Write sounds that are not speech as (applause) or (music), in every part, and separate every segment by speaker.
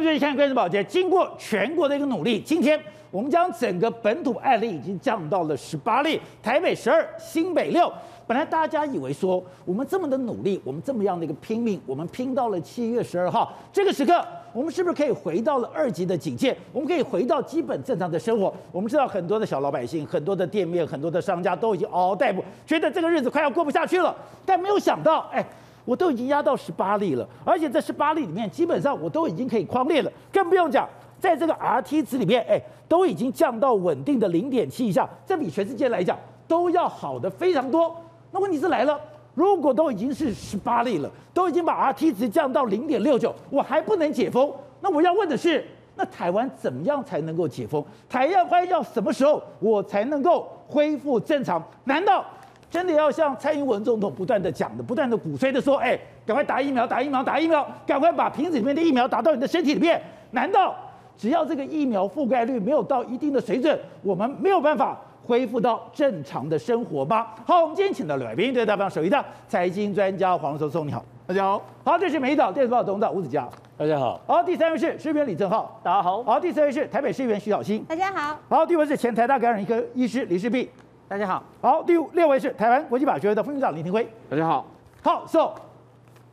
Speaker 1: 们最近看关注宝洁，经过全国的一个努力，今天我们将整个本土案例已经降到了十八例，台北十二，新北六。本来大家以为说我们这么的努力，我们这么样的一个拼命，我们拼到了七月十二号这个时刻，我们是不是可以回到了二级的警戒？我们可以回到基本正常的生活？我们知道很多的小老百姓、很多的店面、很多的商家都已经嗷嗷待哺，觉得这个日子快要过不下去了，但没有想到，哎。我都已经压到十八例了，而且这十八例里面，基本上我都已经可以框列了，更不用讲，在这个 RT 值里面，哎，都已经降到稳定的零点七以下，这比全世界来讲都要好的非常多。那问题是来了，如果都已经是十八例了，都已经把 RT 值降到零点六九，我还不能解封，那我要问的是，那台湾怎么样才能够解封？台湾要什么时候我才能够恢复正常？难道？真的要像蔡英文总统不断的讲的、不断的鼓吹的说，哎，赶快打疫苗、打疫苗、打疫苗，赶快把瓶子里面的疫苗打到你的身体里面。难道只要这个疫苗覆盖率没有到一定的水准，我们没有办法恢复到正常的生活吗？好，我们今天请到了来宾，对大方首一的财经专家黄松松，你好，
Speaker 2: 大家好。
Speaker 1: 好，这是《美丽岛电视报》总导吴子嘉，
Speaker 2: 大家好。
Speaker 1: 好，第三位是市议员李正浩，
Speaker 2: 大家好。
Speaker 1: 好，第四位是台北市议员徐小新，
Speaker 3: 大家好。
Speaker 1: 好，第五位是前台大感染科医师李世璧。
Speaker 4: 大家好，
Speaker 1: 好，第五六位是台湾国际法学会的副院长林庭辉，
Speaker 2: 大家好，
Speaker 1: 好，so，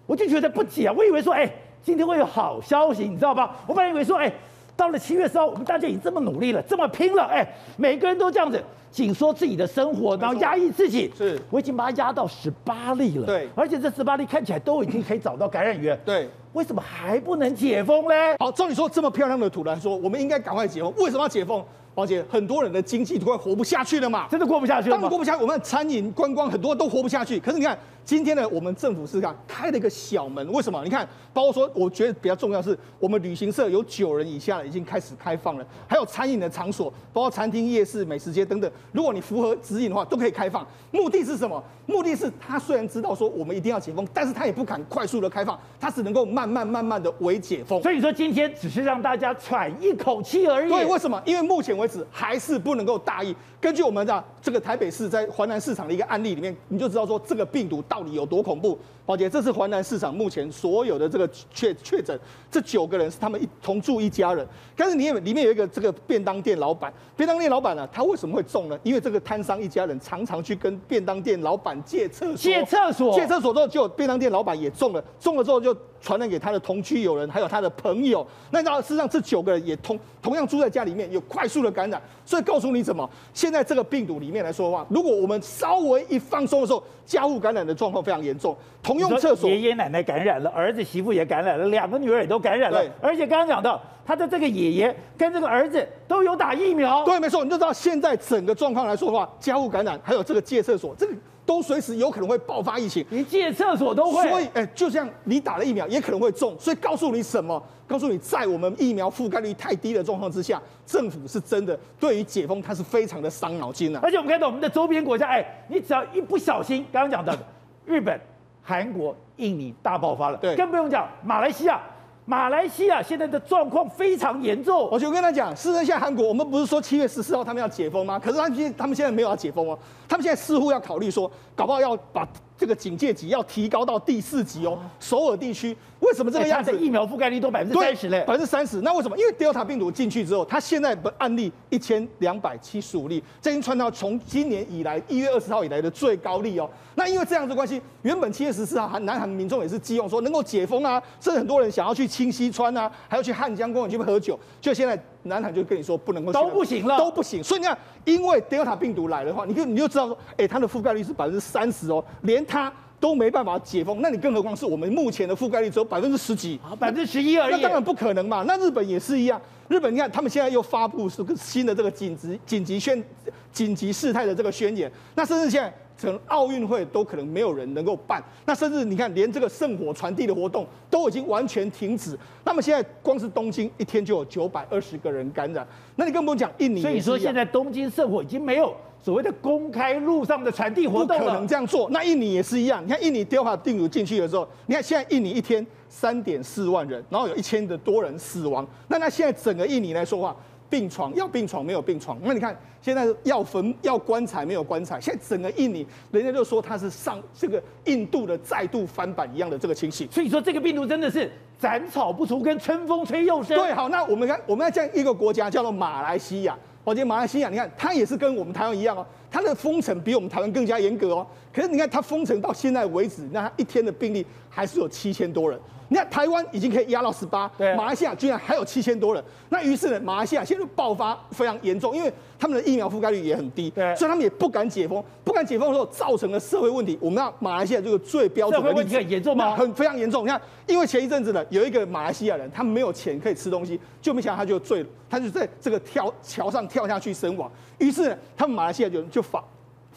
Speaker 1: 我就觉得不解啊，我以为说，哎，今天会有好消息，你知道吧？我本来以为说，哎，到了七月四号，我们大家已经这么努力了，这么拼了，哎，每个人都这样子紧缩自己的生活，然后压抑自己，
Speaker 2: 是，
Speaker 1: 我已经把它压到十八例了，
Speaker 2: 对，
Speaker 1: 而且这十八例看起来都已经可以找到感染源，
Speaker 2: 对，
Speaker 1: 为什么还不能解封呢？
Speaker 2: 好，照你说这么漂亮的图来说，我们应该赶快解封，为什么要解封？而且很多人的经济都快活不下去了嘛，
Speaker 1: 真的过不下去了，
Speaker 2: 当然过不下去。我们餐饮、观光很多都活不下去。可是你看，今天呢，我们政府是看开了一个小门，为什么？你看，包括说，我觉得比较重要是，我们旅行社有九人以下已经开始开放了，还有餐饮的场所，包括餐厅、夜市、美食街等等，如果你符合指引的话，都可以开放。目的是什么？目的是他虽然知道说我们一定要解封，但是他也不敢快速的开放，他只能够慢慢慢慢的微解封。
Speaker 1: 所以说今天只是让大家喘一口气而已。
Speaker 2: 对，为什么？因为目前为止还是。不能够大意。根据我们的这个台北市在华南市场的一个案例里面，你就知道说这个病毒到到底有多恐怖。宝姐，这是华南市场目前所有的这个确确诊，这九个人是他们一同住一家人。但是里面里面有一个这个便当店老板，便当店老板呢，他为什么会中呢？因为这个摊商一家人常常去跟便当店老板借厕所，
Speaker 1: 借厕所，
Speaker 2: 借厕所之后，就便当店老板也中了，中了之后就传染给他的同居友人，还有他的朋友。那然后事实上这九个人也同同样住在家里面，有快速的感染。所以告诉你什么，现在这个病毒里面来说的话，如果我们稍微一放松的时候，家户感染的状况非常严重。同用厕所，
Speaker 1: 爷爷奶奶感染了，儿子媳妇也感染了，两个女儿也都感染了。而且刚刚讲到他的这个爷爷跟这个儿子都有打疫苗。
Speaker 2: 对，没错，你就知道现在整个状况来说的话，家务感染还有这个借厕所，这个都随时有可能会爆发疫情。
Speaker 1: 你借厕所都会。
Speaker 2: 所以，哎，就像你打了疫苗也可能会中。所以告诉你什么？告诉你，在我们疫苗覆盖率太低的状况之下，政府是真的对于解封它是非常的伤脑筋的。
Speaker 1: 而且我们看到我们的周边国家，哎，你只要一不小心，刚刚讲到的日本、韩国、印尼大爆发了，
Speaker 2: 对，
Speaker 1: 更不用讲马来西亚。马来西亚现在的状况非常严重。
Speaker 2: 我就跟他讲，事实上现在韩国，我们不是说七月十四号他们要解封吗？可是他们现他们现在没有要解封哦，他们现在似乎要考虑说，搞不好要把。这个警戒级要提高到第四级哦。首尔地区为什么这个样子？
Speaker 1: 疫苗覆盖率都百分之三十嘞，
Speaker 2: 百分之三十。那为什么？因为 Delta 病毒进去之后，它现在的案例一千两百七十五例，这已经传到从今年以来一月二十号以来的最高例哦。那因为这样子关系，原本七月十四号，南韩民众也是寄望说能够解封啊，甚至很多人想要去清溪川啊，还要去汉江公园去喝酒，就现在。南韩就跟你说不能够
Speaker 1: 都不行了，
Speaker 2: 都不行。所以你看，因为 Delta 病毒来的话，你就你就知道说，哎，它的覆盖率是百分之三十哦，连它都没办法解封，那你更何况是我们目前的覆盖率只有百分之十几，
Speaker 1: 百分之十一而已。
Speaker 2: 那当然不可能嘛。那日本也是一样，日本你看他们现在又发布是个新的这个紧急紧急宣紧急事态的这个宣言，那甚至现在。整奥运会都可能没有人能够办，那甚至你看，连这个圣火传递的活动都已经完全停止。那么现在光是东京一天就有九百二十个人感染，那你更不用讲印尼。
Speaker 1: 所以说现在东京圣火已经没有所谓的公开路上的传递活动，
Speaker 2: 不可能这样做。那印尼也是一样，你看印尼 Delta 病毒进去的时候，你看现在印尼一天三点四万人，然后有一千的多人死亡。那那现在整个印尼来说话。病床要病床没有病床，那你看现在要坟要棺材没有棺材，现在整个印尼人家就说它是上这个印度的再度翻版一样的这个情形。
Speaker 1: 所以说这个病毒真的是斩草不除根，春风吹又生。
Speaker 2: 对，好，那我们看，我们要讲一个国家叫做马来西亚。我觉得马来西亚，你看它也是跟我们台湾一样哦，它的封城比我们台湾更加严格哦。可是你看它封城到现在为止，那它一天的病例还是有七千多人。你看台湾已经可以压到十八，对，马来西亚居然还有七千多人。那于是呢，马来西亚现在爆发非常严重，因为他们的疫苗覆盖率也很低，所以他们也不敢解封。不敢解封的时候，造成了社会问题。我们要马来西亚这个最标准的
Speaker 1: 问题很严重吗？
Speaker 2: 很非常严重。你看，因为前一阵子呢，有一个马来西亚人，他没有钱可以吃东西，就没想到他就醉了，他就在这个跳桥上跳下去身亡。于是呢，他们马来西亚就就发。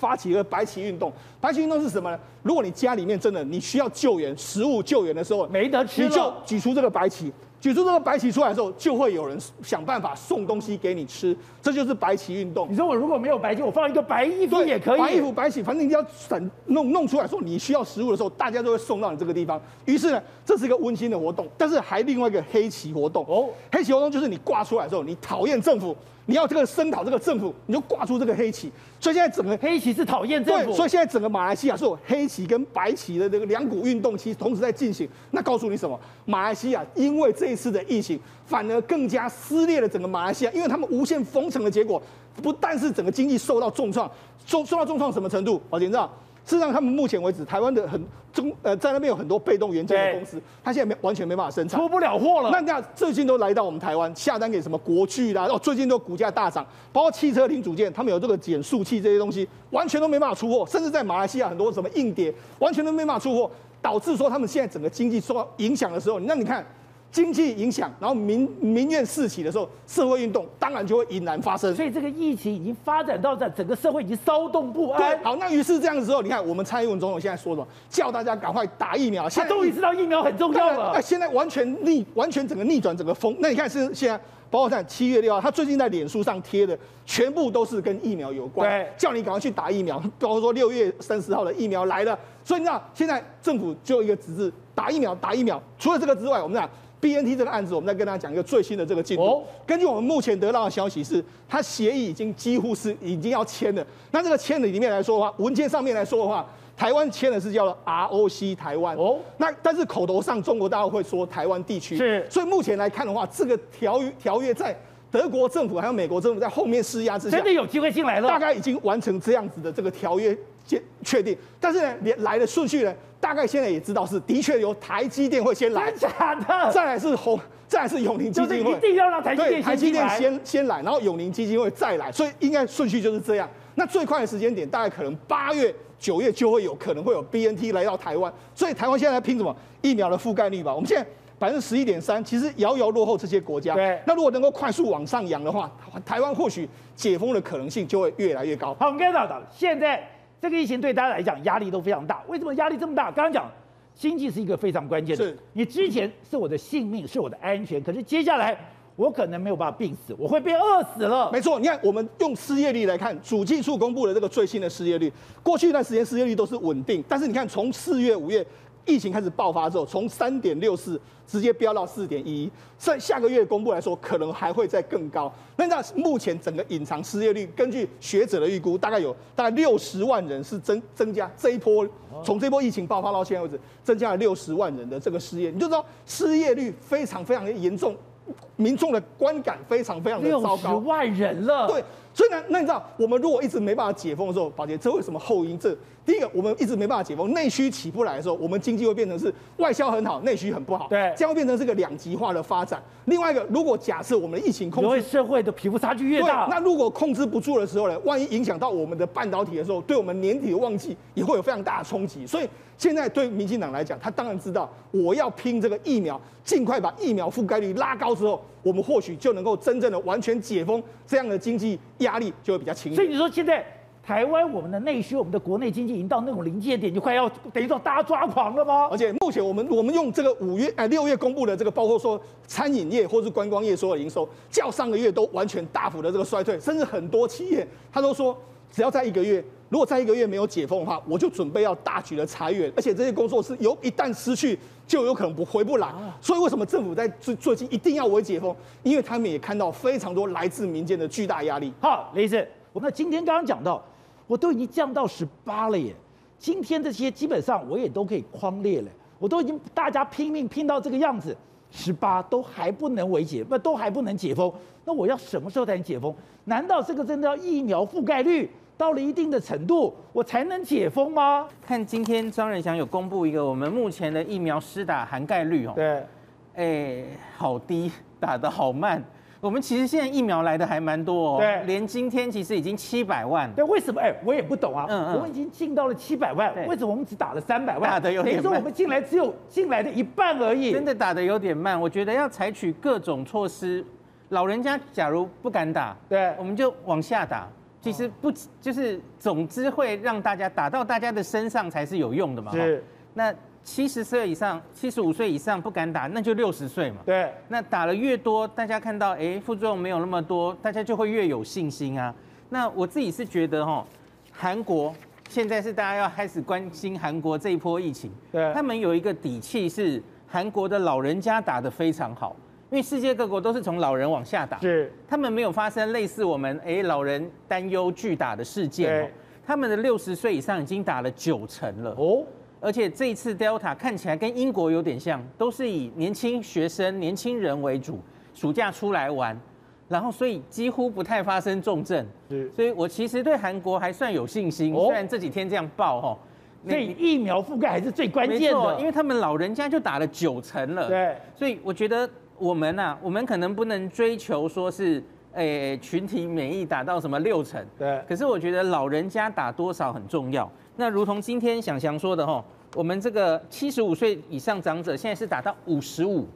Speaker 2: 发起一个白旗运动，白旗运动是什么呢？如果你家里面真的你需要救援、食物救援的时候，
Speaker 1: 没得吃，
Speaker 2: 你就举出这个白旗。举出这个白旗出来的时候，就会有人想办法送东西给你吃，这就是白旗运动。
Speaker 1: 你说我如果没有白旗，我放一个白衣服也可以。
Speaker 2: 白衣服、白旗，反正你要省弄弄出来，说你需要食物的时候，大家都会送到你这个地方。于是呢，这是一个温馨的活动。但是还另外一个黑旗活动哦，黑旗活动就是你挂出来的时候，你讨厌政府，你要这个声讨这个政府，你就挂出这个黑旗。所以现在整个
Speaker 1: 黑旗是讨厌政府。
Speaker 2: 对，所以现在整个马来西亚是有黑旗跟白旗的这个两股运动，其实同时在进行。那告诉你什么？马来西亚因为这一次的疫情。反而更加撕裂了整个马来西亚，因为他们无限封城的结果，不但是整个经济受到重创，受受到重创什么程度？宝杰你知道？事实上，他们目前为止，台湾的很中呃，在那边有很多被动元件的公司，他现在没完全没办法生产，
Speaker 1: 出不了货了。
Speaker 2: 那那最近都来到我们台湾下单给什么国巨啦，哦，最近都股价大涨，包括汽车零组件，他们有这个减速器这些东西，完全都没办法出货，甚至在马来西亚很多什么硬碟，完全都没办法出货，导致说他们现在整个经济受到影响的时候，那你看。经济影响，然后民民怨四起的时候，社会运动当然就会引燃发生。
Speaker 1: 所以这个疫情已经发展到这整个社会已经骚动不安。
Speaker 2: 对，好，那于是这样的时候，你看我们蔡英文总统现在说什么？叫大家赶快打疫苗。
Speaker 1: 他终于知道疫苗很重要了。
Speaker 2: 那现在完全逆，完全整个逆转整个风。那你看是现在，包括在七月六号，他最近在脸书上贴的，全部都是跟疫苗有关，对，叫你赶快去打疫苗。包括说六月三十号的疫苗来了，所以你知道现在政府就一个指示，打疫苗，打疫苗。除了这个之外，我们讲。B N T 这个案子，我们再跟大家讲一个最新的这个进度。哦、根据我们目前得到的消息是，它协议已经几乎是已经要签了。那这个签的里面来说的话，文件上面来说的话，台湾签的是叫做 R O C 台湾。哦。那但是口头上中国大陆会说台湾地区。是。所以目前来看的话，这个条约条约在德国政府还有美国政府在后面施压之下，
Speaker 1: 真的有机会进来了。
Speaker 2: 大概已经完成这样子的这个条约确确定。但是呢，连来的顺序呢？大概现在也知道是的确由台积电会先来，
Speaker 1: 真假的？
Speaker 2: 再来是红，再来是永宁基金会，
Speaker 1: 就是一定要让台积电先来。
Speaker 2: 台积电先先来，然后永宁基金会再来，所以应该顺序就是这样。那最快的时间点大概可能八月、九月就会有可能会有 BNT 来到台湾，所以台湾现在在拼什么？疫苗的覆盖率吧。我们现在百分之十一点三，其实遥遥落后这些国家。对。那如果能够快速往上扬的话，台湾或许解封的可能性就会越来越高。
Speaker 1: 好，我们看到的现在。这个疫情对大家来讲压力都非常大，为什么压力这么大？刚刚讲经济是一个非常关键的，是你之前是我的性命，是我的安全，可是接下来我可能没有办法病死，我会被饿死了。
Speaker 2: 没错，你看我们用失业率来看，主计处公布的这个最新的失业率，过去一段时间失业率都是稳定，但是你看从四月、五月。疫情开始爆发之后，从三点六四直接飙到四点一，在下个月公布来说，可能还会再更高。那那目前整个隐藏失业率，根据学者的预估，大概有大概六十万人是增增加这一波，从这波疫情爆发到现在为止，增加了六十万人的这个失业，你就知道失业率非常非常的严重，民众的观感非常非常的糟糕。
Speaker 1: 六十万人了，
Speaker 2: 对，所以呢，那你知道我们如果一直没办法解封的时候，宝杰，这为什么后因？这第一个，我们一直没办法解封，内需起不来的时候，我们经济会变成是外销很好，内需很不好，对，这样会变成是个两极化的发展。另外一个，如果假设我们的疫情控制，
Speaker 1: 社会的贫富差距越大，
Speaker 2: 那如果控制不住的时候呢，万一影响到我们的半导体的时候，对我们年底的旺季也会有非常大的冲击。所以现在对民进党来讲，他当然知道我要拼这个疫苗，尽快把疫苗覆盖率拉高之后，我们或许就能够真正的完全解封，这样的经济压力就会比较轻。
Speaker 1: 所以你说现在。台湾我们的内需，我们的国内经济已经到那种临界点，就快要等于说大家抓狂了吗？
Speaker 2: 而且目前我们我们用这个五月哎六月公布的这个，包括说餐饮业或是观光业所有营收，较上个月都完全大幅的这个衰退，甚至很多企业他都说，只要在一个月，如果在一个月没有解封的话，我就准备要大举的裁员，而且这些工作是有一旦失去就有可能不回不来。所以为什么政府在最最近一定要为解封？因为他们也看到非常多来自民间的巨大压力。
Speaker 1: 好，雷子，我们今天刚刚讲到。我都已经降到十八了耶！今天这些基本上我也都可以框列了，我都已经大家拼命拼到这个样子，十八都还不能为解，不都还不能解封，那我要什么时候才能解封？难道这个真的要疫苗覆盖率到了一定的程度，我才能解封吗？
Speaker 3: 看今天张仁祥有公布一个我们目前的疫苗施打涵盖率哦，
Speaker 1: 对，
Speaker 3: 哎，好低，打得好慢。我们其实现在疫苗来的还蛮多哦，
Speaker 1: 对，
Speaker 3: 连今天其实已经七百万。
Speaker 1: 对，为什么？哎，我也不懂啊。
Speaker 3: 嗯嗯。
Speaker 1: 我们已经进到了七百万，为什么我们只打了三百万？
Speaker 3: 打的有点慢。
Speaker 1: 等于说我们进来只有进来的一半而已。
Speaker 3: 真的打的有点慢，我觉得要采取各种措施。老人家假如不敢打，
Speaker 1: 对，
Speaker 3: 我们就往下打。其实不就是，总之会让大家打到大家的身上才是有用的嘛。
Speaker 1: 是。
Speaker 3: 那。七十岁以上，七十五岁以上不敢打，那就六十岁嘛。
Speaker 1: 对，
Speaker 3: 那打了越多，大家看到哎，副作用没有那么多，大家就会越有信心啊。那我自己是觉得哈，韩国现在是大家要开始关心韩国这一波疫情。
Speaker 1: 对，
Speaker 3: 他们有一个底气是韩国的老人家打得非常好，因为世界各国都是从老人往下打，
Speaker 1: 是，
Speaker 3: 他们没有发生类似我们哎老人担忧拒打的事件。对，他们的六十岁以上已经打了九成了。哦。而且这一次 Delta 看起来跟英国有点像，都是以年轻学生、年轻人为主，暑假出来玩，然后所以几乎不太发生重症。是，所以我其实对韩国还算有信心，虽然这几天这样爆哈。
Speaker 1: 所以疫苗覆盖还是最关键的，
Speaker 3: 因为他们老人家就打了九成了。
Speaker 1: 对，
Speaker 3: 所以我觉得我们呐，我们可能不能追求说是诶群体免疫打到什么六成。
Speaker 1: 对，
Speaker 3: 可是我觉得老人家打多少很重要。那如同今天想翔说的哈，我们这个七十五岁以上长者现在是打到五十五，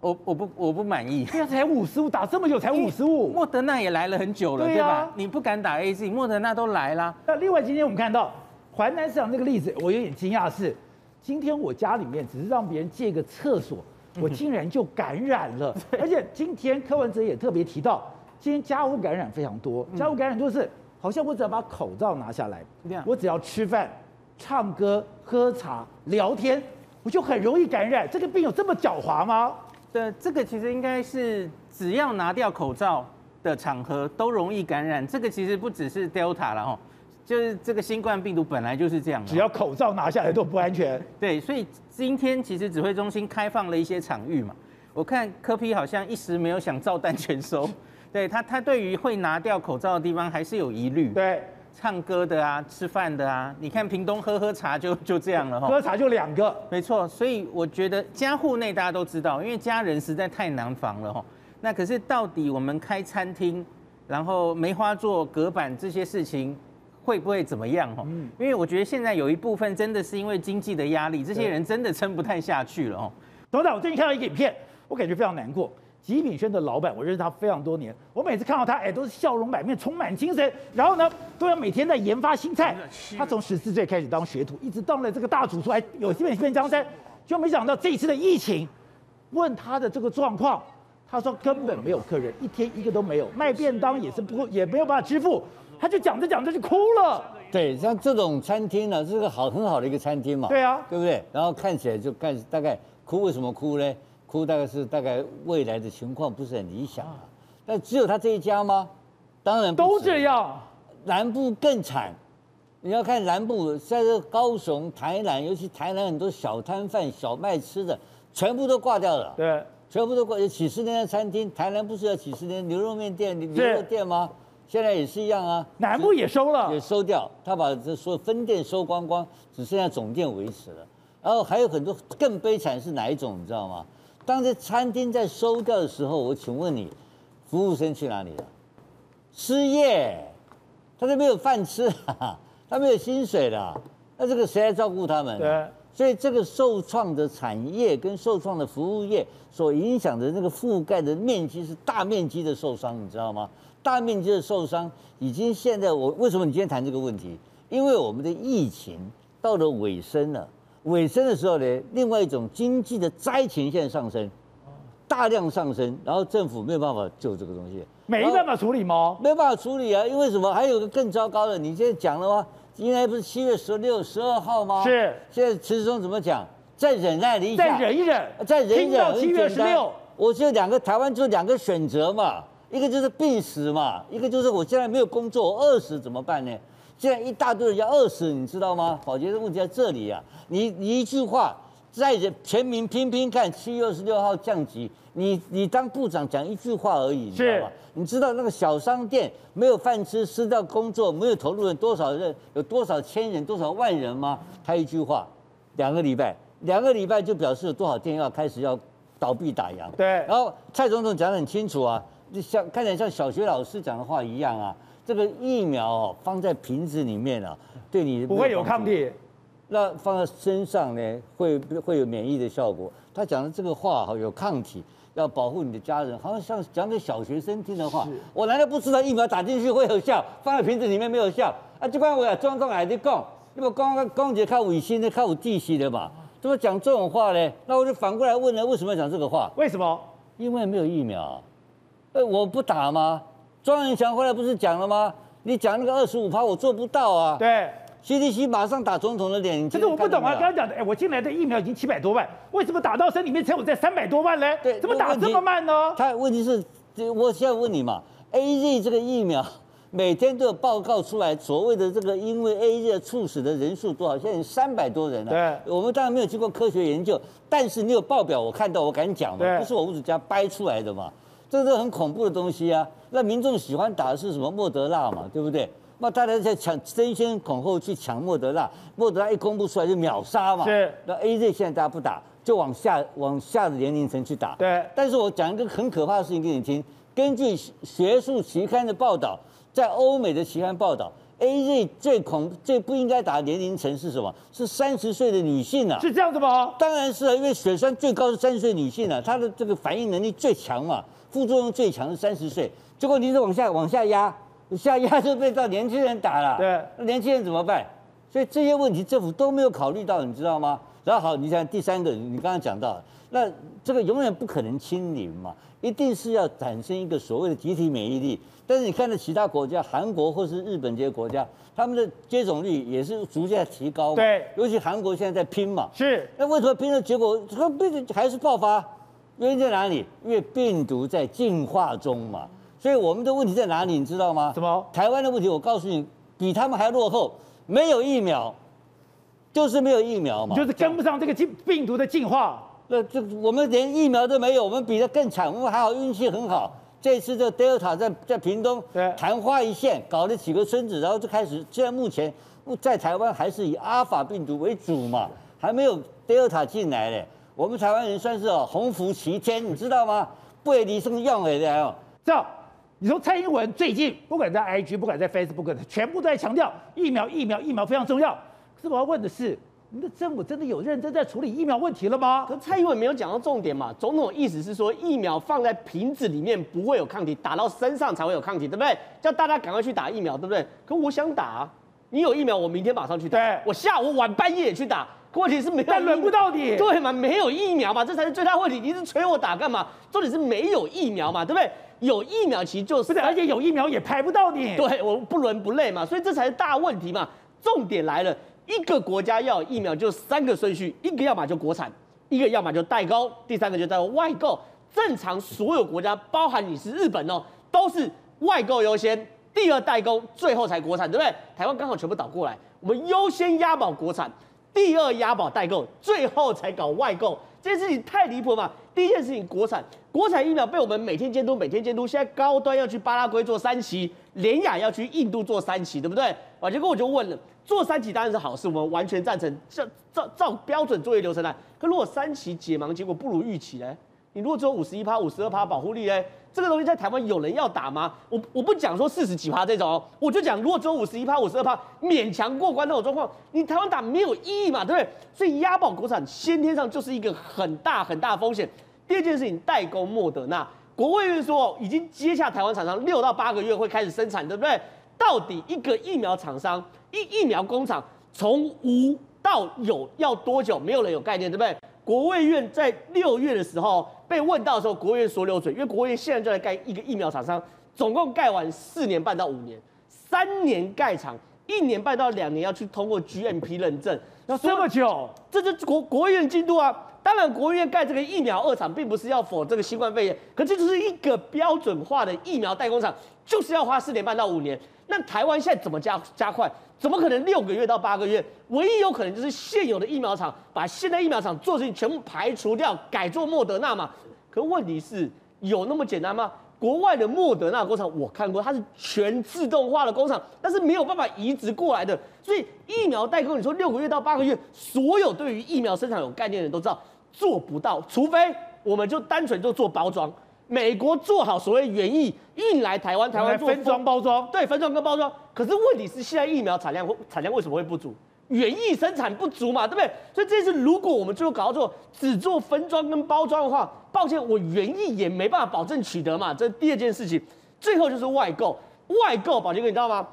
Speaker 3: 我我不我不满意，
Speaker 1: 现在才五十五，打这么久才五十五，
Speaker 3: 莫德纳也来了很久了，对吧？你不敢打 AZ，莫德纳都来了。
Speaker 1: 那另外今天我们看到淮南市场这个例子，我有点惊讶是，今天我家里面只是让别人借个厕所，我竟然就感染了，(laughs) 而且今天柯文哲也特别提到，今天家务感染非常多，家务感染就是。好像我只要把口罩拿下来，我只要吃饭、唱歌、喝茶、聊天，我就很容易感染。这个病有这么狡猾吗？
Speaker 3: 对，这个其实应该是只要拿掉口罩的场合都容易感染。这个其实不只是 Delta 了哈，就是这个新冠病毒本来就是这样。
Speaker 1: 只要口罩拿下来都不安全。
Speaker 3: 对，所以今天其实指挥中心开放了一些场域嘛，我看柯 P 好像一时没有想照单全收。(laughs) 对他，他对于会拿掉口罩的地方还是有疑虑。
Speaker 1: 对，
Speaker 3: 唱歌的啊，吃饭的啊，你看屏东喝喝茶就 (laughs) 就这样了哈。
Speaker 1: 喝茶就两个，
Speaker 3: 没错。所以我觉得家户内大家都知道，因为家人实在太难防了哈。那可是到底我们开餐厅，然后梅花座隔板这些事情会不会怎么样哈？嗯。因为我觉得现在有一部分真的是因为经济的压力，这些人真的撑不太下去了哦。
Speaker 1: 董事长，我最近看到一个影片，我感觉非常难过。极品轩的老板，我认识他非常多年。我每次看到他，哎，都是笑容满面，充满精神。然后呢，都要每天在研发新菜。他从十四岁开始当学徒，一直当了这个大主厨，还有基本一片江山。就没想到这一次的疫情，问他的这个状况，他说根本没有客人，一天一个都没有，卖便当也是不也没有办法支付。他就讲着讲着就哭了。
Speaker 4: 对，像这种餐厅呢，是个好很好的一个餐厅嘛。
Speaker 1: 对啊，
Speaker 4: 对不对？然后看起来就看大概哭，为什么哭呢？哭大概是大概未来的情况不是很理想啊，但只有他这一家吗？当然
Speaker 1: 都这样，
Speaker 4: 南部更惨。你要看南部，在这高雄、台南，尤其台南很多小摊贩、小卖吃的，全部都挂掉了。
Speaker 1: 对，
Speaker 4: 全部都挂。有几十年的餐厅，台南不是有几十年牛肉面店、牛肉店吗？现在也是一样啊。
Speaker 1: 南部也收了，
Speaker 4: 也收掉，他把这所有分店收光光，只剩下总店维持了。然后还有很多更悲惨是哪一种，你知道吗？当这餐厅在收掉的时候，我请问你，服务生去哪里了？失业，他都没有饭吃，(laughs) 他没有薪水了，那这个谁来照顾他们？
Speaker 1: 对，
Speaker 4: 所以这个受创的产业跟受创的服务业所影响的那个覆盖的面积是大面积的受伤，你知道吗？大面积的受伤已经现在我为什么你今天谈这个问题？因为我们的疫情到了尾声了。尾声的时候呢，另外一种经济的灾情现在上升，大量上升，然后政府没有办法救这个东西，
Speaker 1: 没办法处理吗？
Speaker 4: 没办法处理啊，因为什么？还有个更糟糕的，你现在讲了吗？应该不是七月十六、十二号吗？
Speaker 1: 是。现
Speaker 4: 在陈时中怎么讲？再忍耐一下，
Speaker 1: 再忍一忍，
Speaker 4: 再忍一忍。
Speaker 1: 到七月十六，
Speaker 4: 我只有两个，台湾就两个选择嘛，一个就是必死嘛，一个就是我现在没有工作，我饿死怎么办呢？现在一大堆人要饿死，你知道吗？保杰的问题在这里啊！你你一句话，载着全民拼拼看，七月二十六号降级，你你当部长讲一句话而已，你知道吗？你知道那个小商店没有饭吃，失掉工作，没有投入人多少人，有多少千人，多少万人吗？他一句话，两个礼拜，两个礼拜就表示有多少店要开始要倒闭打烊。
Speaker 1: 对，
Speaker 4: 然后蔡总统讲得很清楚啊，就像看起来像小学老师讲的话一样啊，这个疫苗哦放在瓶子里面啊，对你
Speaker 1: 不会有抗体。
Speaker 4: 那放在身上呢，会会有免疫的效果。他讲的这个话哈，有抗体，要保护你的家人，好像像讲给小学生听的话。我难道不知道疫苗打进去会有效，放在瓶子里面没有效？啊，就关我要装装来的讲，因为刚刚刚姐靠卫星的，靠有地气的嘛，怎么讲这种话呢？那我就反过来问了，为什么要讲这个话？
Speaker 1: 为什么？
Speaker 4: 因为没有疫苗。呃，我不打吗？庄人祥后来不是讲了吗？你讲那个二十五趴，我做不到啊。
Speaker 1: 对。
Speaker 4: CDC 马上打总统的脸，
Speaker 1: 可是我不懂啊，刚刚讲的，哎，我进来的疫苗已经七百多万，为什么打到身里面才有在三百多万呢？对，怎么打这么慢呢？
Speaker 4: 他问题是，我现在问你嘛，AZ 这个疫苗 (laughs) 每天都有报告出来，所谓的这个因为 AZ 猝死的人数多少？现在三百多人了。
Speaker 1: 对，
Speaker 4: 我们当然没有经过科学研究，但是你有报表，我看到，我敢讲嘛，不是我吴子嘉掰出来的嘛，这是很恐怖的东西啊。那民众喜欢打的是什么？莫德纳嘛，对不对？那大家在抢，争先恐后去抢莫德纳，莫德纳一公布出来就秒杀嘛。
Speaker 1: 是。
Speaker 4: 那 A Z 现在大家不打，就往下往下的年龄层去打。
Speaker 1: 对。
Speaker 4: 但是我讲一个很可怕的事情给你听，根据学术期刊的报道，在欧美的期刊报道，A Z 最恐最不应该打的年龄层是什么？是三十岁的女性啊。
Speaker 1: 是这样子吗？
Speaker 4: 当然是啊，因为血栓最高是三十岁女性啊，她的这个反应能力最强嘛，副作用最强是三十岁。结果你是往下往下压。下压就被到年轻人打了，
Speaker 1: 对，
Speaker 4: 那年轻人怎么办？所以这些问题政府都没有考虑到，你知道吗？然后好，你想第三个，你刚刚讲到，那这个永远不可能清零嘛，一定是要产生一个所谓的集体免疫力。但是你看到其他国家，韩国或是日本这些国家，他们的接种率也是逐渐提高嘛。
Speaker 1: 对，
Speaker 4: 尤其韩国现在在拼嘛。
Speaker 1: 是。那
Speaker 4: 为什么拼的结果这个病还是爆发？原因在哪里？因为病毒在进化中嘛。所以我们的问题在哪里？你知道吗？
Speaker 1: 什么？
Speaker 4: 台湾的问题，我告诉你，比他们还落后。没有疫苗，就是没有疫苗嘛，
Speaker 1: 就是跟不上这个进病毒的进化。
Speaker 4: 那这我们连疫苗都没有，我们比他更惨。我们还好运气很好，这次这 Delta 在在屏东昙花一现，搞了几个村子，然后就开始。现在目前在台湾还是以阿法病毒为主嘛，还没有 Delta 进来嘞。我们台湾人算是哦鸿福齐天，你知道吗？不会离生用的哦，
Speaker 1: 这样。你说蔡英文最近不管在 IG，不管在 Facebook，全部都在强调疫苗、疫苗、疫苗非常重要。可是我要问的是，你的政府真的有认真在处理疫苗问题了吗？
Speaker 5: 可蔡英文没有讲到重点嘛？总统意思是说，疫苗放在瓶子里面不会有抗体，打到身上才会有抗体，对不对？叫大家赶快去打疫苗，对不对？可我想打啊，你有疫苗，我明天马上去打。
Speaker 1: 对，
Speaker 5: 我下午晚半夜也去打。问题是没有，
Speaker 1: 但轮不到你。
Speaker 5: 对嘛？没有疫苗嘛，这才是最大问题。你是催我打干嘛？重点是没有疫苗嘛，对不对？有疫苗其实就是，
Speaker 1: 而且有疫苗也排不到你。
Speaker 5: 对，我不伦不类嘛，所以这才是大问题嘛。重点来了，一个国家要有疫苗就三个顺序，一个要么就国产，一个要么就代工，第三个就叫外购。正常所有国家，包含你是日本哦，都是外购优先，第二代工，最后才国产，对不对？台湾刚好全部倒过来，我们优先押宝国产，第二押宝代购，最后才搞外购。这件事情太离谱了嘛！第一件事情，国产国产疫苗被我们每天监督，每天监督。现在高端要去巴拉圭做三期，联雅要去印度做三期，对不对？啊，结果我就问了，做三期当然是好事，我们完全赞成，照照照标准作业流程来。可如果三期解盲结果不如预期呢？你如果只有五十一趴、五十二趴保护力呢？这个东西在台湾有人要打吗？我我不讲说四十几趴这种，我就讲如果只有五十一趴、五十二趴勉强过关那种状况，你台湾打没有意义嘛，对不对？所以押宝国产先天上就是一个很大很大的风险。第二件事情，代工莫德纳，国卫院说已经接洽台湾厂商六到八个月会开始生产，对不对？到底一个疫苗厂商、一疫苗工厂从无到有要多久？没有人有概念，对不对？国卫院在六月的时候被问到的时候，国卫院说流嘴，因为国卫院现在就在盖一个疫苗厂商，总共盖完四年半到五年，三年盖厂，一年半到两年要去通过 GMP 认证，
Speaker 1: 要这么久，
Speaker 5: 这就是国国卫院进度啊。当然，国卫院盖这个疫苗二厂，并不是要否这个新冠肺炎，可这就是一个标准化的疫苗代工厂。就是要花四年半到五年。那台湾现在怎么加加快？怎么可能六个月到八个月？唯一有可能就是现有的疫苗厂把现在疫苗厂做事情全部排除掉，改做莫德纳嘛。可问题是有那么简单吗？国外的莫德纳工厂我看过，它是全自动化的工厂，但是没有办法移植过来的。所以疫苗代工，你说六个月到八个月，所有对于疫苗生产有概念的人都知道做不到，除非我们就单纯就做包装。美国做好所谓原液运来台湾，台湾做
Speaker 1: 分装包装，
Speaker 5: 对，分装跟包装。可是问题是，现在疫苗产量产量为什么会不足？原意生产不足嘛，对不对？所以这次如果我们最后搞到做只做分装跟包装的话，抱歉，我原意也没办法保证取得嘛。这是第二件事情。最后就是外购，外购，宝杰哥你知道吗？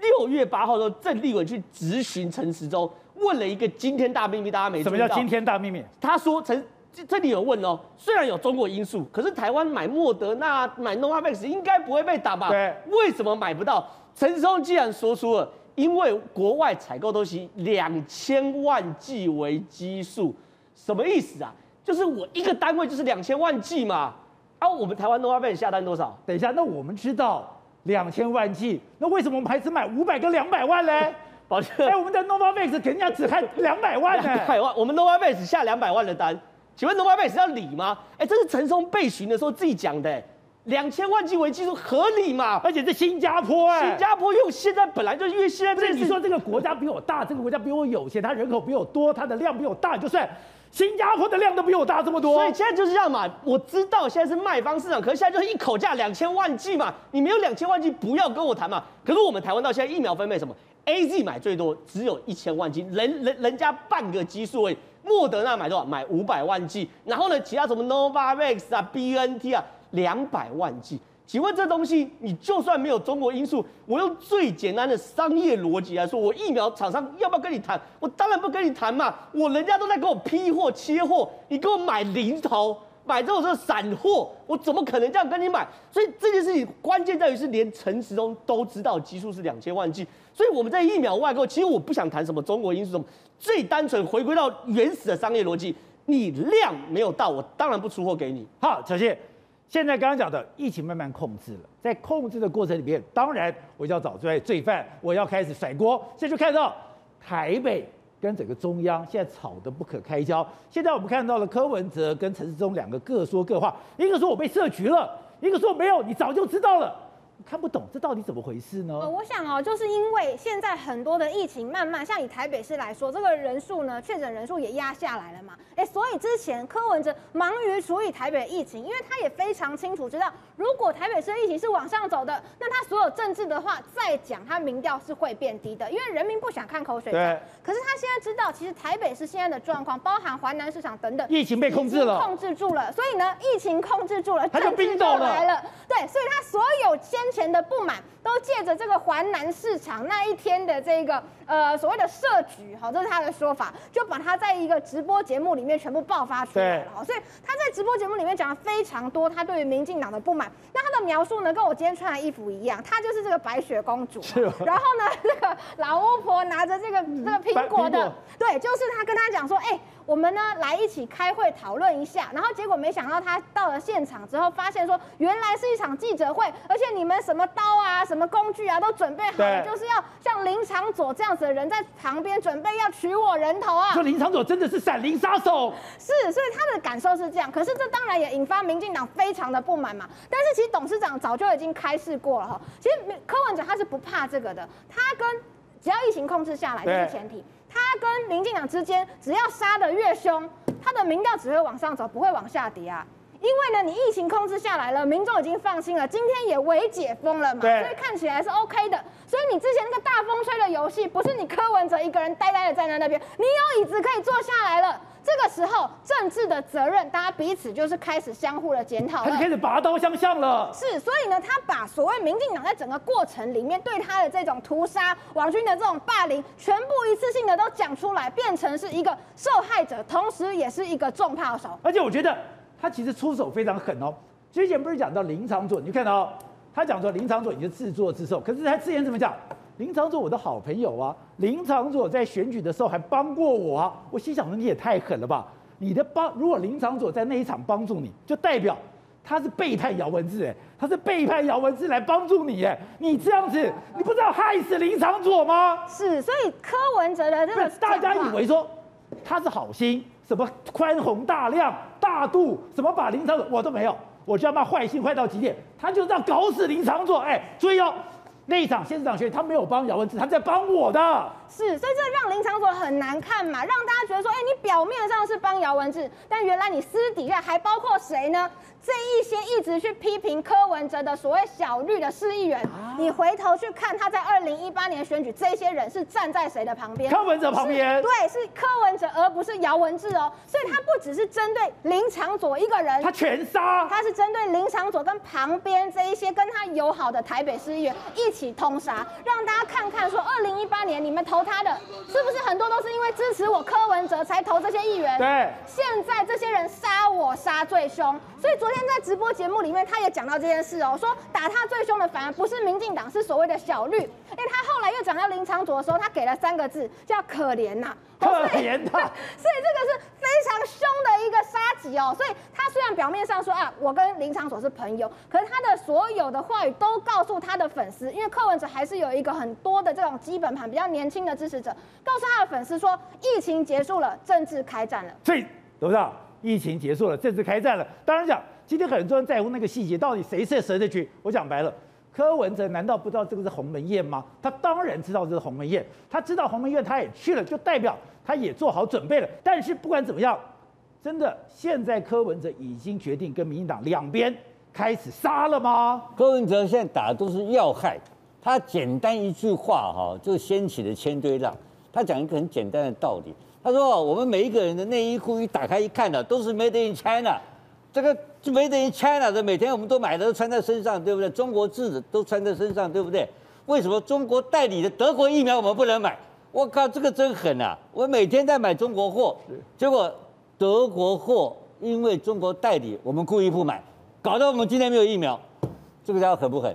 Speaker 5: 六月八号的时候，郑立文去质询陈时中，问了一个惊天大秘密，大家没。
Speaker 1: 什么叫惊天大秘密？
Speaker 5: 他说陈。这里有问哦，虽然有中国因素，可是台湾买莫德纳、买 Novavax 应该不会被打吧？
Speaker 1: 对，
Speaker 5: 为什么买不到？陈时中既然说出了，因为国外采购都是以两千万剂为基数，什么意思啊？就是我一个单位就是两千万剂嘛。啊，我们台湾 Novavax 下单多少？
Speaker 1: 等一下，那我们知道两千万剂，那为什么我们还只买五百跟两百万嘞？(laughs)
Speaker 5: 抱歉，
Speaker 1: 哎，我们的 Novavax 肯定要只看两百万呢。
Speaker 5: 两百万，我们 Novavax 下两百万的单。请问 Novavax 要理吗？哎，这是陈松被询的时候自己讲的，两千万剂为基数合理嘛？
Speaker 1: 而且是新加坡，哎，
Speaker 5: 新加坡因为现在本来就因为现在这，
Speaker 1: 你说这个国家比我大，这个国家比我有钱，它人口比我多，它的量比我大，就算新加坡的量都比我大这么多，
Speaker 5: 所以现在就是这样嘛。我知道现在是卖方市场，可是现在就是一口价两千万剂嘛，你没有两千万剂不要跟我谈嘛。可是我们台湾到现在疫苗分配什么？AZ 买最多只有一千万剂，人人人家半个基数诶。莫德纳买多少？买五百万剂，然后呢，其他什么 Novavax 啊、BNT 啊，两百万剂。请问这东西，你就算没有中国因素，我用最简单的商业逻辑来说，我疫苗厂商要不要跟你谈？我当然不跟你谈嘛，我人家都在给我批货切货，你给我买零头。买这种是散货，我怎么可能这样跟你买？所以这件事情关键在于是连陈时中都知道基数是两千万剂，所以我们在疫苗外购，其实我不想谈什么中国因素什么，最单纯回归到原始的商业逻辑，你量没有到，我当然不出货给你。
Speaker 1: 好，小谢，现在刚刚讲的疫情慢慢控制了，在控制的过程里面，当然我要找罪罪犯，我要开始甩锅，现在就看到台北。跟整个中央现在吵得不可开交。现在我们看到了柯文哲跟陈世忠两个各说各话，一个说我被设局了，一个说没有，你早就知道了。看不懂，这到底怎么回事呢？
Speaker 6: 呃，我想哦，就是因为现在很多的疫情慢慢，像以台北市来说，这个人数呢，确诊人数也压下来了嘛。哎，所以之前柯文哲忙于处理台北疫情，因为他也非常清楚知道，如果台北市疫情是往上走的，那他所有政治的话再讲，他民调是会变低的，因为人民不想看口水战。可是他现在知道，其实台北市现在的状况，包含华南市场等等，
Speaker 1: 疫情被控制了，
Speaker 6: 控制住了。所以呢，疫情控制住了，
Speaker 1: 他就冰冻了。
Speaker 6: 来了。对，所以他所有先前的不满。都借着这个华南市场那一天的这个呃所谓的设局，好，这是他的说法，就把他在一个直播节目里面全部爆发出来了，好，所以他在直播节目里面讲了非常多他对于民进党的不满。那他的描述呢，跟我今天穿的衣服一样，他就是这个白雪公主，然后呢，(laughs) 这个老巫婆拿着这个这个苹果的，对，就是他跟他讲说，哎。我们呢来一起开会讨论一下，然后结果没想到他到了现场之后，发现说原来是一场记者会，而且你们什么刀啊、什么工具啊都准备好了，就是要像林长佐这样子的人在旁边准备要取我人头啊。
Speaker 1: 说林长佐真的是闪灵杀手，
Speaker 6: 是，所以他的感受是这样。可是这当然也引发民进党非常的不满嘛。但是其实董事长早就已经开示过了哈，其实柯文哲他是不怕这个的，他跟只要疫情控制下来这是前提。他跟民进党之间，只要杀得越凶，他的民调只会往上走，不会往下跌啊。因为呢，你疫情控制下来了，民众已经放心了，今天也微解封了嘛，所以看起来是 OK 的。所以你之前那个大风吹的游戏，不是你柯文哲一个人呆呆的站在那边，你有椅子可以坐下来了。这个时候，政治的责任，大家彼此就是开始相互的检讨，
Speaker 1: 他就开始拔刀相向了。
Speaker 6: 是，所以呢，他把所谓民进党在整个过程里面对他的这种屠杀、网军的这种霸凌，全部一次性的都讲出来，变成是一个受害者，同时也是一个重炮手。
Speaker 1: 而且我觉得他其实出手非常狠哦。之前不是讲到林长佐，你看到他讲说林长佐已经自作自受，可是他之前怎么讲？林长佐我的好朋友啊，林长佐在选举的时候还帮过我啊，我心想说你也太狠了吧！你的帮，如果林长佐在那一场帮助你，就代表他是背叛姚文智，哎，他是背叛姚文智来帮助你，哎，你这样子，你不知道害死林长佐吗？
Speaker 6: 是，所以柯文哲的这个
Speaker 1: 大家以为说他是好心，什么宽宏大量、大度，什么把林长佐我都没有，我就要骂坏心坏到极点，他就是要搞死林长佐，哎，注意哦。那一场县市长选，他没有帮姚文智，他在帮我的。
Speaker 6: 是，所以这让林长所很难看嘛，让大家觉得说，哎，你表面上是帮姚文智，但原来你私底下还包括谁呢？这一些一直去批评柯文哲的所谓小绿的市议员，啊、你回头去看他在二零一八年选举，这些人是站在谁的旁边？
Speaker 1: 柯文哲旁边。
Speaker 6: 对，是柯文哲，而不是姚文智哦。所以他不只是针对林长佐一个人，
Speaker 1: 他全杀。
Speaker 6: 他是针对林长佐跟旁边这一些跟他友好的台北市议员一起通杀，让大家看看说，二零一八年你们投他的，是不是很多都是因为支持我柯文哲才投这些议员？
Speaker 1: 对。
Speaker 6: 现在这些人杀我杀最凶，所以昨天。现在直播节目里面，他也讲到这件事哦，说打他最凶的反而不是民进党，是所谓的小绿。因为他后来又讲到林长佐的时候，他给了三个字，叫可怜呐、啊，
Speaker 1: 可怜他。(laughs)
Speaker 6: 所以这个是非常凶的一个杀机哦。所以他虽然表面上说啊，我跟林长佐是朋友，可是他的所有的话语都告诉他的粉丝，因为柯文哲还是有一个很多的这种基本盘比较年轻的支持者，告诉他的粉丝说，疫情结束了，政治开战了。
Speaker 1: 所以董事长，疫情结束了，政治开战了。当然讲。今天很多人在乎那个细节，到底谁是谁的局？我讲白了，柯文哲难道不知道这个是鸿门宴吗？他当然知道这是鸿门宴，他知道鸿门宴他也去了，就代表他也做好准备了。但是不管怎么样，真的现在柯文哲已经决定跟民进党两边开始杀了吗？
Speaker 4: 柯文哲现在打的都是要害，他简单一句话哈，就掀起了千堆浪。他讲一个很简单的道理，他说我们每一个人的内衣裤一打开一看呢，都是 Made in China。这个没等于 China 的，每天我们都买的都穿在身上，对不对？中国制的都穿在身上，对不对？为什么中国代理的德国疫苗我们不能买？我靠，这个真狠啊！我每天在买中国货，结果德国货因为中国代理，我们故意不买，搞得我们今天没有疫苗。这个家伙狠不狠？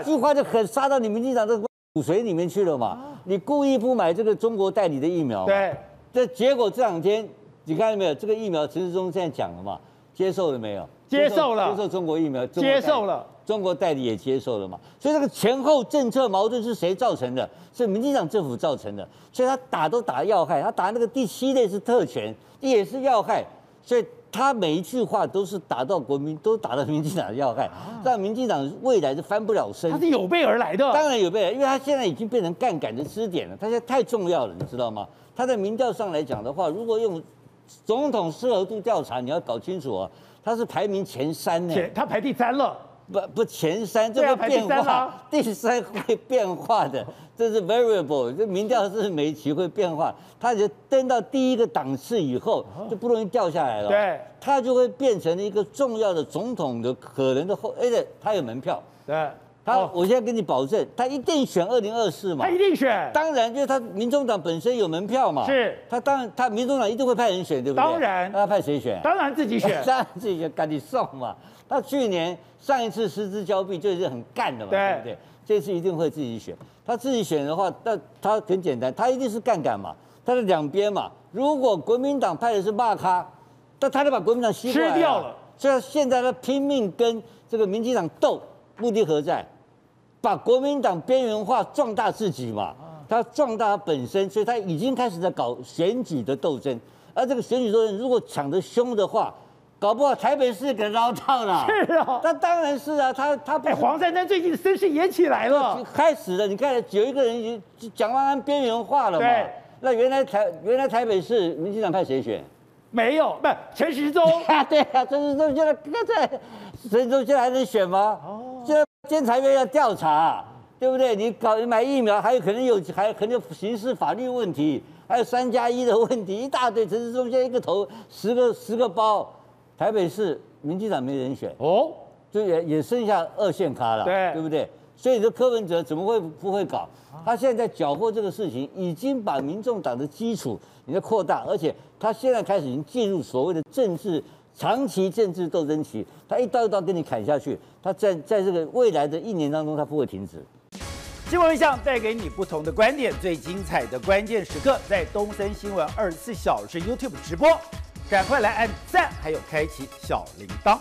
Speaker 4: 一句话就狠，杀到你们民进党的骨髓里面去了嘛！你故意不买这个中国代理的疫苗，
Speaker 1: 对，
Speaker 4: 这结果这两天你看到没有？这个疫苗陈世忠现在讲了嘛？接受了没有？
Speaker 1: 接受了，
Speaker 4: 接受中国疫苗，
Speaker 1: 接受了，
Speaker 4: 中国代理也接受了嘛？所以这个前后政策矛盾是谁造成的？是民进党政府造成的。所以他打都打要害，他打那个第七类是特权，也是要害。所以他每一句话都是打到国民，都打到民进党的要害，让民进党未来是翻不了身。
Speaker 1: 他是有备而来的，
Speaker 4: 当然有备，因为他现在已经变成杠杆的支点了，他现在太重要了，你知道吗？他在民调上来讲的话，如果用。总统适合度调查，你要搞清楚啊，他是排名前三呢，
Speaker 1: 他排第三了，
Speaker 4: 不不前三，这个变化，(laughs) 第三会变化的，这是 variable，这民调是每期会变化，他就登到第一个档次以后就不容易掉下来了，
Speaker 1: 对，
Speaker 4: 他就会变成一个重要的总统的可能的后，而且他有门票，
Speaker 1: 对。
Speaker 4: 他，我现在跟你保证，他一定选二零二四嘛。
Speaker 1: 他一定选。
Speaker 4: 当然，就是他民众党本身有门票嘛。
Speaker 1: 是。
Speaker 4: 他当然，他民众党一定会派人选，对不对？
Speaker 1: 当然。
Speaker 4: 他派谁选？
Speaker 1: 当然自己选。(laughs)
Speaker 4: 当然自己选，赶紧送嘛。他去年上一次失之交臂就是很干的嘛，对，对不对？这次一定会自己选。他自己选的话，那他很简单，他一定是杠杆嘛。他的两边嘛，如果国民党派的是骂咖，那他就把国民党吸
Speaker 1: 吃掉了。
Speaker 4: 所以现在他拼命跟这个民进党斗，目的何在？把国民党边缘化，壮大自己嘛，他壮大他本身，所以他已经开始在搞选举的斗争。而这个选举斗争如果抢得凶的话，搞不好台北市给捞到了。(laughs)
Speaker 1: 是啊，
Speaker 4: 那当然是啊，他他
Speaker 1: 哎，黄珊珊最近声势也起来了，
Speaker 4: 开始了。你看有一个人已经蒋万安边缘化了嘛？对。那原来台原来台北市民进党派谁选？
Speaker 1: 没有，不是陈时中
Speaker 4: 啊？(laughs) 对啊，陈时中现在刚才陈时中现在还能选吗？哦，监察院要调查，对不对？你搞你买疫苗，还有可能有，还有可能有刑事法律问题，还有三加一的问题，一大堆。陈市中间一个头十个十个包，台北市民进党没人选哦，就也也剩下二线咖了，
Speaker 1: 对
Speaker 4: 对不对？所以你说柯文哲怎么会不会搞？他现在在搅和这个事情，已经把民众党的基础你在扩大，而且他现在开始已经进入所谓的政治。长期政治斗争期，他一刀一刀跟你砍下去，他在在这个未来的一年当中，他不会停止。
Speaker 1: 新闻像带给你不同的观点，最精彩的关键时刻在东森新闻二十四小时 YouTube 直播，赶快来按赞，还有开启小铃铛。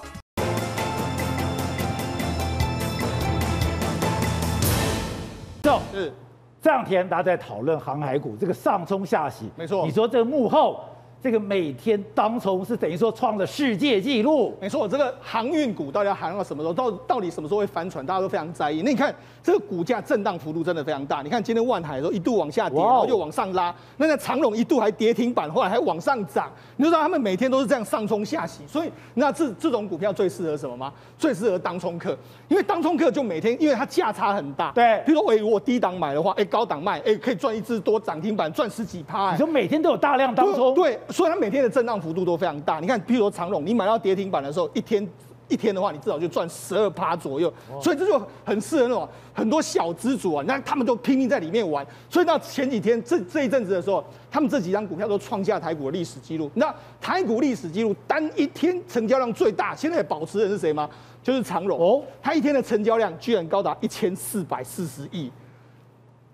Speaker 2: 是，
Speaker 1: 这两天大家在讨论航海股这个上冲下洗，
Speaker 2: 没错，
Speaker 1: 你说这个幕后。这个每天当冲是等于说创了世界纪录，
Speaker 2: 没错。这个航运股到底要航到什么时候？到到底什么时候会翻船？大家都非常在意。那你看这个股价震荡幅度真的非常大。你看今天万海的时候一度往下跌，然后又往上拉。那个长隆一度还跌停板，后来还往上涨。你就知道他们每天都是这样上冲下洗。所以那这这种股票最适合什么吗？最适合当冲客，因为当冲客就每天，因为它价差很大。
Speaker 1: 对，
Speaker 2: 比如说，哎，我低档买的话，哎，高档卖，哎，可以赚一只多涨停板，赚十几趴。
Speaker 1: 你说每天都有大量当冲，
Speaker 2: 对，所以它每天的震荡幅度都非常大。你看，譬如说长荣，你买到跌停板的时候，一天一天的话，你至少就赚十二趴左右。所以这就很适合那种很多小资主啊，那他们都拼命在里面玩。所以到前几天这这一阵子的时候，他们这几张股票都创下台股的历史记录。那台股历史记录单一天成交量最大，现在保持人是谁吗？就是长荣哦，它一天的成交量居然高达一千四百四十亿，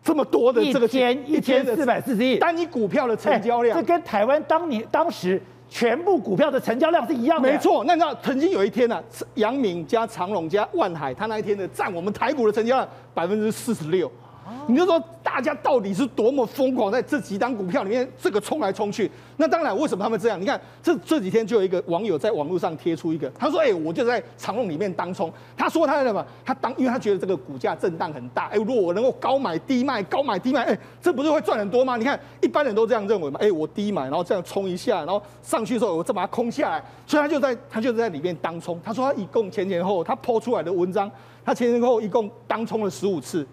Speaker 2: 这么多的这个
Speaker 1: 一天一千四百四十亿
Speaker 2: 单你股票的成交量，
Speaker 1: 这跟台湾当年当时全部股票的成交量是一样的。
Speaker 2: 没错，那那曾经有一天呢、啊，阳明加长隆加万海，他那一天的占我们台股的成交量百分之四十六。你就说大家到底是多么疯狂，在这几档股票里面这个冲来冲去。那当然，为什么他们这样？你看这这几天就有一个网友在网络上贴出一个，他说：“哎，我就在长荣里面当冲。”他说他在什么？他当，因为他觉得这个股价震荡很大。哎，如果我能够高买低卖，高买低卖，哎，这不是会赚很多吗？你看一般人都这样认为嘛。哎，我低买，然后这样冲一下，然后上去的时候我再把它空下来。所以他就在他就在里面当冲。他说他一共前前后后他抛出来的文章，他前前后后一共当冲了十五次。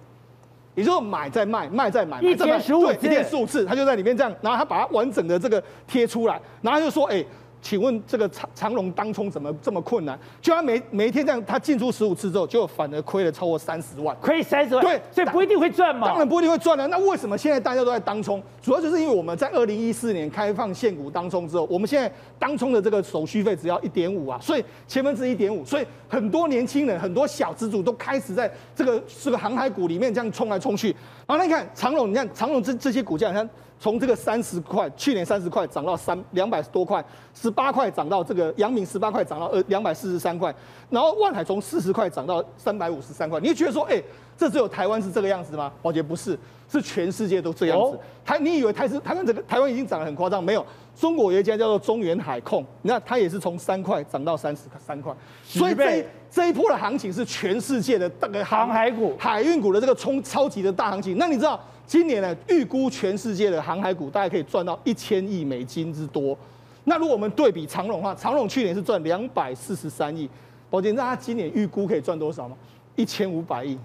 Speaker 2: 也就是买再卖，卖再买，
Speaker 1: 一天十五次，
Speaker 2: 一天十五次，他就在里面这样，然后他把它完整的这个贴出来，然后他就说，哎。请问这个长长荣当冲怎么这么困难？就他每每一天这样，他进出十五次之后，就反而亏了超过三十万，
Speaker 1: 亏三十万。
Speaker 2: 对，
Speaker 1: 所以不一定会赚嘛。
Speaker 2: 当然不一定会赚了。那为什么现在大家都在当冲？主要就是因为我们在二零一四年开放限股当冲之后，我们现在当冲的这个手续费只要一点五啊，所以千分之一点五，所以很多年轻人、很多小资主都开始在这个这个航海股里面这样冲来冲去。然后你看长荣，你看长荣这这些股价，你看。从这个三十块，去年三十块涨到三两百多块，十八块涨到这个阳明十八块涨到呃两百四十三块，然后万海从四十块涨到三百五十三块。你觉得说，哎，这只有台湾是这个样子吗？我觉得不是，是全世界都这样子。台，你以为台是台湾这个台湾已经涨得很夸张？没有，中国有一家叫做中原海控，你看它也是从三块涨到三十三块。所以这一这一波的行情是全世界的大概航海股、海运股的这个冲超级的大行情。那你知道？今年呢，预估全世界的航海股大概可以赚到一千亿美金之多。那如果我们对比长荣的话，长荣去年是赚两百四十三亿，宝杰，那他今年预估可以赚多少吗？一千五百亿。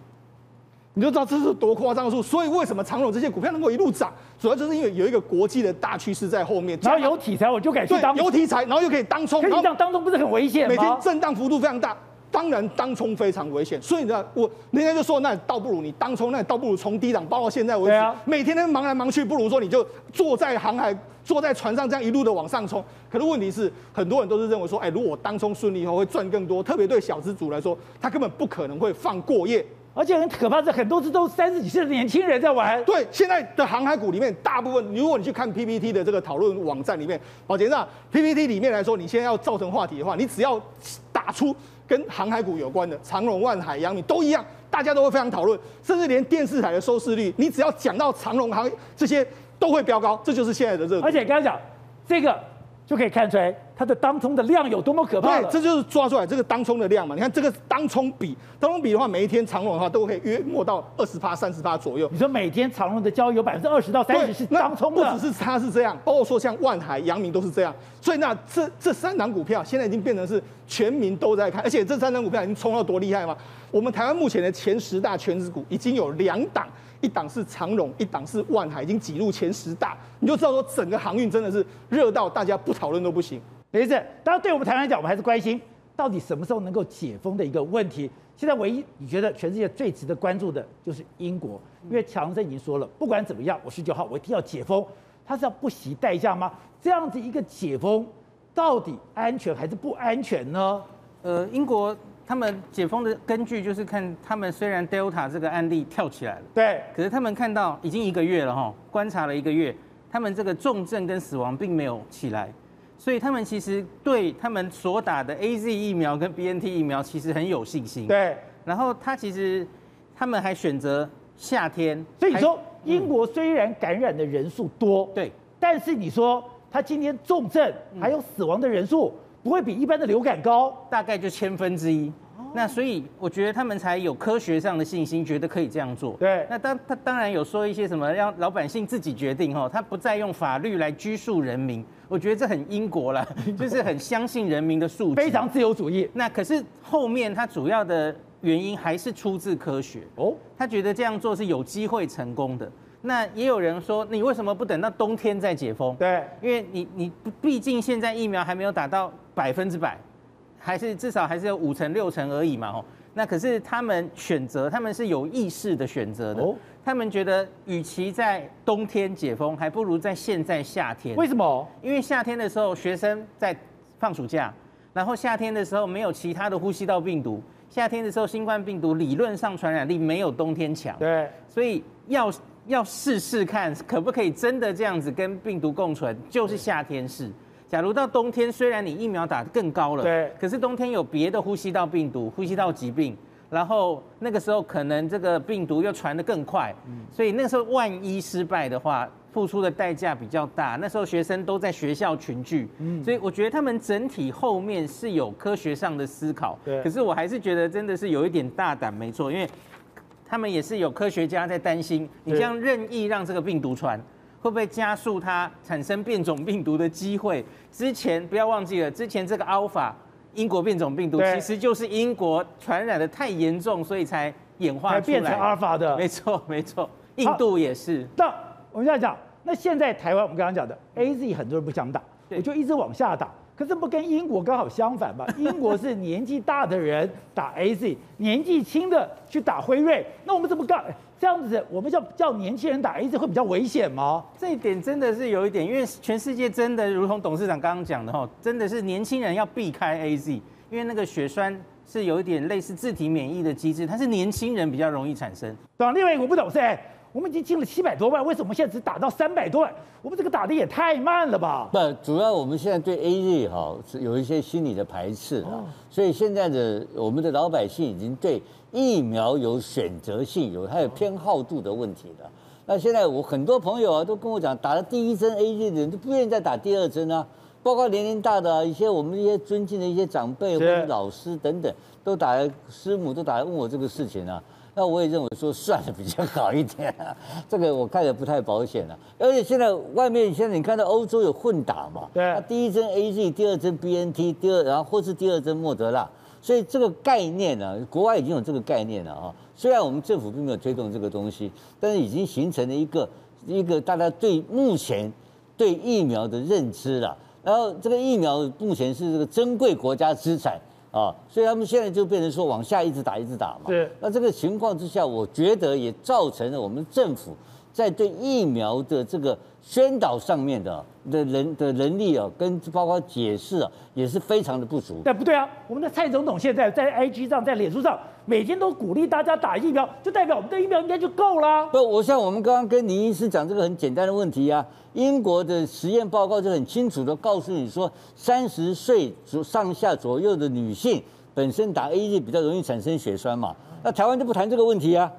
Speaker 2: 你就知道这是多夸张的数。所以为什么长荣这些股票能够一路涨，主要就是因为有一个国际的大趋势在后面。
Speaker 1: 然后有题材，我就敢去当。
Speaker 2: 有题材，然后又可以当冲。
Speaker 1: 可是这样当冲不是很危险吗？
Speaker 2: 每天震荡幅度非常大。当然，当冲非常危险，所以呢，我人家就说，那倒不如你当冲，那倒不如从低档包到现在为止，啊、每天都忙来忙去，不如说你就坐在航海，坐在船上这样一路的往上冲。可是问题是，很多人都是认为说，哎，如果当冲顺利以后会赚更多，特别对小资族来说，他根本不可能会放过夜。
Speaker 1: 而且很可怕的是，很多次都三十几岁的年轻人在玩。
Speaker 2: 对，现在的航海股里面，大部分如果你去看 PPT 的这个讨论网站里面，保杰上 PPT 里面来说，你现在要造成话题的话，你只要打出。跟航海股有关的长隆、万海、阳明都一样，大家都会非常讨论，甚至连电视台的收视率，你只要讲到长隆航这些都会飙高，这就是现在的热度。
Speaker 1: 而且刚刚讲这个。就可以看出来它的当冲的量有多么可怕。
Speaker 2: 对，这就是抓出来这个当冲的量嘛。你看这个当冲比，当冲比的话，每一天长龙的话都可以约莫到二十趴、三十趴左右。
Speaker 1: 你说每天长龙的交易有百分之二十到三十是当冲的，
Speaker 2: 不只是它是这样，包括说像万海、阳明都是这样。所以那这这三档股票现在已经变成是全民都在看，而且这三档股票已经冲到多厉害吗？我们台湾目前的前十大权值股已经有两档。一档是长荣，一档是万海，已经挤入前十大，你就知道说整个航运真的是热到大家不讨论都不行。
Speaker 1: 等于是，当然对我们台湾来讲，我们还是关心到底什么时候能够解封的一个问题。现在唯一你觉得全世界最值得关注的就是英国，因为强生已经说了，不管怎么样，我十九号我一定要解封，他是要不惜代价吗？这样子一个解封到底安全还是不安全呢？
Speaker 3: 呃，英国。他们解封的根据就是看他们虽然 Delta 这个案例跳起来了，
Speaker 1: 对，
Speaker 3: 可是他们看到已经一个月了哈，观察了一个月，他们这个重症跟死亡并没有起来，所以他们其实对他们所打的 AZ 疫苗跟 BNT 疫苗其实很有信心。
Speaker 1: 对，
Speaker 3: 然后他其实他们还选择夏天。
Speaker 1: 所以你说英国虽然感染的人数多，
Speaker 3: 对，
Speaker 1: 但是你说他今天重症还有死亡的人数不会比一般的流感高，
Speaker 3: 大概就千分之一。那所以我觉得他们才有科学上的信心，觉得可以这样做。
Speaker 1: 对，
Speaker 3: 那当他当然有说一些什么让老百姓自己决定哈，他不再用法律来拘束人民。我觉得这很英国了，(laughs) 就是很相信人民的素质，
Speaker 1: 非常自由主义。
Speaker 3: 那可是后面他主要的原因还是出自科学哦，他觉得这样做是有机会成功的。那也有人说，你为什么不等到冬天再解封？
Speaker 1: 对，
Speaker 3: 因为你你毕竟现在疫苗还没有打到百分之百。还是至少还是有五成六成而已嘛，吼。那可是他们选择，他们是有意识的选择的。哦。他们觉得，与其在冬天解封，还不如在现在夏天。
Speaker 1: 为什么？
Speaker 3: 因为夏天的时候学生在放暑假，然后夏天的时候没有其他的呼吸道病毒，夏天的时候新冠病毒理论上传染力没有冬天强。
Speaker 1: 对。
Speaker 3: 所以要要试试看，可不可以真的这样子跟病毒共存，就是夏天试。假如到冬天，虽然你疫苗打得更高了，
Speaker 1: 对，
Speaker 3: 可是冬天有别的呼吸道病毒、呼吸道疾病，然后那个时候可能这个病毒又传得更快，所以那个时候万一失败的话，付出的代价比较大。那时候学生都在学校群聚，所以我觉得他们整体后面是有科学上的思考，
Speaker 1: 对。
Speaker 3: 可是我还是觉得真的是有一点大胆，没错，因为他们也是有科学家在担心，你这样任意让这个病毒传。会不会加速它产生变种病毒的机会？之前不要忘记了，之前这个 Alpha 英国变种病毒其实就是英国传染的太严重，所以才演化出来
Speaker 1: 变成 Alpha 的。
Speaker 3: 没错，没错，印度也是。
Speaker 1: 那我们现在讲，那现在台湾我们刚刚讲的 AZ 很多人不想打，我就一直往下打。可是不跟英国刚好相反吧？(laughs) 英国是年纪大的人打 AZ，年纪轻的去打辉瑞。那我们怎么干？这样子，我们叫叫年轻人打 AZ 会比较危险吗？
Speaker 3: 这一点真的是有一点，因为全世界真的如同董事长刚刚讲的哈，真的是年轻人要避开 AZ，因为那个血栓是有一点类似自体免疫的机制，它是年轻人比较容易产生。
Speaker 1: 对，另外一个我不懂是，我们已经进了七百多万，为什么我们现在只打到三百多万？我们这个打的也太慢了吧？
Speaker 4: 不，主要我们现在对 AZ 哈是有一些心理的排斥啊，所以现在的我们的老百姓已经对。疫苗有选择性，有它有偏好度的问题的。那现在我很多朋友啊都跟我讲，打了第一针 AZ 的人都不愿意再打第二针啊。包括年龄大的啊，一些我们一些尊敬的一些长辈或者老师等等，都打来师母都打来问我这个事情啊。那我也认为说算了比较好一点啊，这个我看着不太保险了。而且现在外面现在你看到欧洲有混打嘛？
Speaker 1: 对。
Speaker 4: 那第一针 AZ，第二针 BNT，第二然后或是第二针莫德纳。所以这个概念呢、啊，国外已经有这个概念了啊。虽然我们政府并没有推动这个东西，但是已经形成了一个一个大家对目前对疫苗的认知了。然后这个疫苗目前是这个珍贵国家资产啊，所以他们现在就变成说往下一直打一直打嘛。
Speaker 1: 对。
Speaker 4: 那这个情况之下，我觉得也造成了我们政府在对疫苗的这个宣导上面的。的人的能力啊，跟包括解释啊，也是非常的不足。
Speaker 1: 但不对啊，我们的蔡总统现在在 IG 上，在脸书上，每天都鼓励大家打疫苗，就代表我们的疫苗应该就够了。
Speaker 4: 不，我像我们刚刚跟林医师讲这个很简单的问题啊，英国的实验报告就很清楚的告诉你说，三十岁左上下左右的女性本身打 AZ 比较容易产生血栓嘛。那台湾就不谈这个问题啊，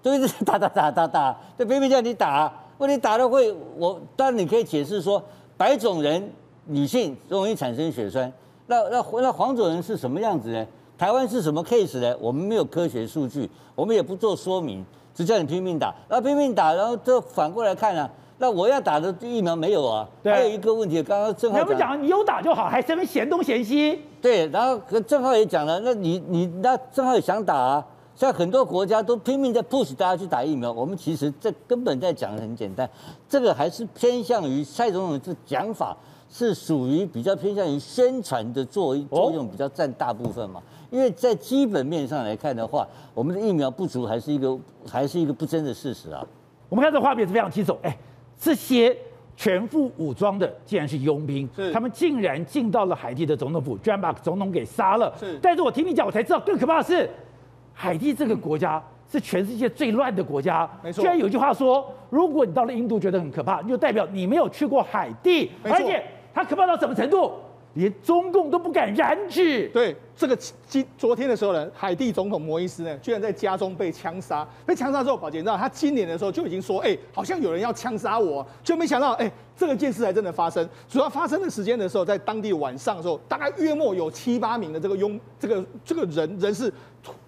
Speaker 4: 就一直打打打打打，就偏偏叫你打。问你打了会，我当然你可以解释说，白种人女性容易产生血栓，那那那黄种人是什么样子呢？台湾是什么 case 呢？我们没有科学数据，我们也不做说明，只叫你拼命打，那拼命打，然后这反过来看啊，那我要打的疫苗没有啊？对，还有一个问题，刚刚正浩讲，
Speaker 1: 你不讲你有打就好，还是嫌嫌东嫌西？
Speaker 4: 对，然后正浩也讲了，那你你那正浩也想打啊。在很多国家都拼命在 push 大家去打疫苗，我们其实这根本在讲的很简单，这个还是偏向于蔡总统这讲法是属于比较偏向于宣传的作作用比较占大部分嘛。因为在基本面上来看的话，我们的疫苗不足还是一个还是一个不争的事实啊。
Speaker 1: 我们看这画面是非常棘手，哎，这些全副武装的竟然是佣兵，他们竟然进到了海地的总统府，居然把总统给杀了。是，但是我听你讲，我才知道更可怕的是。海地这个国家是全世界最乱的国家，没错。居然有句话说，如果你到了印度觉得很可怕，就代表你没有去过海地，而且它可怕到什么程度，连中共都不敢染指。
Speaker 2: 对，这个今昨天的时候呢，海地总统摩伊斯呢，居然在家中被枪杀。被枪杀之后，宝杰知道他今年的时候就已经说，哎，好像有人要枪杀我，就没想到，哎，这个件事还真的发生。主要发生的时间的时候，在当地晚上的时候，大概月末有七八名的这个拥这个这个人人士。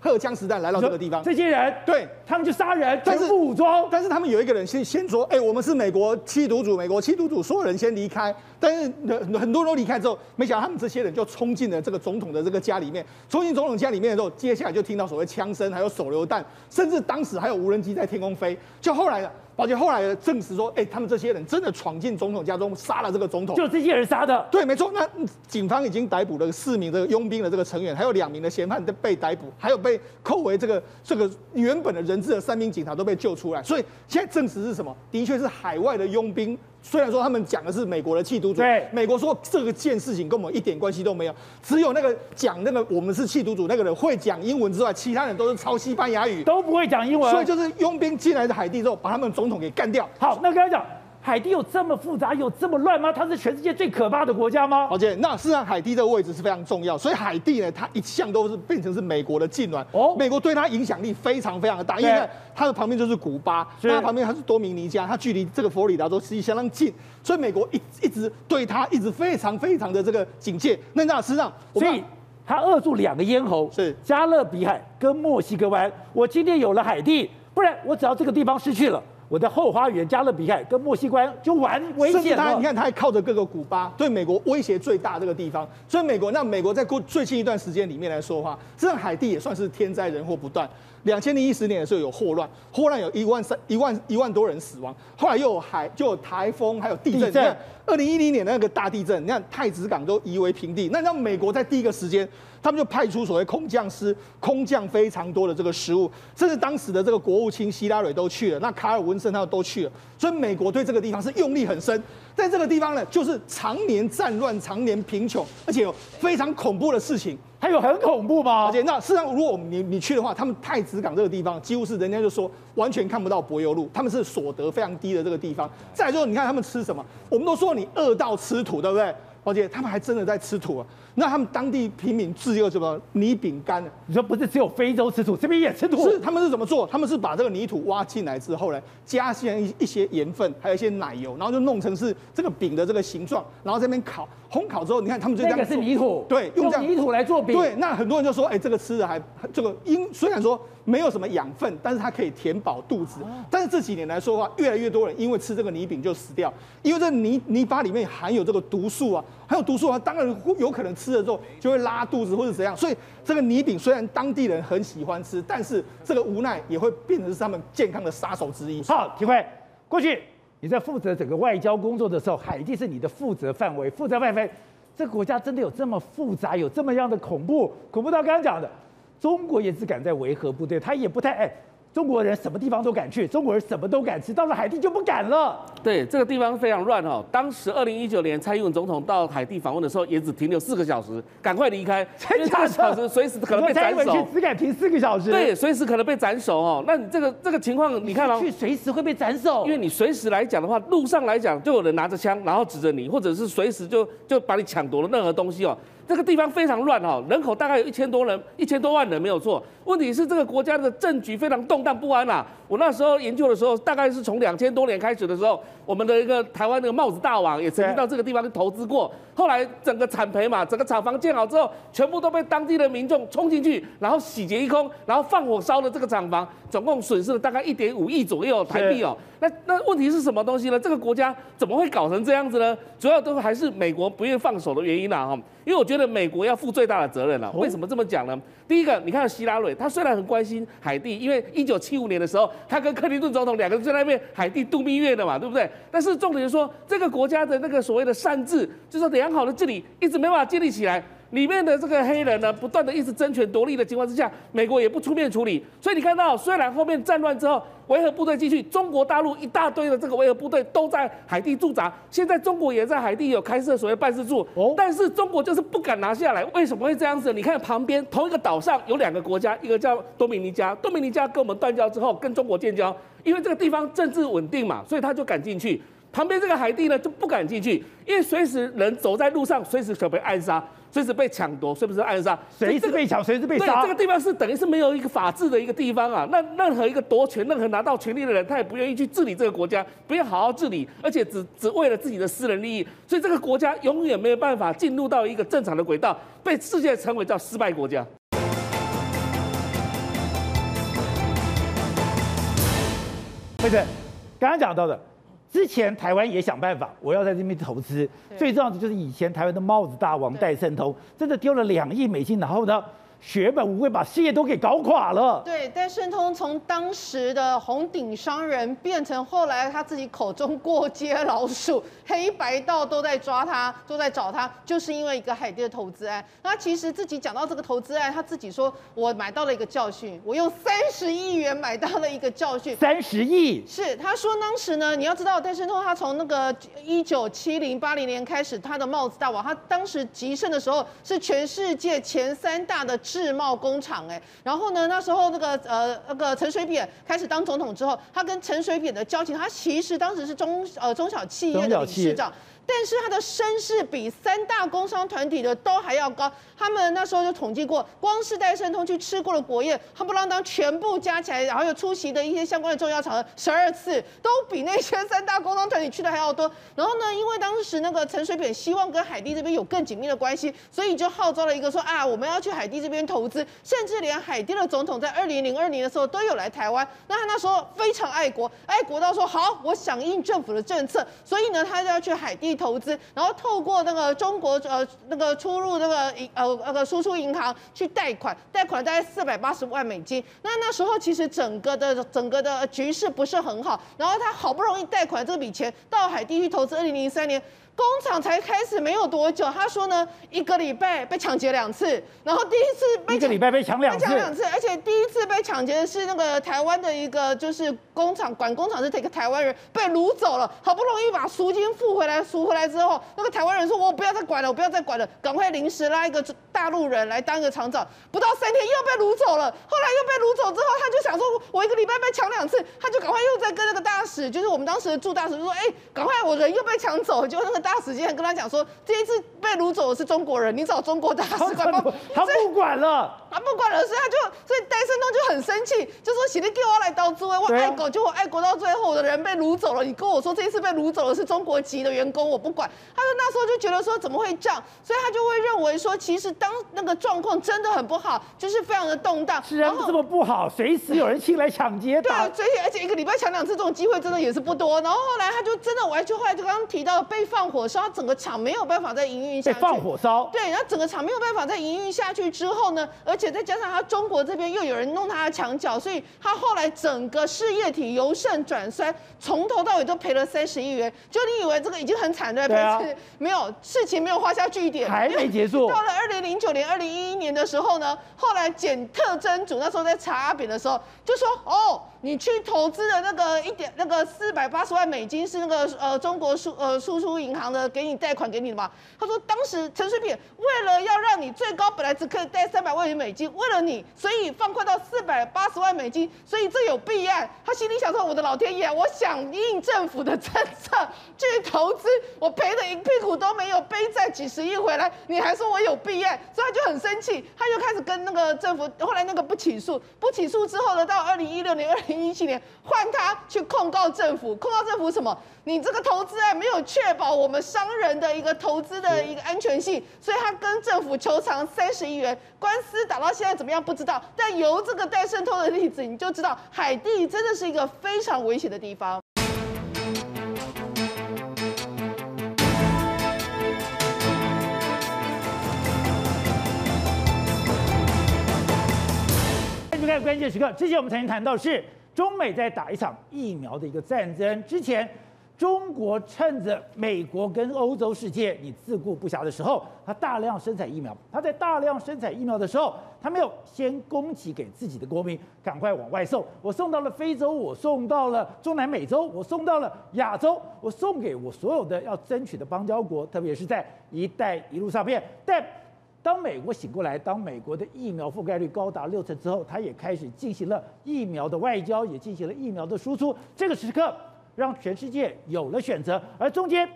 Speaker 2: 荷枪实弹来到这个地方，
Speaker 1: 这些人
Speaker 2: 对
Speaker 1: 他们就杀人，全副武装。
Speaker 2: 但是他们有一个人先先说，哎、欸，我们是美国缉毒组，美国缉毒组所有人先离开。但是很很多人都离开之后，没想到他们这些人就冲进了这个总统的这个家里面。冲进总统家里面的时候，接下来就听到所谓枪声，还有手榴弹，甚至当时还有无人机在天空飞。就后来呢？而且后来证实说，哎、他们这些人真的闯进总统家中，杀了这个总统，
Speaker 1: 就这些人杀的。
Speaker 2: 对，没错。那警方已经逮捕了四名这个佣兵的这个成员，还有两名的嫌犯都被逮捕，还有被扣为这个这个原本的人质的三名警察都被救出来。所以现在证实是什么？的确是海外的佣兵。虽然说他们讲的是美国的弃毒组，
Speaker 1: 对，
Speaker 2: 美国说这个件事情跟我们一点关系都没有，只有那个讲那个我们是弃毒组那个人会讲英文之外，其他人都是抄西班牙语，
Speaker 1: 都不会讲英文，
Speaker 2: 所以就是佣兵进来的海地之后，把他们总统给干掉。
Speaker 1: 好，那刚才讲。海地有这么复杂，有这么乱吗？它是全世界最可怕的国家吗？
Speaker 2: 而且，那事实上海地这个位置是非常重要，所以海地呢，它一向都是变成是美国的痙攣。哦，美国对它影响力非常非常的大，因为它的旁边就是古巴，那旁边它是多米尼加，它距离这个佛罗里达州实际相当近，所以美国一一直对它一直非常非常的这个警戒。那那事实上，
Speaker 1: 所以它扼住两个咽喉，是加勒比海跟墨西哥湾。我今天有了海地，不然我只要这个地方失去了。我的后花园加勒比海跟墨西哥就玩危险了。
Speaker 2: 你看，他还靠着各个古巴，对美国威胁最大这个地方。所以美国，那美国在过最近一段时间里面来说的话，这海地也算是天灾人祸不断。两千零一十年的时候有霍乱，霍乱有一万三一万一万多人死亡。后来又有海，就有台风，还有地震。地震你看，二零一零年那个大地震，你看太子港都夷为平地。那让美国在第一个时间，他们就派出所谓空降师，空降非常多的这个食物，甚至当时的这个国务卿希拉蕊都去了，那卡尔文森他们都去了。所以美国对这个地方是用力很深。在这个地方呢，就是常年战乱，常年贫穷，而且有非常恐怖的事情。
Speaker 1: 还有很恐怖吗？
Speaker 2: 而且那事实上，如果你你去的话，他们太子港这个地方几乎是人家就说完全看不到柏油路，他们是所得非常低的这个地方。再来就是你看他们吃什么，我们都说你饿到吃土，对不对？而且他们还真的在吃土啊。那他们当地平民自幼什么泥饼干？
Speaker 1: 你说不是只有非洲吃土，这边也吃土？
Speaker 2: 是，他们是怎么做？他们是把这个泥土挖进来之后呢，加上一一些盐分，还有一些奶油，然后就弄成是这个饼的这个形状，然后这边烤，烘烤之后，你看他们就这样。
Speaker 1: 那个是泥土，
Speaker 2: 对，用这样
Speaker 1: 用泥土来做饼。
Speaker 2: 对，那很多人就说，哎，这个吃的还这个因虽然说没有什么养分，但是它可以填饱肚子。但是这几年来说的话，越来越多人因为吃这个泥饼就死掉，因为这泥泥巴里面含有这个毒素啊，还有毒素啊，当然有可能吃了之后就会。拉肚子或者怎样，所以这个泥饼虽然当地人很喜欢吃，但是这个无奈也会变成是他们健康的杀手之一。
Speaker 1: 好，体会，过去你在负责整个外交工作的时候，海地是你的负责范围，负责范围，这个国家真的有这么复杂，有这么样的恐怖，恐怖到刚刚讲的，中国也只敢在维和部队，他也不太哎。中国人什么地方都敢去，中国人什么都敢吃，到了海地就不敢了。
Speaker 7: 对，这个地方非常乱哦。当时二零一九年蔡英文总统到海地访问的时候，也只停留四个小时，赶快离开，因为四个小时随时可能被斩首。
Speaker 1: 只敢停四个小时。
Speaker 7: 对，随时可能被斩首哦。那你这个这个情况，你看哦，
Speaker 1: 去随时会被斩首。
Speaker 7: 因为你随时来讲的话，路上来讲就有人拿着枪，然后指着你，或者是随时就就把你抢夺了任何东西哦。这个地方非常乱哈，人口大概有一千多人，一千多万人没有错。问题是这个国家的政局非常动荡不安呐。我那时候研究的时候，大概是从两千多年开始的时候，我们的一个台湾那个帽子大王也曾经到这个地方去投资过。后来整个产培嘛，整个厂房建好之后，全部都被当地的民众冲进去，然后洗劫一空，然后放火烧了这个厂房，总共损失了大概一点五亿左右台币哦。那那问题是什么东西呢？这个国家怎么会搞成这样子呢？主要都还是美国不愿放手的原因呐哈。因为我觉得美国要负最大的责任了。为什么这么讲呢？第一个，你看希拉蕊，他虽然很关心海地，因为一九七五年的时候，他跟克林顿总统两个人在那边海地度蜜月的嘛，对不对？但是重点是说，这个国家的那个所谓的善治，就是良好的治理，一直没办法建立起来。里面的这个黑人呢，不断的一直争权夺利的情况之下，美国也不出面处理。所以你看到，虽然后面战乱之后，维和部队继续，中国大陆一大堆的这个维和部队都在海地驻扎，现在中国也在海地有开设所谓办事处。哦，但是中国就是不敢拿下来，为什么会这样子？你看旁边同一个岛上有两个国家，一个叫多米尼加，多米尼加跟我们断交之后跟中国建交，因为这个地方政治稳定嘛，所以他就敢进去。旁边这个海地呢就不敢进去，因为随时人走在路上，随时可被暗杀。随时被抢夺，是不是暗杀？
Speaker 1: 随时被抢，随时被杀。
Speaker 7: 对，这个地方是等于是没有一个法治的一个地方啊。那任何一个夺权、任何拿到权力的人，他也不愿意去治理这个国家，不要好好治理，而且只只为了自己的私人利益，所以这个国家永远没有办法进入到一个正常的轨道，被世界称为叫失败国家。
Speaker 1: 辉正，刚刚讲到的。之前台湾也想办法，我要在这边投资。最重要的就是以前台湾的帽子大王戴胜通，真的丢了两亿美金，然后呢？血本无归，把事业都给搞垮了。
Speaker 8: 对，戴胜通从当时的红顶商人，变成后来他自己口中过街老鼠，黑白道都在抓他，都在找他，就是因为一个海地的投资案。那其实自己讲到这个投资案，他自己说：“我买到了一个教训，我用三十亿元买到了一个教训。”
Speaker 1: 三十亿
Speaker 8: 是他说当时呢，你要知道戴胜通他从那个一九七零八零年开始，他的帽子大王，他当时极盛的时候是全世界前三大的。世贸工厂哎，然后呢，那时候那个呃那个陈水扁开始当总统之后，他跟陈水扁的交情，他其实当时是中呃中小企业的理事长。但是他的声势比三大工商团体的都还要高。他们那时候就统计过，光是戴胜通去吃过的国宴，夯不啷当全部加起来，然后又出席的一些相关的重要场合十二次，都比那些三大工商团体去的还要多。然后呢，因为当时那个陈水扁希望跟海地这边有更紧密的关系，所以就号召了一个说啊，我们要去海地这边投资，甚至连海地的总统在二零零二年的时候都有来台湾。那他那时候非常爱国，爱国到说好，我响应政府的政策，所以呢，他就要去海地。投资，然后透过那个中国呃那个出入那个银呃那个输出银行去贷款，贷款大概四百八十万美金。那那时候其实整个的整个的局势不是很好，然后他好不容易贷款这笔钱到海地去投资，二零零三年。工厂才开始没有多久，他说呢，一个礼拜被抢劫两次，然后第一次被
Speaker 1: 一个礼拜被抢两次，
Speaker 8: 被抢两次，而且第一次被抢劫的是那个台湾的一个就是工厂管工厂是一个台湾人被掳走了，好不容易把赎金付回来，赎回来之后，那个台湾人说，我不要再管了，我不要再管了，赶快临时拉一个大陆人来当一个厂长，不到三天又被掳走了，后来又被掳走之后，他就想说，我一个礼拜被抢两次，他就赶快又在跟那个大使，就是我们当时的驻大使就说，哎，赶快我人又被抢走，就那个。大使竟然跟他讲说，这一次被掳走的是中国人，你找中国大使馆吧。(laughs)
Speaker 1: 他不管了，
Speaker 8: 他不管了，所以他就，所以戴胜东就很生气，就说：“请你给我来到诸位，我爱狗，就我爱国到最后，我的人被掳走了。你跟我说这一次被掳走的是中国籍的员工，我不管。”他说那时候就觉得说怎么会这样，所以他就会认为说，其实当那个状况真的很不好，就是非常的动荡。
Speaker 1: 是啊，这么不好，随时有人进来抢劫。
Speaker 8: 对啊，所以而且一个礼拜抢两次这种机会真的也是不多。然后后来他就真的，我还就后来就刚刚提到被放火烧，整个厂。没有办法再营运下去，
Speaker 1: 放火烧。
Speaker 8: 对，然后整个厂没有办法再营运下去之后呢，而且再加上他中国这边又有人弄他的墙角，所以他后来整个事业体由盛转衰，从头到尾都赔了三十亿元。就你以为这个已经很惨了，对啊，没有，事情没有画下句点，
Speaker 1: 还没结束。(laughs)
Speaker 8: 到了二零零九年、二零一一年的时候呢，后来检特征组那时候在查阿扁的时候就说哦。你去投资的那个一点那个四百八十万美金是那个呃中国输呃输出银行的给你贷款给你的吗？他说当时陈水扁为了要让你最高本来只可以贷三百万元美金，为了你所以放宽到四百八十万美金，所以这有弊案。他心里想说：我的老天爷，我响应政府的政策去投资，我赔的一屁股都没有，背债几十亿回来，你还说我有弊案，所以他就很生气，他就开始跟那个政府，后来那个不起诉，不起诉之后呢，到二零一六年二零。一七年换他去控告政府，控告政府什么？你这个投资案没有确保我们商人的一个投资的一个安全性，所以他跟政府求偿三十亿元，官司打到现在怎么样不知道。但由这个戴胜通的例子，你就知道海地真的是一个非常危险的地方。
Speaker 1: 就看关键时刻，之前我们曾经谈到是。中美在打一场疫苗的一个战争之前，中国趁着美国跟欧洲世界你自顾不暇的时候，它大量生产疫苗。它在大量生产疫苗的时候，它没有先供给给自己的国民，赶快往外送。我送到了非洲，我送到了中南美洲，我送到了亚洲，我送给我所有的要争取的邦交国，特别是在“一带一路”上面。但当美国醒过来，当美国的疫苗覆盖率高达六成之后，它也开始进行了疫苗的外交，也进行了疫苗的输出。这个时刻让全世界有了选择，而中间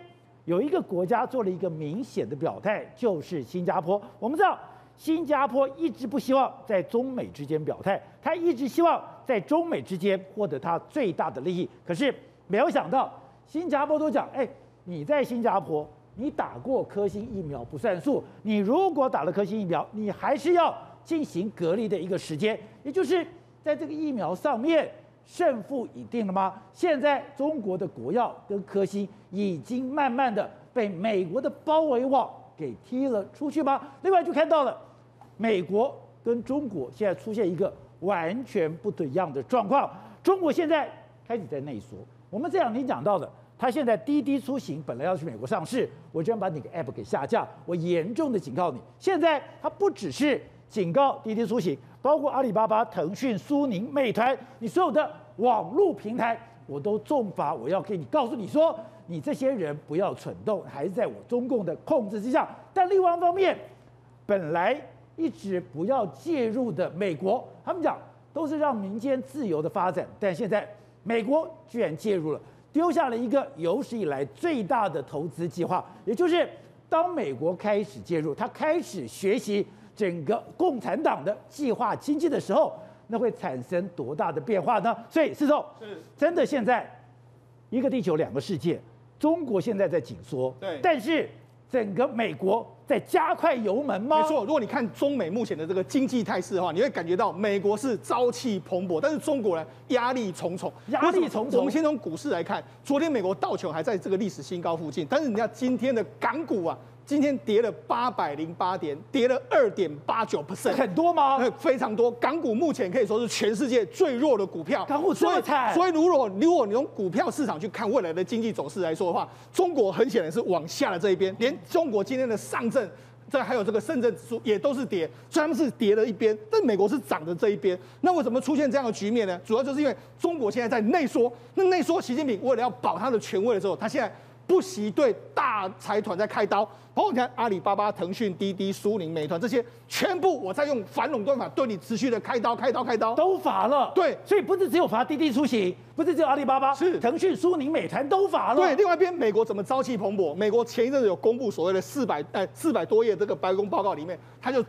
Speaker 1: 有一个国家做了一个明显的表态，就是新加坡。我们知道，新加坡一直不希望在中美之间表态，他一直希望在中美之间获得他最大的利益。可是没有想到，新加坡都讲，哎，你在新加坡，你打过科兴疫苗不算数，你如果打了科兴疫苗，你还是要进行隔离的一个时间，也就是在这个疫苗上面。胜负已定了吗？现在中国的国药跟科兴已经慢慢的被美国的包围网给踢了出去吗？另外就看到了美国跟中国现在出现一个完全不一样的状况。中国现在开始在内缩。我们这两天讲到的，他现在滴滴出行本来要去美国上市，我居然把你个 app 给下架，我严重的警告你。现在他不只是警告滴滴出行。包括阿里巴巴、腾讯、苏宁、美团，你所有的网络平台，我都重罚。我要给你告诉你说，你这些人不要蠢动，还是在我中共的控制之下。但另外一方面，本来一直不要介入的美国，他们讲都是让民间自由的发展，但现在美国居然介入了，丢下了一个有史以来最大的投资计划，也就是当美国开始介入，他开始学习。整个共产党的计划经济的时候，那会产生多大的变化呢？所以，四总是真的现在一个地球两个世界，中国现在在紧缩，
Speaker 2: 对，
Speaker 1: 但是整个美国在加快油门吗？
Speaker 2: 没错，如果你看中美目前的这个经济态势的话，你会感觉到美国是朝气蓬勃，但是中国呢压力重重，
Speaker 1: 压力重重。
Speaker 2: 我们先从股市来看，昨天美国道琼还在这个历史新高附近，但是你看今天的港股啊。今天跌了八百零八点，跌了二点八九 percent，
Speaker 1: 很多吗？
Speaker 2: 非常多。港股目前可以说是全世界最弱的股票。
Speaker 1: 港股这么惨，
Speaker 2: 所以如果如果你用股票市场去看未来的经济走势来说的话，中国很显然是往下的这一边。连中国今天的上证，这还有这个深圳指数也都是跌，虽然他们是跌了一边，但美国是涨的这一边。那为什么出现这样的局面呢？主要就是因为中国现在在内缩。那内缩，习近平为了要保他的权威的时候，他现在。不惜对大财团在开刀，包括你看阿里巴巴、腾讯、滴滴、苏宁、美团这些，全部我在用反垄断法对你持续的开刀、开刀、开刀，
Speaker 1: 都罚了。
Speaker 2: 对，
Speaker 1: 所以不是只有罚滴滴出行，不是只有阿里巴巴，
Speaker 2: 是
Speaker 1: 腾讯、苏宁、美团都罚了。
Speaker 2: 对，另外一边美国怎么朝气蓬勃？美国前一阵子有公布所谓的四百呃四百多页这个白宫报告里面，他就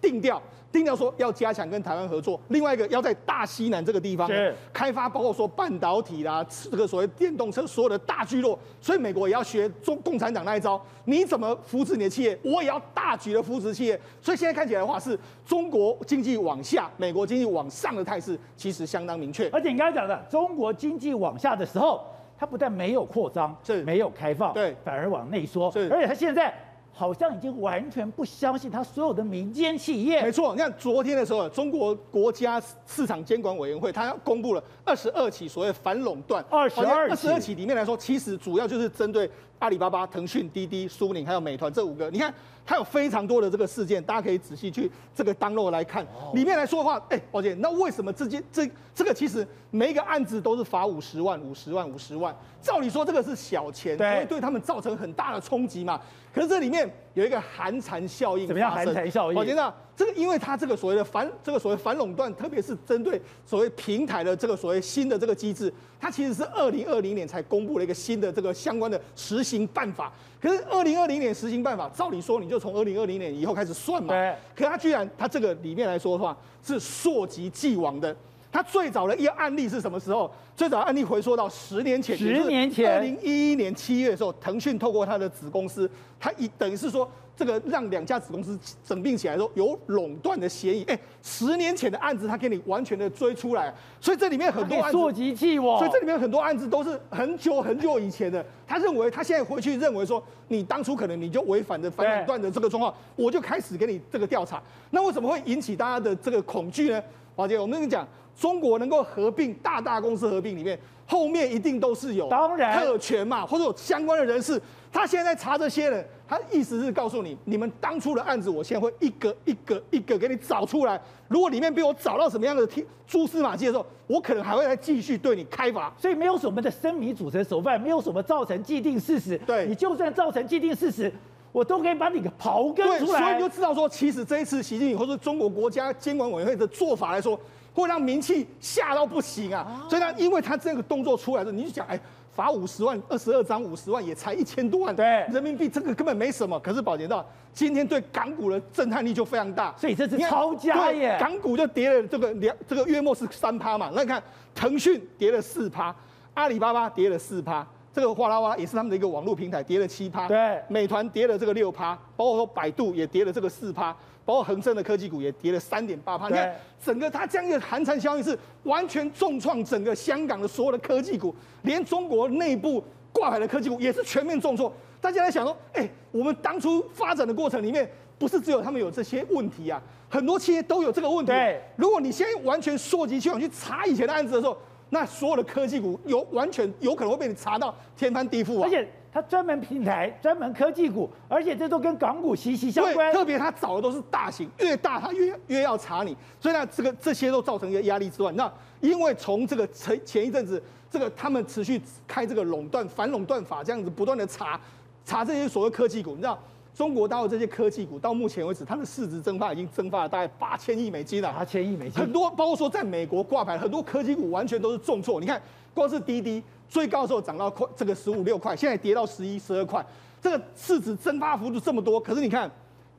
Speaker 2: 定调。定调说要加强跟台湾合作，另外一个要在大西南这个地方开发，包括说半导体啦，这个所谓电动车所有的大聚落，所以美国也要学中共产党那一招，你怎么扶持你的企业，我也要大举的扶持企业。所以现在看起来的话，是中国经济往下，美国经济往上的态势其实相当明确。
Speaker 1: 而且你刚才讲的，中国经济往下的时候，它不但没有扩张，是没有开放，
Speaker 2: 对，
Speaker 1: 反而往内缩，是，而且它现在。好像已经完全不相信他所有的民间企业。
Speaker 2: 没错，你看昨天的时候，中国国家市场监管委员会它公布了二十二起所谓反垄断。
Speaker 1: 二十二
Speaker 2: 二十二起里面来说，其实主要就是针对阿里巴巴、腾讯、滴滴、苏宁还有美团这五个。你看。它有非常多的这个事件，大家可以仔细去这个 download 来看。里面来说的话，哎，宝姐，那为什么这件这这个其实每一个案子都是罚五十万、五十万、五十万？照理说这个是小钱，对，会对他们造成很大的冲击嘛。可是这里面有一个寒蝉效应。
Speaker 1: 怎么样寒蝉效应？
Speaker 2: 宝姐，那这个因为它这个所谓的反这个所谓反垄断，特别是针对所谓平台的这个所谓新的这个机制，它其实是二零二零年才公布了一个新的这个相关的实行办法。可是二零二零年实行办法，照理说你就从二零二零年以后开始算嘛。对。可它居然它这个里面来说的话是溯及既往的。他最早的一个案例是什么时候？最早的案例回溯到十年前。
Speaker 1: 十年前。
Speaker 2: 二零一一年七月的时候，腾讯透过他的子公司，他一等于是说。这个让两家子公司整并起来的时候有垄断的嫌疑，哎，十年前的案子他给你完全的追出来，所以这里面很多案子，
Speaker 1: 溯及既往，
Speaker 2: 所以这里面很多案子都是很久很久以前的。他认为他现在回去认为说，你当初可能你就违反了反垄断的这个状况，我就开始给你这个调查。那为什么会引起大家的这个恐惧呢？华姐，我们跟你讲，中国能够合并大大公司合并里面，后面一定都是有当然特权嘛，或者有相关的人士。他现在查这些人，他意思是告诉你，你们当初的案子，我现在会一个一个一个给你找出来。如果里面被我找到什么样的蛛丝马迹的时候，我可能还会再继续对你开罚。
Speaker 1: 所以没有什么的生米煮成熟饭，没有什么造成既定事实。
Speaker 2: 对，
Speaker 1: 你就算造成既定事实，我都可以把你给刨根出来。
Speaker 2: 所以你就知道说，其实这一次习近平或者中国国家监管委员会的做法来说，会让名气吓到不行啊。所以呢，因为他这个动作出来的，你就讲，哎，罚五十万，二十二张五十万，也才一千多万，
Speaker 1: 对，
Speaker 2: 人民币这个根本没什么。可是宝洁到今天对港股的震撼力就非常大，
Speaker 1: 所以这是抄家耶。
Speaker 2: 港股就跌了这个两这个月末是三趴嘛，那你看腾讯跌了四趴，阿里巴巴跌了四趴。这个哗啦哗啦也是他们的一个网络平台，跌了七趴。
Speaker 1: 对，
Speaker 2: 美团跌了这个六趴，包括说百度也跌了这个四趴，包括恒生的科技股也跌了三点八趴。你看，整个它这样一个寒蝉效应是完全重创整个香港的所有的科技股，连中国内部挂牌的科技股也是全面重挫。大家在想说，哎，我们当初发展的过程里面，不是只有他们有这些问题啊，很多企业都有这个问题。
Speaker 1: 对，
Speaker 2: 如果你现在完全溯及去往去查以前的案子的时候。那所有的科技股有完全有可能会被你查到天翻地覆啊！
Speaker 1: 而且它专门平台、专门科技股，而且这都跟港股息息相关。
Speaker 2: 特别它找的都是大型，越大它越越要查你。所以呢，这个这些都造成一个压力之外，那因为从这个前前一阵子，这个他们持续开这个垄断反垄断法，这样子不断的查查这些所谓科技股，你知道？中国大陆这些科技股到目前为止，它的市值蒸发已经蒸发了大概八千亿美金了。
Speaker 1: 八千亿美金，
Speaker 2: 很多包括说在美国挂牌，很多科技股完全都是重挫。你看，光是滴滴最高的时候涨到快这个十五六块，现在跌到十一十二块，这个市值蒸发幅度这么多。可是你看，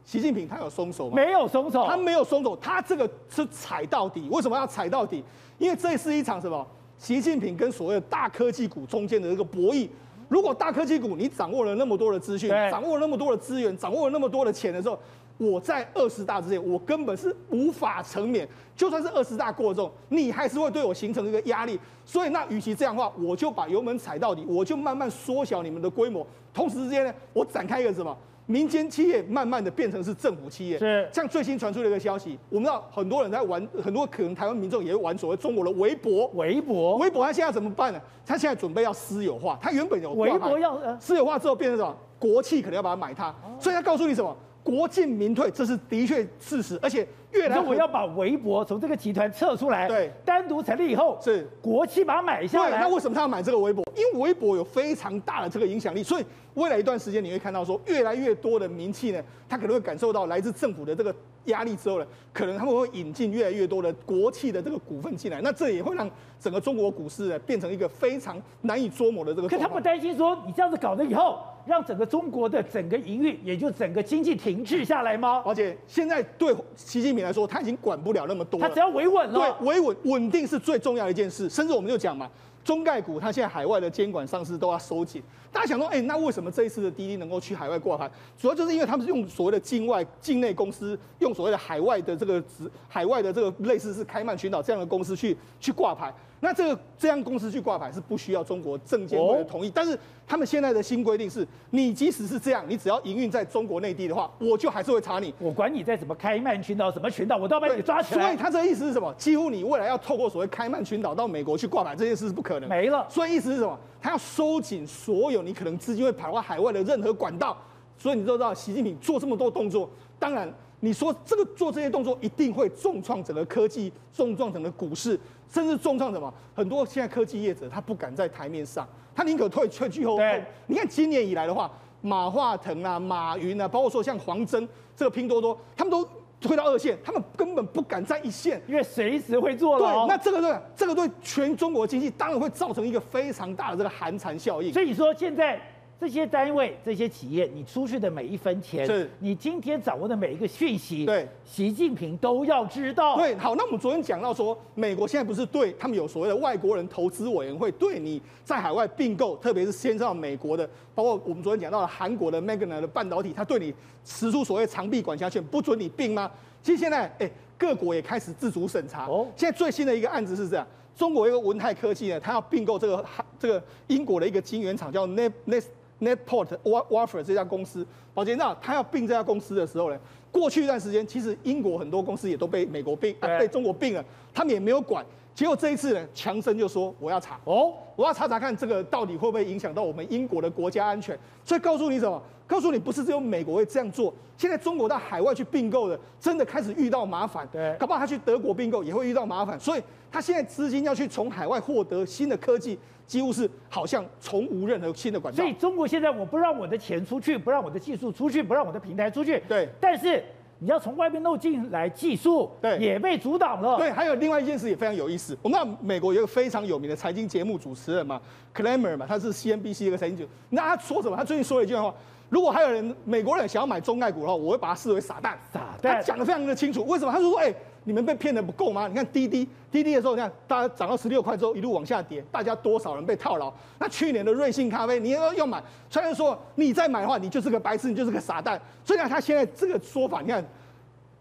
Speaker 2: 习近平他有松手吗？
Speaker 1: 没有松手，
Speaker 2: 他没有松手，他这个是踩到底。为什么要踩到底？因为这是一场什么？习近平跟所谓的大科技股中间的这个博弈。如果大科技股你掌握了那么多的资讯，掌握了那么多的资源，掌握了那么多的钱的时候，我在二十大之前，我根本是无法成免。就算是二十大过重，你还是会对我形成一个压力。所以，那与其这样的话，我就把油门踩到底，我就慢慢缩小你们的规模。同时之间呢，我展开一个什么？民间企业慢慢的变成是政府企业，
Speaker 1: 是
Speaker 2: 像最新传出的一个消息，我们知道很多人在玩，很多可能台湾民众也会玩所谓中国的微博，
Speaker 1: 微博，
Speaker 2: 微博，他现在怎么办呢？他现在准备要私有化，他原本有
Speaker 1: 微博要
Speaker 2: 私有化之后变成什么？国企可能要把它买它，所以他告诉你什么？国进民退，这是的确事实，而且越来
Speaker 1: 我要把微博从这个集团撤出来，
Speaker 2: 对，
Speaker 1: 单独成立以后
Speaker 2: 是
Speaker 1: 国企把它买下来。
Speaker 2: 那为什么他要买这个微博？因为微博有非常大的这个影响力，所以未来一段时间你会看到说，越来越多的民企呢，他可能会感受到来自政府的这个压力之后呢，可能他们会引进越来越多的国企的这个股份进来，那这也会让整个中国股市呢变成一个非常难以捉摸的这个。
Speaker 1: 可他不担心说，你这样子搞了以后。让整个中国的整个营运，也就整个经济停滞下来吗？
Speaker 2: 而且现在对习近平来说，他已经管不了那么多了。
Speaker 1: 他只要维稳了，
Speaker 2: 对，维稳稳定是最重要的一件事。甚至我们就讲嘛，中概股它现在海外的监管上市都要收紧。大家想说，哎，那为什么这一次的滴滴能够去海外挂牌？主要就是因为他们是用所谓的境外、境内公司，用所谓的海外的这个海外的这个类似是开曼群岛这样的公司去去挂牌。那这个这样公司去挂牌是不需要中国证监会的同意，但是他们现在的新规定是，你即使是这样，你只要营运在中国内地的话，我就还是会查你。
Speaker 1: 我管你在什么开曼群岛、什么群岛，我都要把你抓起来。
Speaker 2: 所以他这个意思是什么？几乎你未来要透过所谓开曼群岛到美国去挂牌这件事是不可能，
Speaker 1: 没了。
Speaker 2: 所以意思是什么？他要收紧所有你可能资金会跑到海外的任何管道。所以你都知道，习近平做这么多动作，当然。你说这个做这些动作一定会重创整个科技，重创整个股市，甚至重创什么？很多现在科技业者他不敢在台面上，他宁可退退居后。对，你看今年以来的话，马化腾啊、马云啊，包括说像黄峥这个拼多多，他们都退到二线，他们根本不敢在一线，
Speaker 1: 因为随时会做了。
Speaker 2: 对，那这个对，这个对全中国经济当然会造成一个非常大的这个寒蝉效应。
Speaker 1: 所以说现在。这些单位、这些企业，你出去的每一分钱，
Speaker 2: 是
Speaker 1: 你今天掌握的每一个讯息，
Speaker 2: 对，
Speaker 1: 习近平都要知道。
Speaker 2: 对，好，那我们昨天讲到说，美国现在不是对他们有所谓的外国人投资委员会，对你在海外并购，特别是先上美国的，包括我们昨天讲到的韩国的 Magna 的半导体，他对你实出所谓长臂管辖权，不准你并吗？其实现在，哎，各国也开始自主审查。哦，现在最新的一个案子是这样，中国一个文泰科技呢，它要并购这个这个英国的一个晶圆厂，叫 Net。Netport Wafer 这家公司，宝杰那他要并这家公司的时候呢，过去一段时间，其实英国很多公司也都被美国并，啊，被中国并了，他们也没有管。结果这一次呢，强生就说我要查哦，我要查查看这个到底会不会影响到我们英国的国家安全。所以告诉你什么？告诉你不是只有美国会这样做，现在中国到海外去并购的，真的开始遇到麻烦。对，搞不好他去德国并购也会遇到麻烦。所以他现在资金要去从海外获得新的科技。几乎是好像从无任何新的管道。
Speaker 1: 所以中国现在我不让我的钱出去，不让我的技术出去，不让我的平台出去。
Speaker 2: 对。
Speaker 1: 但是你要从外面弄进来技术，
Speaker 2: 对，
Speaker 1: 也被阻挡了。
Speaker 2: 对，还有另外一件事也非常有意思。我们知道美国有一个非常有名的财经节目主持人嘛，Cramer 嘛，他是 CNBC 一个财经节目。那他说什么？他最近说了一句话：如果还有人美国人想要买中概股的话，我会把它视为傻蛋。
Speaker 1: 傻蛋。
Speaker 2: 他讲的非常的清楚。为什么？他就说：哎、欸，你们被骗的不够吗？你看滴滴，滴滴的时候，你看大家涨到十六块之后一路往下跌，大家多少人被套牢？那去年的瑞幸咖啡，你要要买，虽然说你再买的话，你就是个白痴，你就是个傻蛋。所以呢，他现在这个说法，你看。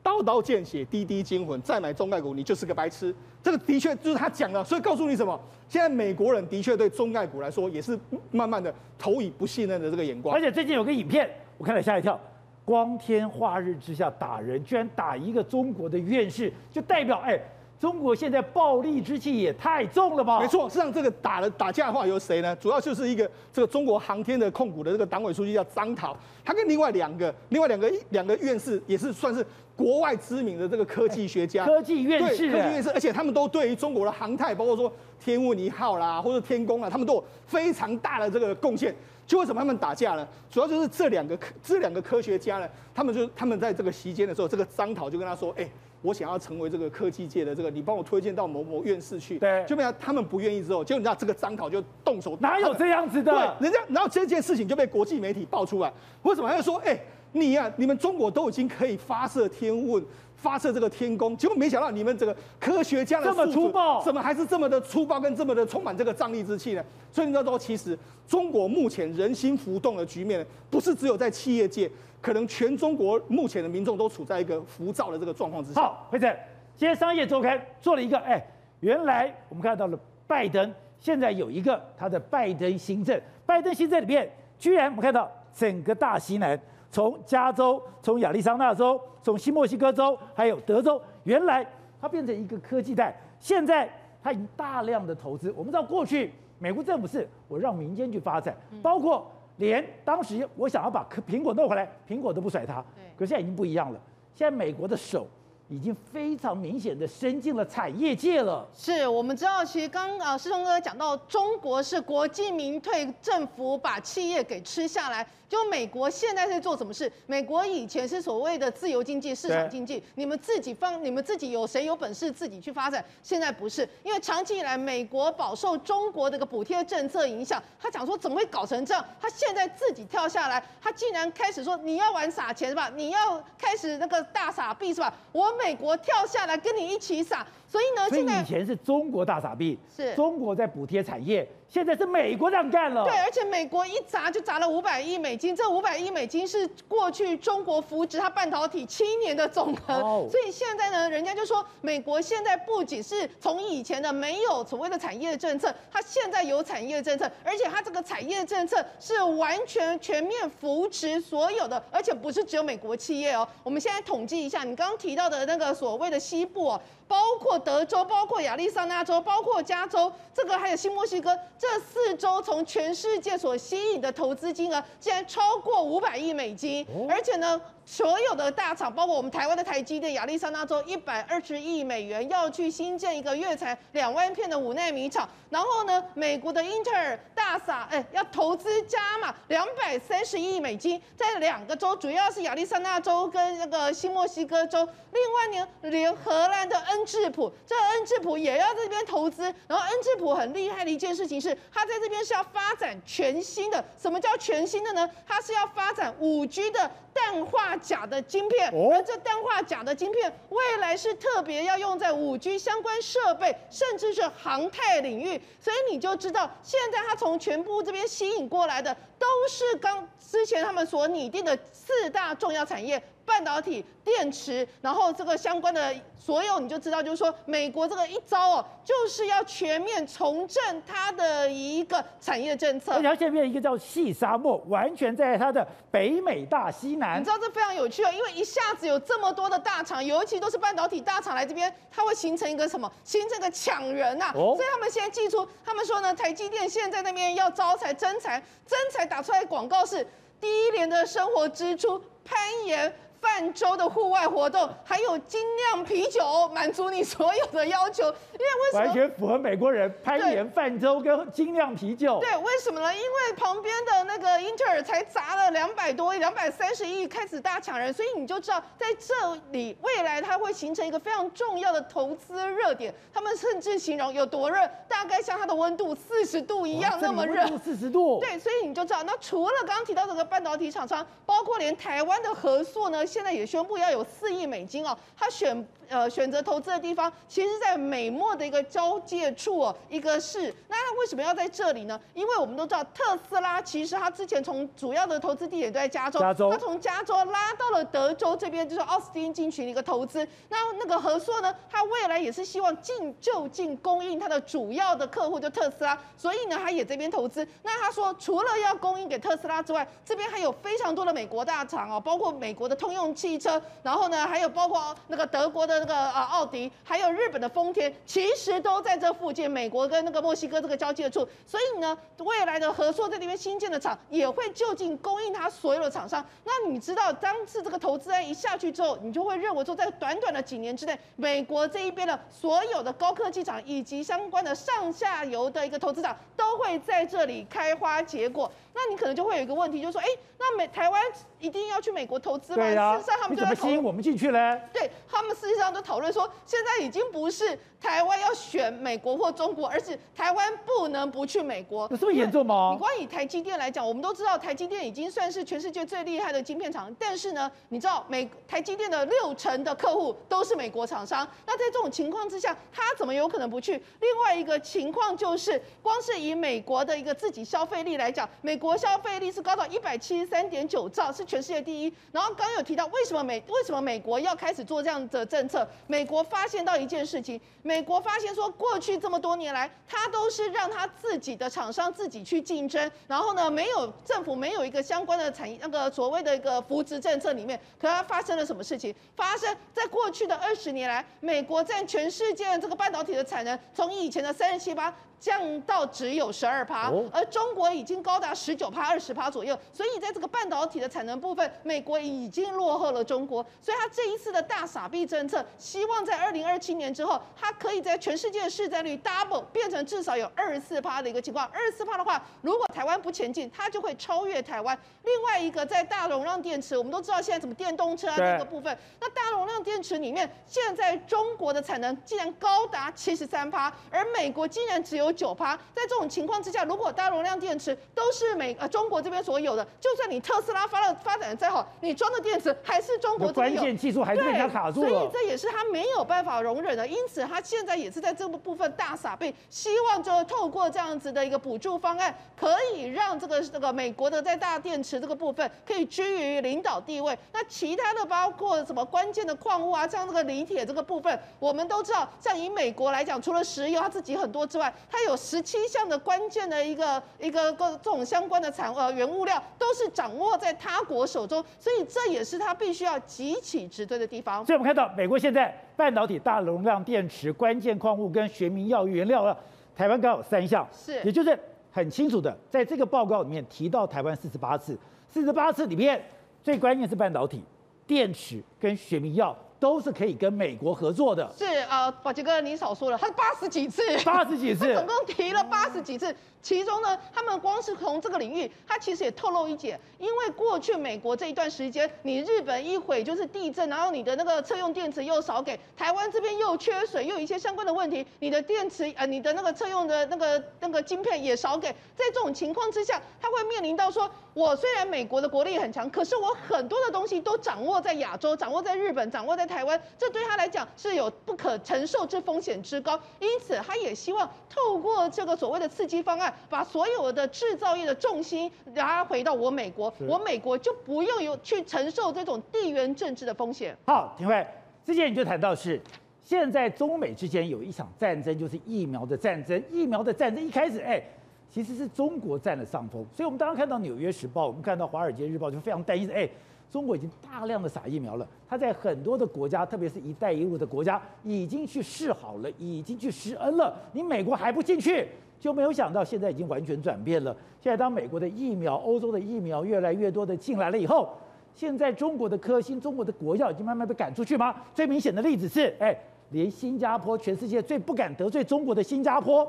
Speaker 2: 刀刀见血，滴滴惊魂，再买中概股，你就是个白痴。这个的确就是他讲的，所以告诉你什么？现在美国人的确对中概股来说，也是慢慢的投以不信任的这个眼光。
Speaker 1: 而且最近有个影片，我看了吓一跳，光天化日之下打人，居然打一个中国的院士，就代表哎。中国现在暴力之气也太重了吧？
Speaker 2: 没错，实际上这个打了打架的话由谁呢？主要就是一个这个中国航天的控股的这个党委书记叫张涛，他跟另外两个另外两个两个院士也是算是国外知名的这个科技学家，
Speaker 1: 科技院士，
Speaker 2: 科技院士，而且他们都对于中国的航太，包括说天问一号啦或者天宫啊，他们都有非常大的这个贡献。就为什么他们打架呢？主要就是这两个科这两个科学家呢，他们就他们在这个席间的时候，这个张涛就跟他说，哎。我想要成为这个科技界的这个，你帮我推荐到某某院士去。
Speaker 1: 对，
Speaker 2: 就变成他们不愿意之后，就你知道这个张考就动手。
Speaker 1: 哪有这样子的？
Speaker 2: 对，人家然后这件事情就被国际媒体爆出来。为什么？他就说，哎、欸，你呀、啊，你们中国都已经可以发射天问、发射这个天宫，结果没想到你们这个科学家的
Speaker 1: 这么粗暴，
Speaker 2: 怎么还是这么的粗暴跟这么的充满这个瘴癘之气呢？所以你知道说，其实中国目前人心浮动的局面，不是只有在企业界，可能全中国目前的民众都处在一个浮躁的这个状况之下。
Speaker 1: 好，辉正。今天商业周刊做了一个，哎，原来我们看到了拜登现在有一个他的拜登新政，拜登新政里面居然我们看到整个大西南，从加州、从亚利桑那州、从新墨西哥州，还有德州，原来它变成一个科技带，现在它已经大量的投资。我们知道过去美国政府是我让民间去发展，包括连当时我想要把苹果弄回来，苹果都不甩它，可是现在已经不一样了，现在美国的手。已经非常明显的伸进了产业界了。
Speaker 8: 是我们知道，其实刚啊，师兄哥讲到，中国是国进民退，政府把企业给吃下来。就美国现在在做什么事？美国以前是所谓的自由经济、市场经济，你们自己放，你们自己有谁有本事自己去发展？现在不是，因为长期以来美国饱受中国这个补贴政策影响，他讲说怎么会搞成这样？他现在自己跳下来，他竟然开始说你要玩撒钱是吧？你要开始那个大傻逼是吧？我美国跳下来跟你一起撒。所以呢，现在
Speaker 1: 以前是中国大傻逼，
Speaker 8: 是
Speaker 1: 中国在补贴产业，现在是美国这样干了。
Speaker 8: 对，而且美国一砸就砸了五百亿美金，这五百亿美金是过去中国扶植它半导体七年的总和。Oh. 所以现在呢，人家就说美国现在不仅是从以前的没有所谓的产业政策，它现在有产业政策，而且它这个产业政策是完全全面扶持所有的，而且不是只有美国企业哦。我们现在统计一下，你刚刚提到的那个所谓的西部哦。包括德州，包括亚利桑那州，包括加州，这个还有新墨西哥，这四州从全世界所吸引的投资金额，竟然超过五百亿美金，而且呢。所有的大厂，包括我们台湾的台积电，亚利桑那州一百二十亿美元要去新建一个月产两万片的五纳米厂，然后呢，美国的英特尔大撒，哎，要投资加码两百三十亿美金，在两个州，主要是亚利桑那州跟那个新墨西哥州，另外呢，连荷兰的恩智浦，这恩智浦也要在这边投资，然后恩智浦很厉害的一件事情是，它在这边是要发展全新的，什么叫全新的呢？它是要发展五 G 的。氮化镓的晶片，而这氮化钾的晶片未来是特别要用在五 G 相关设备，甚至是航太领域。所以你就知道，现在它从全部这边吸引过来的，都是刚之前他们所拟定的四大重要产业。半导体、电池，然后这个相关的所有，你就知道，就是说，美国这个一招哦，就是要全面重振它的一个产业政策。
Speaker 1: 而且它现在变成一个叫细沙漠，完全在它的北美大西南。
Speaker 8: 你知道这非常有趣哦，因为一下子有这么多的大厂，尤其都是半导体大厂来这边，它会形成一个什么？形成一个抢人呐、啊。哦。所以他们现在寄出，他们说呢，台积电现在那边要招财征才，征才打出来的广告是第一年的生活支出攀岩。泛舟的户外活动，还有精酿啤酒，满足你所有的要求。因为为什么？
Speaker 1: 完全符合美国人攀岩、泛舟跟精酿啤酒。
Speaker 8: 对，为什么呢？因为旁边的那个英特尔才砸了两百多亿、两百三十亿开始大抢人，所以你就知道在这里未来它会形成一个非常重要的投资热点。他们甚至形容有多热，大概像它的温度四十度一样那么热。
Speaker 1: 四十度。
Speaker 8: 对，所以你就知道，那除了刚刚提到这个半导体厂商，包括连台湾的合作呢，现在也宣布要有四亿美金哦，他选。呃，选择投资的地方，其实在美墨的一个交界处哦，一个是，那他为什么要在这里呢？因为我们都知道特斯拉其实他之前从主要的投资地点都在加州，
Speaker 1: 加州，
Speaker 8: 他从加州拉到了德州这边，就是奥斯汀进行一个投资。那那个合作呢，他未来也是希望近就近供应他的主要的客户就特斯拉，所以呢，他也这边投资。那他说，除了要供应给特斯拉之外，这边还有非常多的美国大厂哦，包括美国的通用汽车，然后呢，还有包括那个德国的。那个啊，奥迪还有日本的丰田，其实都在这附近，美国跟那个墨西哥这个交界处，所以呢，未来的合作在那边新建的厂也会就近供应它所有的厂商。那你知道，当次这个投资案一下去之后，你就会认为说，在短短的几年之内，美国这一边的所有的高科技厂以及相关的上下游的一个投资厂都会在这里开花结果。那你可能就会有一个问题，就是说，哎，那美台湾一定要去美国投
Speaker 1: 资吗？
Speaker 8: 事实上他们就
Speaker 1: 怎么吸引我们进去呢？
Speaker 8: 对他们事实上都讨论说，现在已经不是台湾要选美国或中国，而是台湾不能不去美国。
Speaker 1: 有这么严重吗？
Speaker 8: 你光以台积电来讲，我们都知道台积电已经算是全世界最厉害的晶片厂，但是呢，你知道美台积电的六成的客户都是美国厂商。那在这种情况之下，他怎么有可能不去？另外一个情况就是，光是以美国的一个自己消费力来讲，美。国消费力是高到一百七十三点九兆，是全世界第一。然后刚有提到，为什么美为什么美国要开始做这样的政策？美国发现到一件事情，美国发现说，过去这么多年来，它都是让它自己的厂商自己去竞争，然后呢，没有政府没有一个相关的产业那个所谓的一个扶植政策里面，可它发生了什么事情？发生在过去的二十年来，美国占全世界这个半导体的产能，从以前的三十七八。降到只有十二趴，而中国已经高达十九趴、二十趴左右，所以在这个半导体的产能部分，美国已经落后了中国。所以它这一次的大傻逼政策，希望在二零二七年之后，它可以在全世界的市占率 double 变成至少有二十四趴的一个情况。二十四趴的话，如果台湾不前进，它就会超越台湾。另外一个在大容量电池，我们都知道现在什么电动车啊那个部分，那大容量电池里面，现在中国的产能竟然高达七十三趴，而美国竟然只有。九趴，在这种情况之下，如果大容量电池都是美呃中国这边所有的，就算你特斯拉发了发展的再好，你装的电池还是中国这边有，
Speaker 1: 关键技术还是被卡住了。
Speaker 8: 所以这也是他没有办法容忍的。因此，他现在也是在这个部分大撒币，希望就透过这样子的一个补助方案，可以让这个这个美国的在大电池这个部分可以居于领导地位。那其他的包括什么关键的矿物啊，像这个锂铁这个部分，我们都知道，像以美国来讲，除了石油它自己很多之外，它有十七项的关键的一个一个各这种相关的产呃原物料都是掌握在他国手中，所以这也是它必须要急起直追的地方。
Speaker 1: 所以我们看到美国现在半导体大容量电池关键矿物跟学名药原料，台湾刚好三项，
Speaker 8: 是，
Speaker 1: 也就是很清楚的，在这个报告里面提到台湾四十八次，四十八次里面最关键是半导体、电池跟学名药。都是可以跟美国合作的。
Speaker 8: 是啊，宝杰哥，你少说了，他八十几次，
Speaker 1: 八十几次，
Speaker 8: 他总共提了八十几次。其中呢，他们光是从这个领域，他其实也透露一点，因为过去美国这一段时间，你日本一毁就是地震，然后你的那个车用电池又少给台湾这边又缺水，又有一些相关的问题，你的电池呃，你的那个车用的那个那个晶片也少给，在这种情况之下，他会面临到说，我虽然美国的国力很强，可是我很多的东西都掌握在亚洲，掌握在日本，掌握在台湾，这对他来讲是有不可承受之风险之高，因此他也希望透过这个所谓的刺激方案。把所有的制造业的重心拉回到我美国，我美国就不用有去承受这种地缘政治的风险。
Speaker 1: 好，廷慧，之前你就谈到是，现在中美之间有一场战争，就是疫苗的战争。疫苗的战争一开始，哎，其实是中国占了上风。所以我们当时看到《纽约时报》，我们看到《华尔街日报》，就非常担心，哎，中国已经大量的撒疫苗了。它在很多的国家，特别是一带一路的国家，已经去试好了，已经去施恩了。你美国还不进去？就没有想到，现在已经完全转变了。现在当美国的疫苗、欧洲的疫苗越来越多的进来了以后，现在中国的科兴、中国的国药已经慢慢被赶出去吗？最明显的例子是，哎，连新加坡，全世界最不敢得罪中国的新加坡，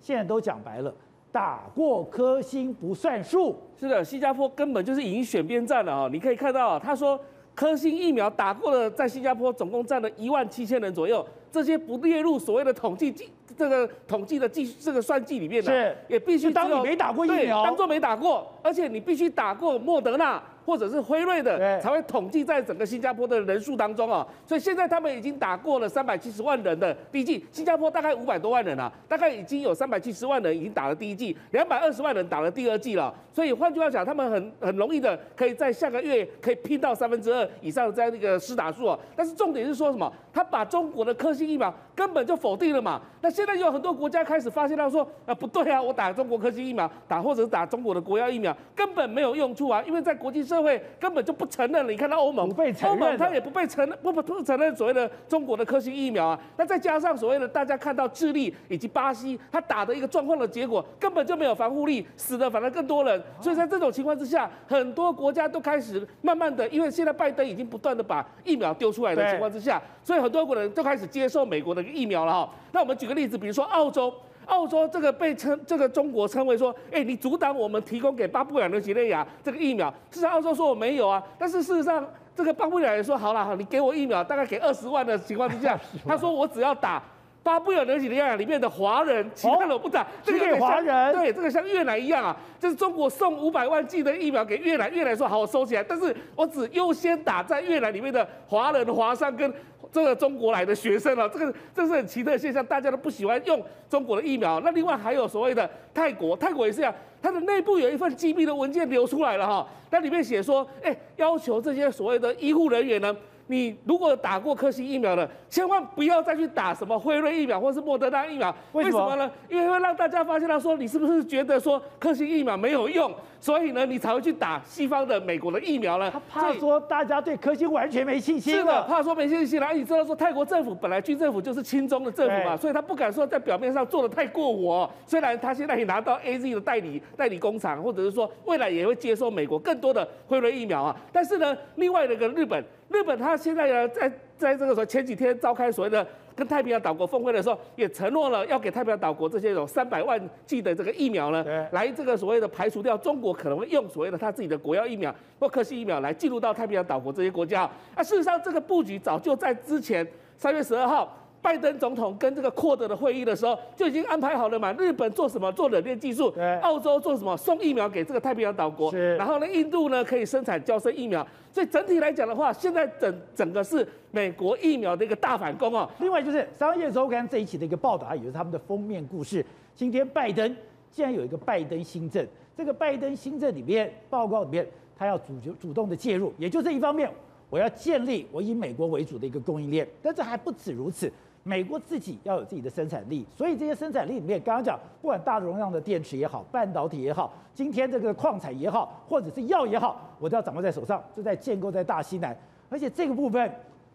Speaker 1: 现在都讲白了，打过科兴不算数。
Speaker 7: 是的，新加坡根本就是已经选边站了啊！你可以看到，他说科兴疫苗打过了，在新加坡总共占了一万七千人左右，这些不列入所谓的统计计这个统计的计这个算计里面的，
Speaker 1: 是
Speaker 7: 也必须
Speaker 1: 当你没打过疫苗，
Speaker 7: 当做没打过，而且你必须打过莫德纳。或者是辉瑞的才会统计在整个新加坡的人数当中啊，所以现在他们已经打过了三百七十万人的第一剂，新加坡大概五百多万人啊，大概已经有三百七十万人已经打了第一剂，两百二十万人打了第二剂了，所以换句话讲，他们很很容易的可以在下个月可以拼到三分之二以上在那个施打数啊，但是重点是说什么？他把中国的科兴疫苗根本就否定了嘛，那现在有很多国家开始发现到说啊不对啊，我打中国科兴疫苗打或者是打中国的国药疫苗根本没有用处啊，因为在国际社会根本就不承认了，你看到欧盟，欧盟它也不被承认，不不不承认所谓的中国的科兴疫苗啊。那再加上所谓的大家看到智利以及巴西，它打的一个状况的结果，根本就没有防护力，死的反而更多人。所以在这种情况之下，很多国家都开始慢慢的，因为现在拜登已经不断的把疫苗丢出来的情况之下，所以很多国人都开始接受美国的疫苗了哈。那我们举个例子，比如说澳洲。澳洲这个被称这个中国称为说，哎，你阻挡我们提供给巴布亚纽几内亚这个疫苗，事实上澳洲说我没有啊，但是事实上这个巴布亚人说好了好，你给我疫苗，大概给二十万的情况之下，他说我只要打巴布亚纽几内亚里面的华人，其他的我不打，
Speaker 1: 这个给华人，
Speaker 7: 对，这个像越南一样啊，就是中国送五百万剂的疫苗给越南，越南说好我收起来，但是我只优先打在越南里面的华人、华商跟。这个中国来的学生啊，这个这是很奇特的现象，大家都不喜欢用中国的疫苗。那另外还有所谓的泰国，泰国也是这样，它的内部有一份机密的文件流出来了哈，那里面写说，哎，要求这些所谓的医护人员呢。你如果打过科兴疫苗的，千万不要再去打什么辉瑞疫苗或是莫德纳疫苗。为什么呢？因为会让大家发现他说，你是不是觉得说科兴疫苗没有用，所以呢，你才会去打西方的美国的疫苗呢？
Speaker 1: 他怕说大家对科兴完全没信心。
Speaker 7: 是的，怕说没信心了。你知道说泰国政府本来军政府就是亲中的政府嘛，所以他不敢说在表面上做的太过火。虽然他现在也拿到 AZ 的代理代理工厂，或者是说未来也会接受美国更多的辉瑞疫苗啊，但是呢，另外那个日本。日本他现在呢，在在这个时候前几天召开所谓的跟太平洋岛国峰会的时候，也承诺了要给太平洋岛国这些有三百万剂的这个疫苗呢，来这个所谓的排除掉中国可能会用所谓的他自己的国药疫苗或科兴疫苗来进入到太平洋岛国这些国家。啊，事实上这个布局早就在之前三月十二号。拜登总统跟这个扩德的会议的时候就已经安排好了嘛？日本做什么做冷链技术，澳洲做什么送疫苗给这个太平洋岛国，然后呢，印度呢可以生产交生疫苗。所以整体来讲的话，现在整整个是美国疫苗的一个大反攻哦。
Speaker 1: 另外就是《商业周刊》这一期的一个报道，也就是他们的封面故事。今天拜登竟然有一个拜登新政，这个拜登新政里面报告里面，他要主主动的介入，也就这一方面，我要建立我以美国为主的一个供应链。但这还不止如此。美国自己要有自己的生产力，所以这些生产力里面，刚刚讲，不管大容量的电池也好，半导体也好，今天这个矿产也好，或者是药也好，我都要掌握在手上，就在建构在大西南，而且这个部分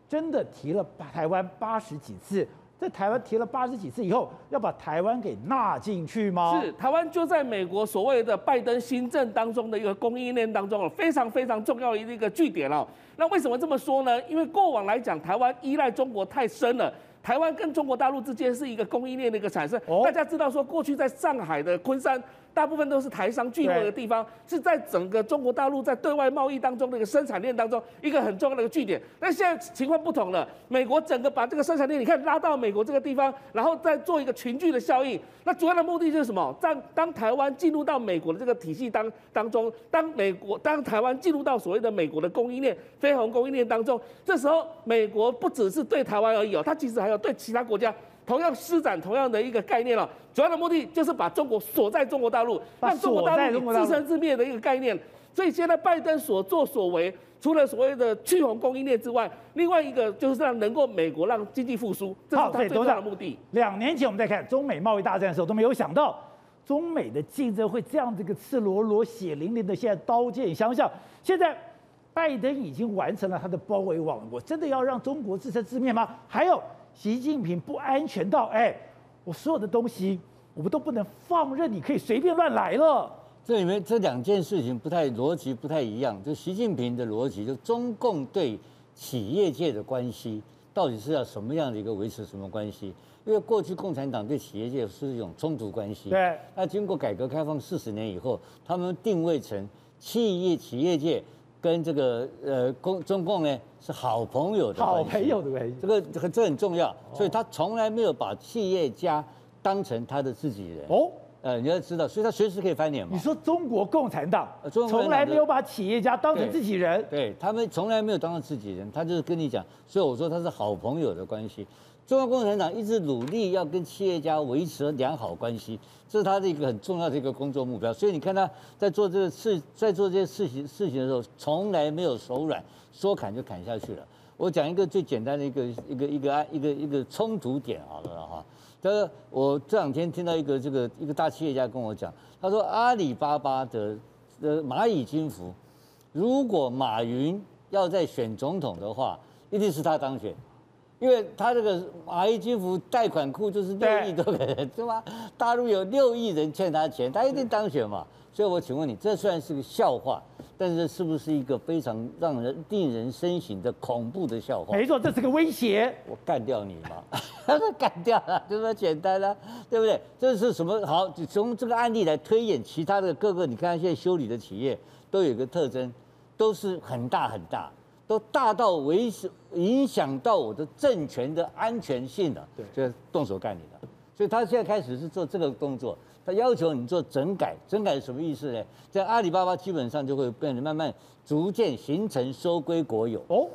Speaker 1: 真的提了台湾八十几次，在台湾提了八十几次以后，要把台湾给纳进去吗？
Speaker 7: 是，台湾就在美国所谓的拜登新政当中的一个供应链当中哦，非常非常重要的一个据点哦。那为什么这么说呢？因为过往来讲，台湾依赖中国太深了。台湾跟中国大陆之间是一个供应链的一个产生。大家知道说，过去在上海的昆山。大部分都是台商聚会的地方，是在整个中国大陆在对外贸易当中的一个生产链当中一个很重要的一个据点。但现在情况不同了，美国整个把这个生产链你看拉到美国这个地方，然后再做一个群聚的效应。那主要的目的就是什么？当当台湾进入到美国的这个体系当当中，当美国当台湾进入到所谓的美国的供应链、飞鸿供应链当中，这时候美国不只是对台湾而已哦，它其实还有对其他国家。同样施展同样的一个概念了，主要的目的就是把中国锁在中国大陆，让中国大陆自生自灭的一个概念。所以现在拜登所作所为，除了所谓的去红供应链之外，另外一个就是让能够美国让经济复苏，这是他最大的目的。
Speaker 1: 两年前我们在看中美贸易大战的时候，都没有想到中美的竞争会这样子一个赤裸裸、血淋淋的，现在刀剑相向。现在拜登已经完成了他的包围网，我真的要让中国自生自灭吗？还有。习近平不安全到，哎，我所有的东西我们都不能放任，你可以随便乱来了。
Speaker 4: 这里面这两件事情不太逻辑不太一样，就习近平的逻辑，就中共对企业界的关系到底是要什么样的一个维持什么关系？因为过去共产党对企业界是一种冲突关系。
Speaker 1: 对。
Speaker 4: 那经过改革开放四十年以后，他们定位成企业企业界跟这个呃共中共呢是好朋友的关系。
Speaker 1: 好朋友的关系。
Speaker 4: 这个这这很重要，所以他从来没有把企业家当成他的自己人。哦。呃，你要知道，所以他随时可以翻脸嘛。
Speaker 1: 你说中国共产党从来没有把企业家当成自己人，
Speaker 4: 对，对他们从来没有当成自己人，他就是跟你讲，所以我说他是好朋友的关系。中国共产党一直努力要跟企业家维持良好关系，这是他的一个很重要的一个工作目标。所以你看他在做这个事，在做这些事情事情的时候，从来没有手软，说砍就砍下去了。我讲一个最简单的一个一个一个案一个一个冲突点好了哈。他说：“我这两天听到一个这个一个大企业家跟我讲，他说阿里巴巴的呃蚂蚁金服，如果马云要在选总统的话，一定是他当选，因为他这个蚂蚁金服贷款库就是六亿多个人，对吗？大陆有六亿人欠他钱，他一定当选嘛。所以我请问你，这虽然是个笑话。”但是是不是一个非常让人令人深省的恐怖的笑话？
Speaker 1: 没错，这是个威胁。
Speaker 4: 我干掉你嘛？他 (laughs) 说干掉了，就这么简单了，对不对？这是什么？好，从这个案例来推演，其他的各个，你看现在修理的企业都有一个特征，都是很大很大，都大到危影响到我的政权的安全性的，对，就动手干你的。所以他现在开始是做这个动作。他要求你做整改，整改是什么意思呢？在阿里巴巴基本上就会变得慢慢逐渐形成收归国有哦，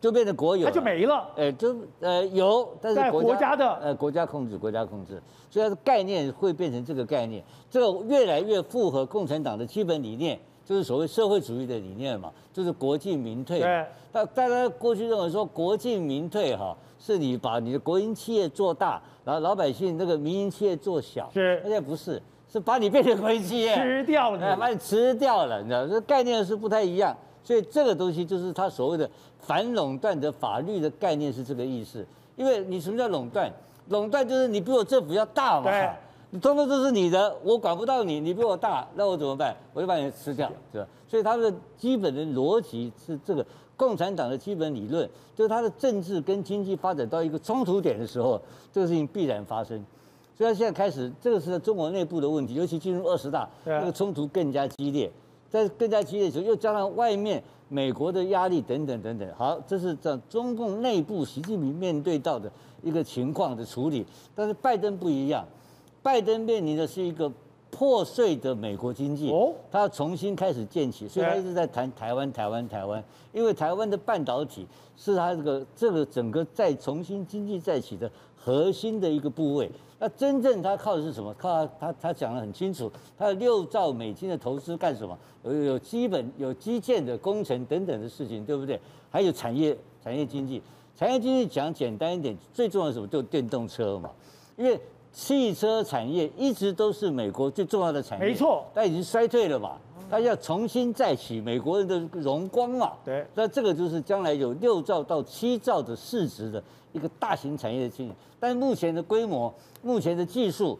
Speaker 4: 就变成国有，
Speaker 1: 它就没了。
Speaker 4: 哎，就呃有，但是国家，
Speaker 1: 国家的
Speaker 4: 呃国家控制，国家控制，所以它的概念会变成这个概念，这个越来越符合共产党的基本理念，就是所谓社会主义的理念嘛，就是国进民退。对，大大家过去认为说国进民退哈。是你把你的国营企业做大，然后老百姓那个民营企业做小，是，现在不是，是把你变成国营企业，
Speaker 1: 吃掉了，
Speaker 4: 把你吃掉了，你知道，这概念是不太一样，所以这个东西就是他所谓的反垄断的法律的概念是这个意思，因为你什么叫垄断？垄断就是你比我政府要大嘛，对，你通通都是你的，我管不到你，你比我大，那我怎么办？我就把你吃掉，是吧？所以他的基本的逻辑是这个。共产党的基本理论就是他的政治跟经济发展到一个冲突点的时候，这个事情必然发生。所以他现在开始，这个是中国内部的问题，尤其进入二十大，那个冲突更加激烈。在更加激烈的时候，又加上外面美国的压力等等等等。好，这是在中共内部习近平面对到的一个情况的处理。但是拜登不一样，拜登面临的是一个。破碎的美国经济，哦，他要重新开始建起，所以他一直在谈台湾，台湾，台湾，因为台湾的半导体是他这个这个整个再重新经济再起的核心的一个部位。那真正他靠的是什么？靠他他他讲得很清楚，他有六兆美金的投资干什么？有有基本有基建的工程等等的事情，对不对？还有产业产业经济，产业经济讲简单一点，最重要什么？就电动车嘛，因为。汽车产业一直都是美国最重要的产业，
Speaker 1: 没错，
Speaker 4: 但已经衰退了嘛，它要重新再起美国人的荣光嘛。对，那这个就是将来有六兆到七兆的市值的一个大型产业的经营，但是目前的规模、目前的技术，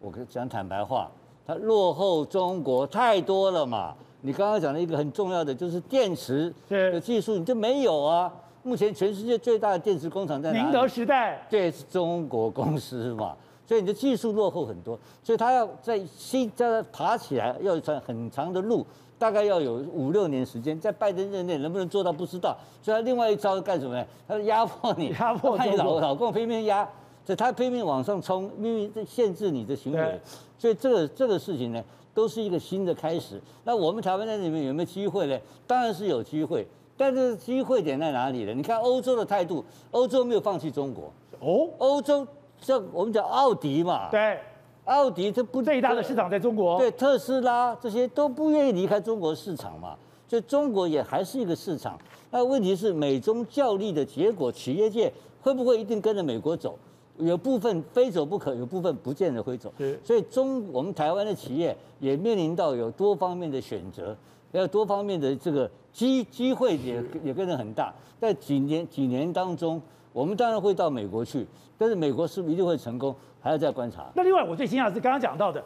Speaker 4: 我跟讲坦白话，它落后中国太多了嘛。你刚刚讲的一个很重要的就是电池的技术，你就没有啊。目前全世界最大的电池工厂在哪里？
Speaker 1: 宁德时代，
Speaker 4: 对，是中国公司嘛。所以你的技术落后很多，所以他要在新在爬起来要走很长的路，大概要有五六年时间。在拜登任内能不能做到不知道。所以他另外一招干什么呢？他是压迫你，压迫你老老共拼命压，所以他拼命往上冲，拼命限制你的行为。所以这个这个事情呢，都是一个新的开始。那我们台湾在里面有没有机会呢？当然是有机会，但是机会点在哪里呢？你看欧洲的态度，欧洲没有放弃中国哦，欧洲。像我们讲奥迪嘛，
Speaker 1: 对，
Speaker 4: 奥迪这不
Speaker 1: 最大的市场在中国，
Speaker 4: 对，特斯拉这些都不愿意离开中国市场嘛，所以中国也还是一个市场。那问题是美中较力的结果，企业界会不会一定跟着美国走？有部分非走不可，有部分不见得会走。所以中我们台湾的企业也面临到有多方面的选择，要多方面的这个机机会也也跟着很大。在几年几年当中。我们当然会到美国去，但是美国是不是一定会成功，还要再观察。
Speaker 1: 那另外，我最惊讶的是刚刚讲到的，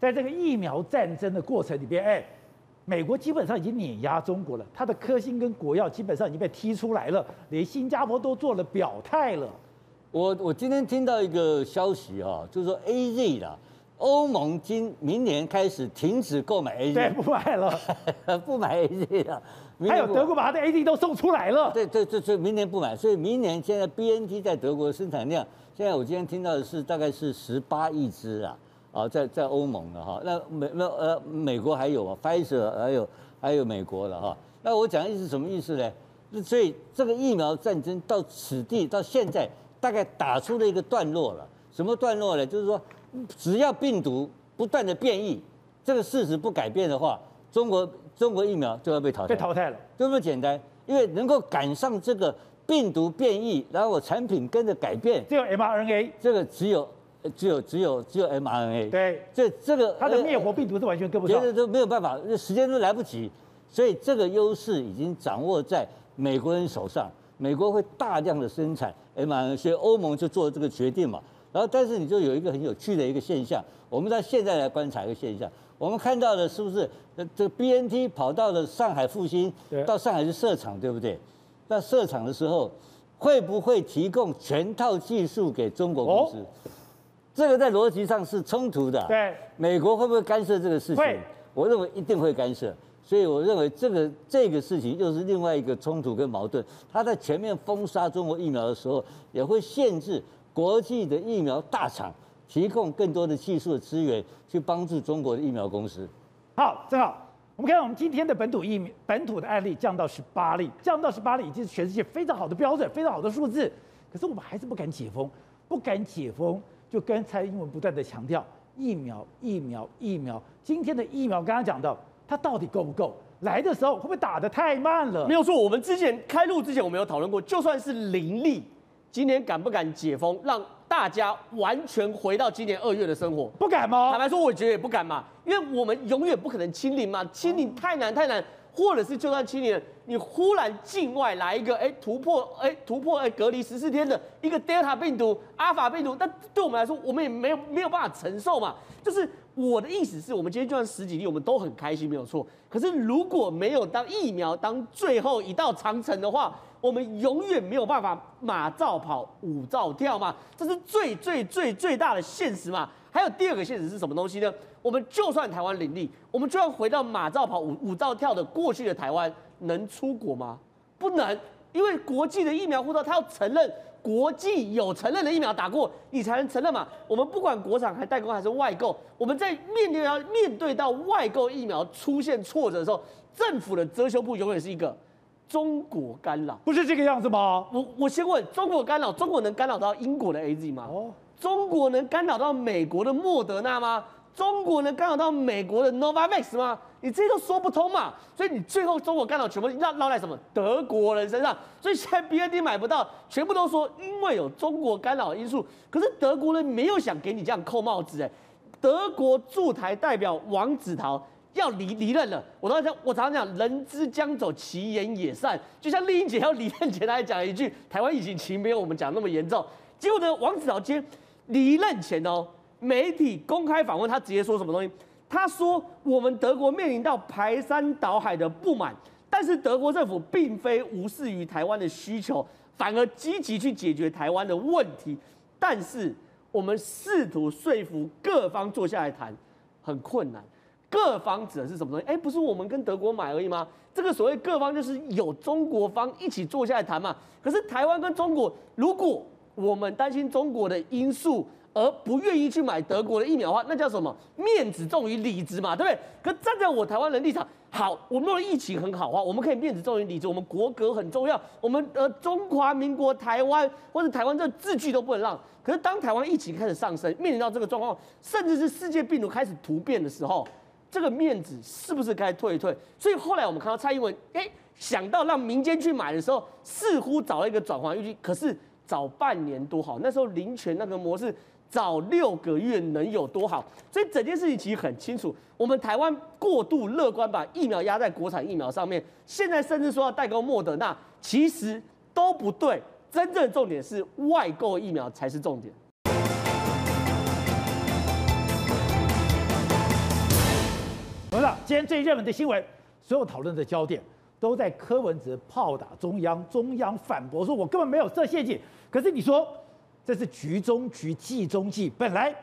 Speaker 1: 在这个疫苗战争的过程里边，哎，美国基本上已经碾压中国了，它的科兴跟国药基本上已经被踢出来了，连新加坡都做了表态了。
Speaker 4: 我我今天听到一个消息哈，就是说 AZ 啦，欧盟今明年开始停止购买 AZ，
Speaker 1: 对，不买了，(laughs)
Speaker 4: 不买 AZ 了。
Speaker 1: 还有德国把它的 A D 都送出来了。
Speaker 4: 对对对，所以明年不买，所以明年现在 BNT 在德国的生产量，现在我今天听到的是大概是十八亿支啊，啊，在在欧盟的哈，那美那呃美国还有啊，Pfizer 还有还有美国的哈，那我讲的意思什么意思呢？所以这个疫苗战争到此地到现在。大概打出了一个段落了，什么段落呢？就是说，只要病毒不断的变异，这个事实不改变的话，中国中国疫苗就要被淘汰，
Speaker 1: 被淘汰了，
Speaker 4: 就这么简单。因为能够赶上这个病毒变异，然后我产品跟着改变，
Speaker 1: 只有 mRNA，
Speaker 4: 这个只有只有只有只有 mRNA，
Speaker 1: 对，
Speaker 4: 这这个
Speaker 1: 它的灭活病毒是完全跟不上，
Speaker 4: 别的都没有办法，时间都来不及，所以这个优势已经掌握在美国人手上。美国会大量的生产 mRNA，所以欧盟就做了这个决定嘛。然后，但是你就有一个很有趣的一个现象，我们在现在来观察一个现象，我们看到的是不是这个 BNT 跑到了上海复兴，到上海去设厂，对不对？那设厂的时候会不会提供全套技术给中国公司？这个在逻辑上是冲突的。
Speaker 1: 对，
Speaker 4: 美国会不会干涉这个事情？我认为一定会干涉。所以我认为这个这个事情又是另外一个冲突跟矛盾。他在全面封杀中国疫苗的时候，也会限制国际的疫苗大厂提供更多的技术的资源去帮助中国的疫苗公司。
Speaker 1: 好，正好我们看我们今天的本土疫苗本土的案例降到十八例，降到十八例已经是全世界非常好的标准，非常好的数字。可是我们还是不敢解封，不敢解封，就跟蔡英文不断的强调疫苗疫苗疫苗。今天的疫苗刚刚讲到。它到底够不够？来的时候会不会打得太慢了？
Speaker 5: 没有错，我们之前开录之前我们有讨论过，就算是零例，今年敢不敢解封，让大家完全回到今年二月的生活？
Speaker 1: 不敢吗？
Speaker 5: 坦白说，我觉得也不敢嘛，因为我们永远不可能清零嘛，清零太难太难，或者是就算清零，你忽然境外来一个，哎，突破，哎，突破，哎，隔离十四天的一个 Delta 病毒、阿尔法病毒，但对我们来说，我们也没有没有办法承受嘛，就是。我的意思是我们今天就算十几例，我们都很开心，没有错。可是如果没有当疫苗当最后一道长城的话，我们永远没有办法马照跑，舞照跳嘛，这是最最最最大的现实嘛。还有第二个现实是什么东西呢？我们就算台湾零例，我们就要回到马照跑，舞舞照跳的过去的台湾，能出国吗？不能，因为国际的疫苗护照，它要承认。国际有承认的疫苗打过，你才能承认嘛。我们不管国产还代工还是外购，我们在面对要面对到外购疫苗出现挫折的时候，政府的遮羞布永远是一个中国干扰，
Speaker 1: 不是这个样子吗？
Speaker 5: 我我先问，中国干扰，中国能干扰到英国的 AZ 吗？哦，中国能干扰到美国的莫德纳吗？中国能干扰到美国的 Novavax 吗？你这些都说不通嘛，所以你最后中国干扰全部绕绕在什么德国人身上，所以现在 B N D 买不到，全部都说因为有中国干扰的因素。可是德国人没有想给你这样扣帽子哎，德国驻台代表王子陶要离离任了。我常常讲，我常常讲，人之将走，其言也善。就像丽英姐要离任前，她还讲了一句，台湾疫情其实没有我们讲那么严重。结果呢，王子陶今天离任前哦，媒体公开访问他，直接说什么东西？他说：“我们德国面临到排山倒海的不满，但是德国政府并非无视于台湾的需求，反而积极去解决台湾的问题。但是我们试图说服各方坐下来谈，很困难。各方指的是什么东西？哎，不是我们跟德国买而已吗？这个所谓各方就是有中国方一起坐下来谈嘛。可是台湾跟中国，如果我们担心中国的因素。”而不愿意去买德国的疫苗的话，那叫什么？面子重于里子嘛，对不对？可站在我台湾人立场，好，我们的疫情很好的话，我们可以面子重于里子，我们国格很重要，我们呃中华民国台湾或者台湾这字句都不能让。可是当台湾疫情开始上升，面临到这个状况，甚至是世界病毒开始突变的时候，这个面子是不是该退一退？所以后来我们看到蔡英文，哎，想到让民间去买的时候，似乎找了一个转圜余地，可是早半年多好，那时候林权那个模式。早六个月能有多好？所以整件事情其实很清楚，我们台湾过度乐观，把疫苗压在国产疫苗上面，现在甚至说要代购莫德纳，其实都不对。真正的重点是外购疫苗才是重
Speaker 1: 点。今天最热门的新闻，所有讨论的焦点都在柯文哲炮打中央，中央反驳说：“我根本没有设陷阱。”可是你说这是局中局，计中计，本来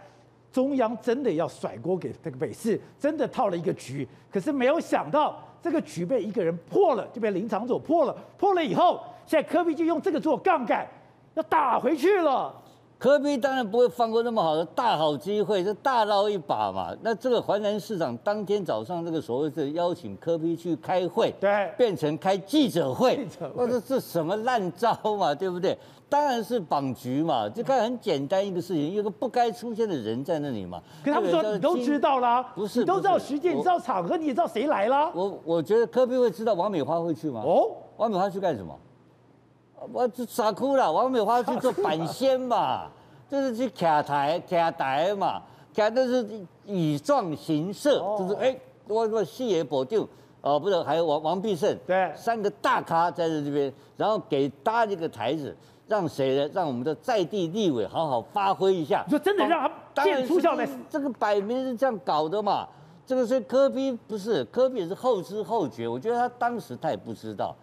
Speaker 1: 中央真的要甩锅给这个北市，真的套了一个局，可是没有想到这个局被一个人破了，就被林昶佐破了。破了以后，现在柯 P 就用这个做杠杆，要打回去了。
Speaker 4: 柯比当然不会放过那么好的大好机会，就大捞一把嘛。那这个淮南市长当天早上这个所谓的邀请柯比去开会，
Speaker 1: 对，
Speaker 4: 变成开记者
Speaker 1: 会，
Speaker 4: 我说这什么烂招嘛，对不对？当然是绑局嘛，就看很简单一个事情，有个不该出现的人在那里嘛。
Speaker 1: 可他们说你都知道啦，
Speaker 4: 不是，
Speaker 1: 你都知道时间，你知道场合，你也知道谁来啦。
Speaker 4: 我我觉得柯比会知道王美花会去吗？
Speaker 1: 哦，
Speaker 4: 王美花去干什么？我就傻哭了。王美花去做板仙嘛。(laughs) 就是去卡台卡台嘛，卡的是以状形色，哦、就是哎，我我四爷保定哦，不是还有王王必胜，
Speaker 1: 对，
Speaker 4: 三个大咖在这这边，然后给搭这个台子，让谁呢？让我们的在地立委好好发挥一下。
Speaker 1: 你说真的让他见出效呢？
Speaker 4: 这个摆明是这样搞的嘛。这个是科比不是科比是后知后觉，我觉得他当时他也不知道。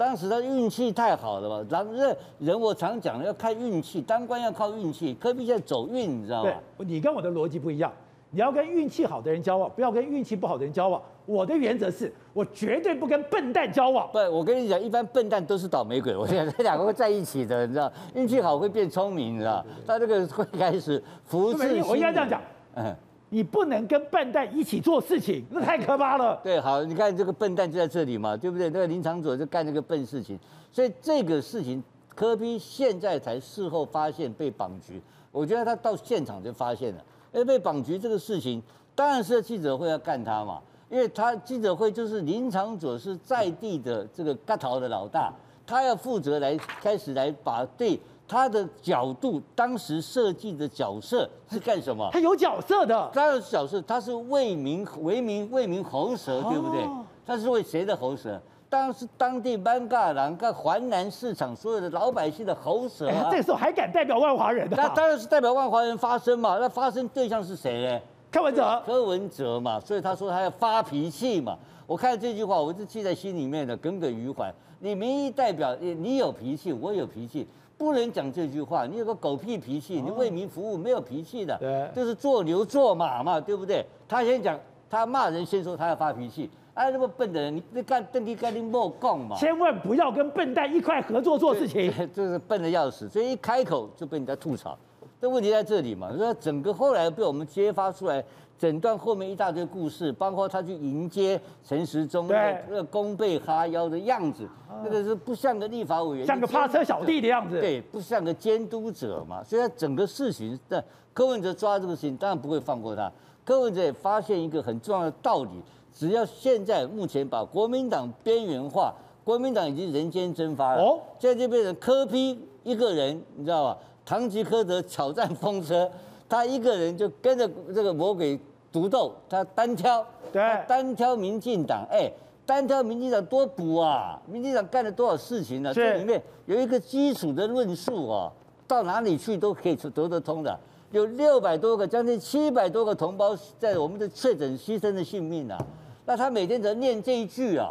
Speaker 4: 当时他运气太好了嘛，然后人人我常讲要看运气，当官要靠运气。科比现在走运，你知道吗？
Speaker 1: 对，你跟我的逻辑不一样，你要跟运气好的人交往，不要跟运气不好的人交往。我的原则是我绝对不跟笨蛋交往。
Speaker 4: 对，我跟你讲，一般笨蛋都是倒霉鬼。我现在这两个会在一起的，你知道，运气好会变聪明，你知道，他这个会开始福至心灵。
Speaker 1: 我应该这样讲，嗯。你不能跟笨蛋一起做事情，那太可怕了。
Speaker 4: 对，好，你看这个笨蛋就在这里嘛，对不对？那个林长佐就干这个笨事情，所以这个事情柯 P 现在才事后发现被绑局，我觉得他到现场就发现了，哎，被绑局这个事情，当然是记者会要干他嘛，因为他记者会就是林长佐是在地的这个嘎桃的老大，他要负责来开始来把对。他的角度，当时设计的角色是干什么？
Speaker 1: 他有角色的，
Speaker 4: 他的角色，他是为民为民为民喉舌，对不对？他是为谁的喉舌？当然是当地班嘎人跟华南市场所有的老百姓的喉舌啊！
Speaker 1: 这时候还敢代表万华人？
Speaker 4: 那当然是代表万华人发声嘛。那发声对象是谁呢？
Speaker 1: 柯文哲。
Speaker 4: 柯文哲嘛，所以他说他要发脾气嘛。我看这句话，我就记在心里面的，耿耿于怀。你民意代表，你你有脾气，我有脾气。不能讲这句话，你有个狗屁脾气，你为民服务没有脾气的，对，就是做牛做马嘛，对不对？他先讲，他骂人先说他要发脾气，哎，那么笨的人，你你干邓丽干你莫讲嘛，
Speaker 1: 千万不要跟笨蛋一块合作做事情，
Speaker 4: 就 (laughs) 是笨的要死，所以一开口就被人家吐槽。这问题在这里嘛，说整个后来被我们揭发出来。整段后面一大堆故事，包括他去迎接陈时中，那个弓背哈腰的样子，那个是不像个立法委员，
Speaker 1: 像个趴车小弟的样子。
Speaker 4: 对，不像个监督者嘛。所以，他整个事情，但柯文哲抓这个事情，当然不会放过他。柯文哲也发现一个很重要的道理：只要现在目前把国民党边缘化，国民党已经人间蒸发了。哦，现在就变成柯批一个人，你知道吧？唐吉诃德挑战风车，他一个人就跟着这个魔鬼。独斗，他单挑，
Speaker 1: 对，
Speaker 4: 单挑民进党，哎、欸，单挑民进党多补啊！民进党干了多少事情呢、啊？这里面有一个基础的论述哦，到哪里去都可以得得通的。有六百多个，将近七百多个同胞在我们的确诊牺牲的性命啊！那他每天只要念这一句啊，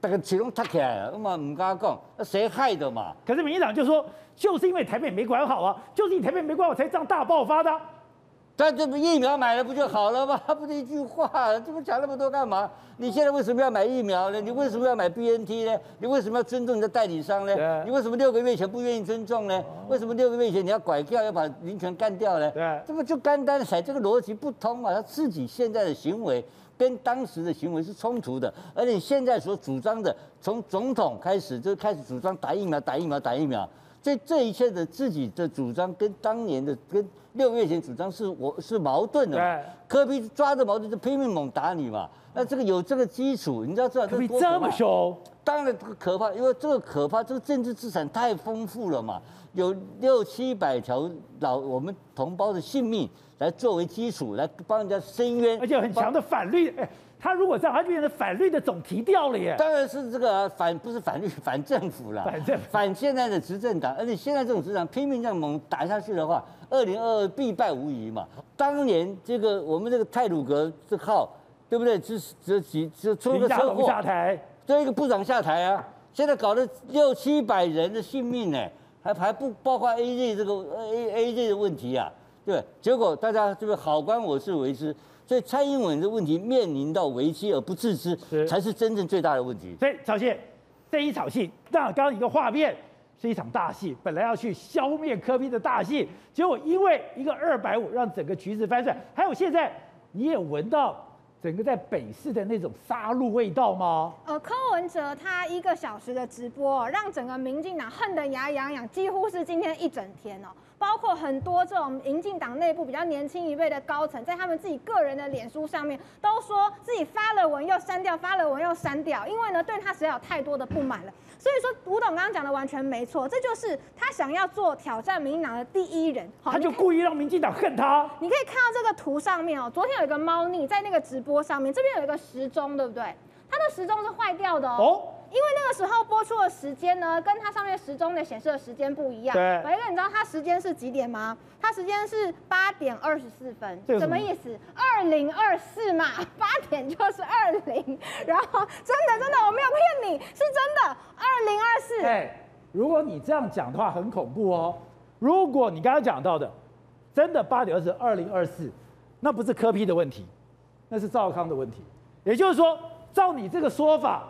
Speaker 4: 大概体重塌起来了，那么唔敢讲，那谁害的嘛？
Speaker 1: 可是民进党就说，就是因为台北没管好啊，就是你台北没管好才这样大爆发的。
Speaker 4: 但这不疫苗买了不就好了吗？(laughs) 不是一句话，这不讲那么多干嘛？你现在为什么要买疫苗呢？你为什么要买 BNT 呢？你为什么要尊重你的代理商呢？你为什么六个月前不愿意尊重呢？为什么六个月前你要拐掉，要把林权干掉呢？对，这不就单单甩这个逻辑不通嘛？他自己现在的行为跟当时的行为是冲突的，而且现在所主张的，从总统开始就开始主张打疫苗、打疫苗、打疫苗。所以这一切的自己的主张跟当年的跟六月前主张是我是矛盾的，对，柯比抓着矛盾就拼命猛打你嘛。那这个有这个基础，你知道这科
Speaker 1: 比这么凶，
Speaker 4: 当然这个可怕，因为这个可怕，这个政治资产太丰富了嘛，有六七百条老我们同胞的性命来作为基础来帮人家伸冤，
Speaker 1: 而且很强的反律。他如果这样，他就变成反绿的总提调了耶。
Speaker 4: 当然是这个、啊、反，不是反绿，反政府了。
Speaker 1: 反政，
Speaker 4: 反现在的执政党，而且现在这种执政党拼命这样猛打下去的话，二零二二必败无疑嘛。当年这个我们这个泰鲁阁这号对不对？这这几这出了个车祸
Speaker 1: 下台，
Speaker 4: 这一个部长下台啊，现在搞了六七百人的性命呢，还还不包括 AZ 这个 A AZ 的问题啊，对，结果大家这个好官我是为之，所以蔡英文的问题面临到危机而不自知，才是真正最大的问题。
Speaker 1: 所以曹谢这一场戏，那刚刚一个画面是一场大戏，本来要去消灭科比的大戏，结果因为一个二百五让整个局势翻转，还有现在你也闻到。整个在北市的那种杀戮味道吗？
Speaker 6: 呃，柯文哲他一个小时的直播，让整个民进党恨得牙痒痒，几乎是今天一整天哦。包括很多这种民进党内部比较年轻一辈的高层，在他们自己个人的脸书上面，都说自己发了文又删掉，发了文又删掉，因为呢，对他实在有太多的不满了。所以说，吴董刚刚讲的完全没错，这就是他想要做挑战民进党的第一人。
Speaker 1: 他就故意让民进党恨他。
Speaker 6: 你可以看到这个图上面哦，昨天有一个猫腻在那个直播上面，这边有一个时钟，对不对？它的时钟是坏掉的哦。哦因为那个时候播出的时间呢，跟它上面时钟的显示的时间不一样。对。玮哥，你知道它时间是几点吗？它时间是八点二十四分。什么，什么意思？二零二四嘛，(laughs) 八点就是二零。然后真的真的，我没有骗你，是真的，二零二四。
Speaker 1: 对。如果你这样讲的话，很恐怖哦。如果你刚刚讲到的，真的八点二十，二零二四，那不是科批的问题，那是赵康的问题。也就是说，照你这个说法。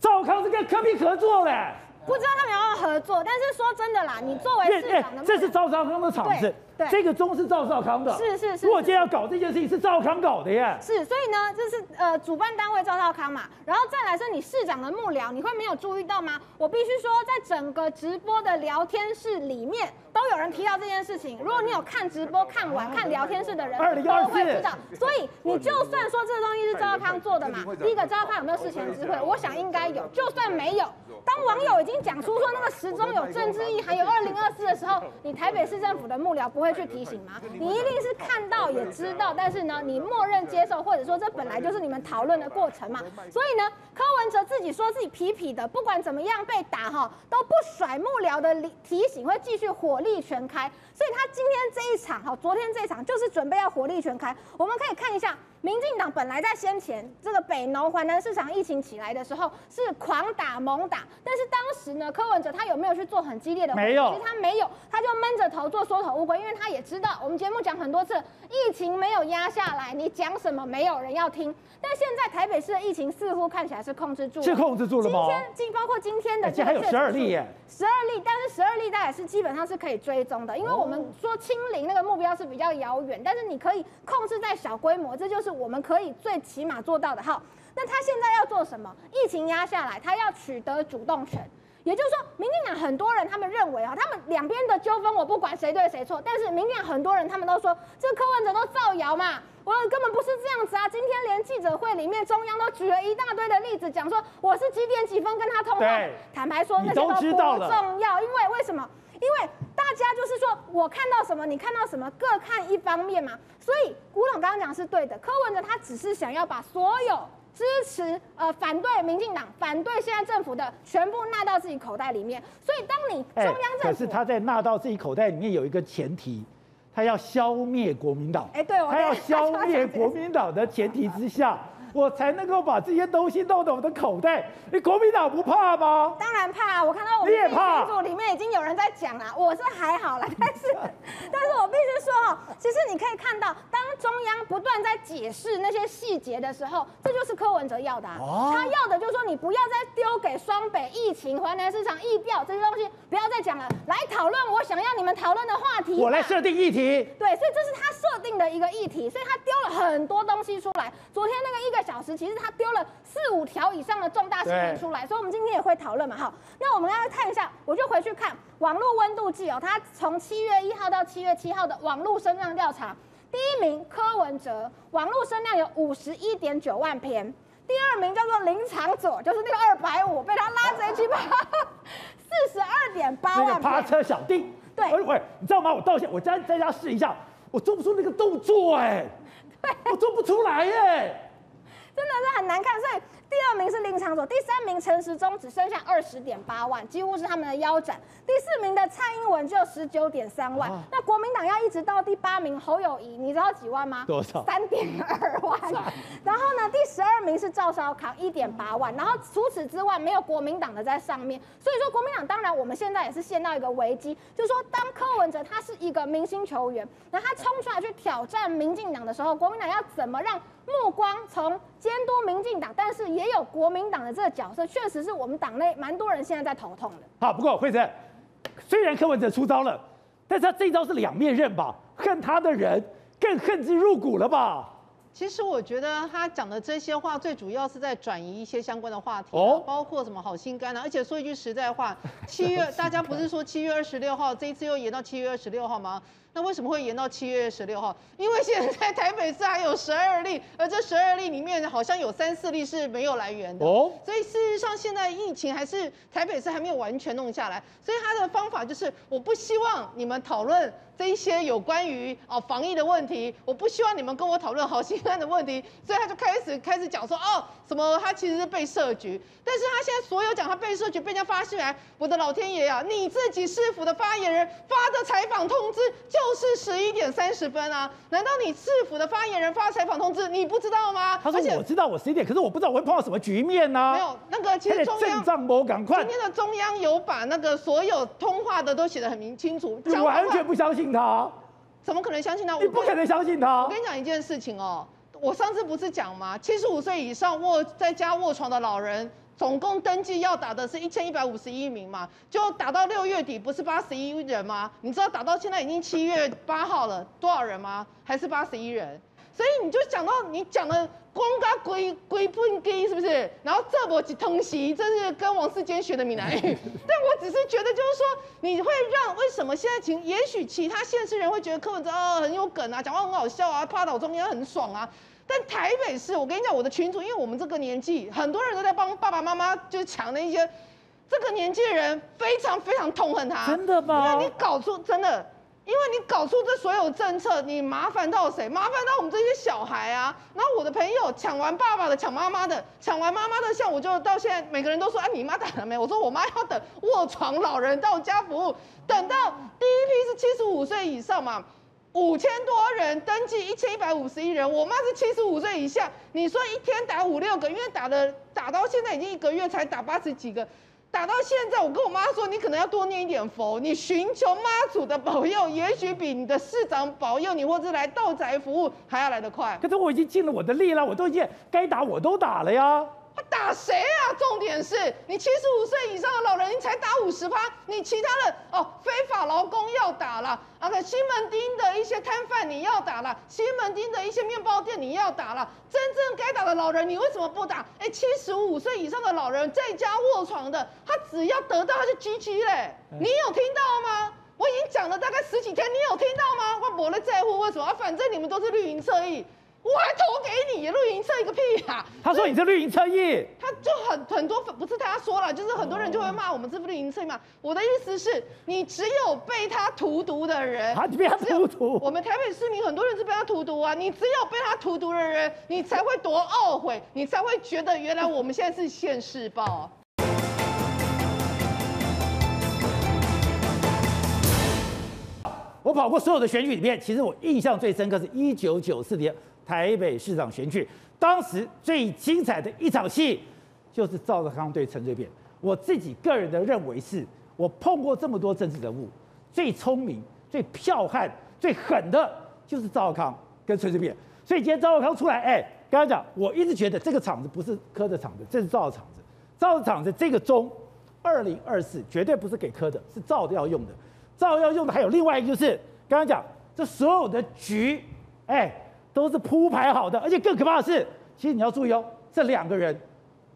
Speaker 1: 赵康是跟柯比合作嘞，
Speaker 6: 不知道他们要不要合作，但是说真的啦，你作为市长的，
Speaker 1: 这是赵少康的场子。对，这个钟是赵少康的，
Speaker 6: 是是是。
Speaker 1: 如果今天要搞这件事情，是赵康搞的耶。
Speaker 6: 是，所以呢，这是呃主办单位赵少康嘛，然后再来是你市长的幕僚，你会没有注意到吗？我必须说，在整个直播的聊天室里面，都有人提到这件事情。如果你有看直播看完看聊天室的人，都会知道。所以你就算说这个东西是赵少康做的嘛，第一个赵少康有没有事前知会？我想应该有。就算没有，当网友已经讲出说那个时钟有政治意，还有二零二四的时候，你台北市政府的幕僚不会。会去提醒吗？你一定是看到也知道，但是呢，你默认接受，或者说这本来就是你们讨论的过程嘛。所以呢，柯文哲自己说自己皮皮的，不管怎么样被打哈，都不甩幕僚的提醒，会继续火力力全开。所以他今天这一场哈，昨天这一场就是准备要火力全开。我们可以看一下。民进党本来在先前这个北农环南市场疫情起来的时候是狂打猛打，但是当时呢，柯文哲他有没有去做很激烈的？
Speaker 1: 没有，
Speaker 6: 其实他没有，他就闷着头做缩头乌龟，因为他也知道我们节目讲很多次，疫情没有压下来，你讲什么没有人要听。但现在台北市的疫情似乎看起来是控制住了，
Speaker 1: 是控制住了吗？
Speaker 6: 今天，今包括今天的，
Speaker 1: 这还有十二例耶，
Speaker 6: 十二例，但是十二例大概是基本上是可以追踪的，因为我们说清零那个目标是比较遥远，但是你可以控制在小规模，这就是我们可以最起码做到的。好，那他现在要做什么？疫情压下来，他要取得主动权。也就是说，民进党很多人他们认为啊，他们两边的纠纷我不管谁对谁错，但是民进党很多人他们都说，这个柯文哲都造谣嘛，我根本不是这样子啊！今天连记者会里面中央都举了一大堆的例子，讲说我是几点几分跟他通话，坦白说那些都不重要，因为为什么？因为大家就是说我看到什么，你看到什么，各看一方面嘛。所以古董刚刚讲是对的，柯文哲他只是想要把所有。支持呃反对民进党，反对现在政府的全部纳到自己口袋里面。所以当你中央政府，
Speaker 1: 可是他在纳到自己口袋里面有一个前提，他要消灭国民党。哎，对，他要消灭 (laughs) 国民党的前提之下。我才能够把这些东西弄到我的口袋。你国民党不怕吗？
Speaker 6: 当然怕。我看到我们群组里面已经有人在讲了，(laughs) 我是还好了，但是，(laughs) 但是我必须说哦，其实你可以看到，当中央不断在解释那些细节的时候，这就是柯文哲要的。啊他要的就是说，你不要再丢给双北疫情、华南市场疫调这些东西，不要再讲了，来讨论我想要你们讨论的话题。
Speaker 1: 我来设定议题。
Speaker 6: 对，所以这是他设定的一个议题，所以他丢了很多东西出来。昨天那个一个。小时其实他丢了四五条以上的重大新闻出来，所以我们今天也会讨论嘛。好，那我们来看一下，我就回去看网络温度计哦，他从七月一号到七月七号的网络声量调查，第一名柯文哲，网络声量有五十一点九万篇；第二名叫做林长佐，就是那个二百五，被他拉着一起跑，(laughs) 四十二点八万篇。
Speaker 1: 趴车小弟，对，喂，你知道吗？我道歉我在在家试一下，我做不出那个动作哎，(laughs) 我做不出来耶。
Speaker 6: 真的是很难看。所以第二名是林长佐，第三名陈时中只剩下二十点八万，几乎是他们的腰斩。第四名的蔡英文只有十九点三万。啊、那国民党要一直到第八名侯友谊，你知道几万吗？
Speaker 1: 多少？
Speaker 6: 三点二万。(laughs) 然后呢，第十二名是赵少康，一点八万。然后除此之外，没有国民党的在上面。所以说，国民党当然我们现在也是陷到一个危机，就是说，当柯文哲他是一个明星球员，那他冲出来去挑战民进党的时候，国民党要怎么让目光从监督民进党，但是也有国民党的这个角色，确实是我们党内蛮多人现在在头痛的。
Speaker 1: 好，不过惠贞，虽然柯文哲出招了，但是他这一招是两面刃吧？恨他的人更恨之入骨了吧？
Speaker 8: 其实我觉得他讲的这些话，最主要是在转移一些相关的话题，哦，包括什么好心肝啊。而且说一句实在话，七月 (laughs) 大家不是说七月二十六号，这一次又延到七月二十六号吗？那为什么会延到七月十六号？因为现在台北市还有十二例，而这十二例里面好像有三四例是没有来源的。哦，所以事实上现在疫情还是台北市还没有完全弄下来，所以他的方法就是我不希望你们讨论这一些有关于哦防疫的问题，我不希望你们跟我讨论好心安的问题，所以他就开始开始讲说哦什么他其实是被设局，但是他现在所有讲他被设局被人家发现来，我的老天爷啊，你自己市府的发言人发的采访通知就是十一点三十分啊，难道你市府的发言人发采访通知你不知道吗？
Speaker 1: 他说我知道我十一点，可是我不知道我会碰到什么局面呢、啊？
Speaker 8: 没有那个其实中央今天的中央有把那个所有通话的都写得很明清楚，
Speaker 1: 完全不相信。他
Speaker 8: 怎么可能相信他？
Speaker 1: 你不可能相信他。
Speaker 8: 我跟你讲一件事情哦，我上次不是讲吗？七十五岁以上卧在家卧床的老人，总共登记要打的是一千一百五十一名嘛，就打到六月底不是八十一人吗？你知道打到现在已经七月八号了，多少人吗？还是八十一人？所以你就讲到你讲的。光嘎归归喷鸡是不是？然后这波通袭，这是跟王世坚学的闽南语。(laughs) 但我只是觉得，就是说，你会让为什么现在情？也许其他县市人会觉得柯文哲哦很有梗啊，讲话很好笑啊，趴倒中央很爽啊。但台北市，我跟你讲，我的群主，因为我们这个年纪，很多人都在帮爸爸妈妈就是抢那一些，这个年纪的人非常非常痛恨他。
Speaker 1: 真的吗？
Speaker 8: 因为你搞出真的。因为你搞出这所有政策，你麻烦到谁？麻烦到我们这些小孩啊！然后我的朋友抢完爸爸的，抢妈妈的，抢完妈妈的，像我就到现在，每个人都说：“啊，你妈打了没？”我说：“我妈要等卧床老人到家服务，等到第一批是七十五岁以上嘛，五千多人登记，一千一百五十一人。我妈是七十五岁以下，你说一天打五六个，因为打的打到现在已经一个月才打八十几个。”打到现在，我跟我妈说，你可能要多念一点佛，你寻求妈祖的保佑，也许比你的市长保佑你，或者来道宅服务还要来得快。
Speaker 1: 可是我已经尽了我的力了，我都已经该打我都打了呀。
Speaker 8: 他打谁啊？重点是你七十五岁以上的老人，你才打五十趴，你其他的哦，非法劳工要打了，啊，西门町的一些摊贩你要打了，西门町的一些面包店你要打了，真正该打的老人你为什么不打？哎，七十五岁以上的老人在家卧床的，他只要得到他就 GG 嘞，你有听到吗？我已经讲了大概十几天，你有听到吗？我没在乎为什么？啊，反正你们都是绿营侧翼。我还投给你，绿营侧翼个屁呀、啊！
Speaker 1: 他说你是绿营侧翼，
Speaker 8: 他就很很多，不是他说了，就是很多人就会骂我们这绿营侧翼嘛。我的意思是，你只有被他荼毒的人，
Speaker 1: 他被他荼毒。
Speaker 8: 我们台北市民很多人是被他荼毒啊，你只有被他荼毒的人，你才会多懊悔，你才会觉得原来我们现在是现世报。
Speaker 1: 我跑过所有的选举里面，其实我印象最深刻是一九九四年。台北市长选举，当时最精彩的一场戏，就是赵少康对陈水扁。我自己个人的认为是，我碰过这么多政治人物，最聪明、最剽悍、最狠的，就是赵少康跟陈水扁。所以今天赵少康出来，哎，刚刚讲，我一直觉得这个场子不是磕的场子，这是赵的场子。赵的场子，这个钟，二零二四绝对不是给磕的，是赵的要用的。赵要用的还有另外一个，就是刚刚讲，这所有的局，哎。都是铺排好的，而且更可怕的是，其实你要注意哦，这两个人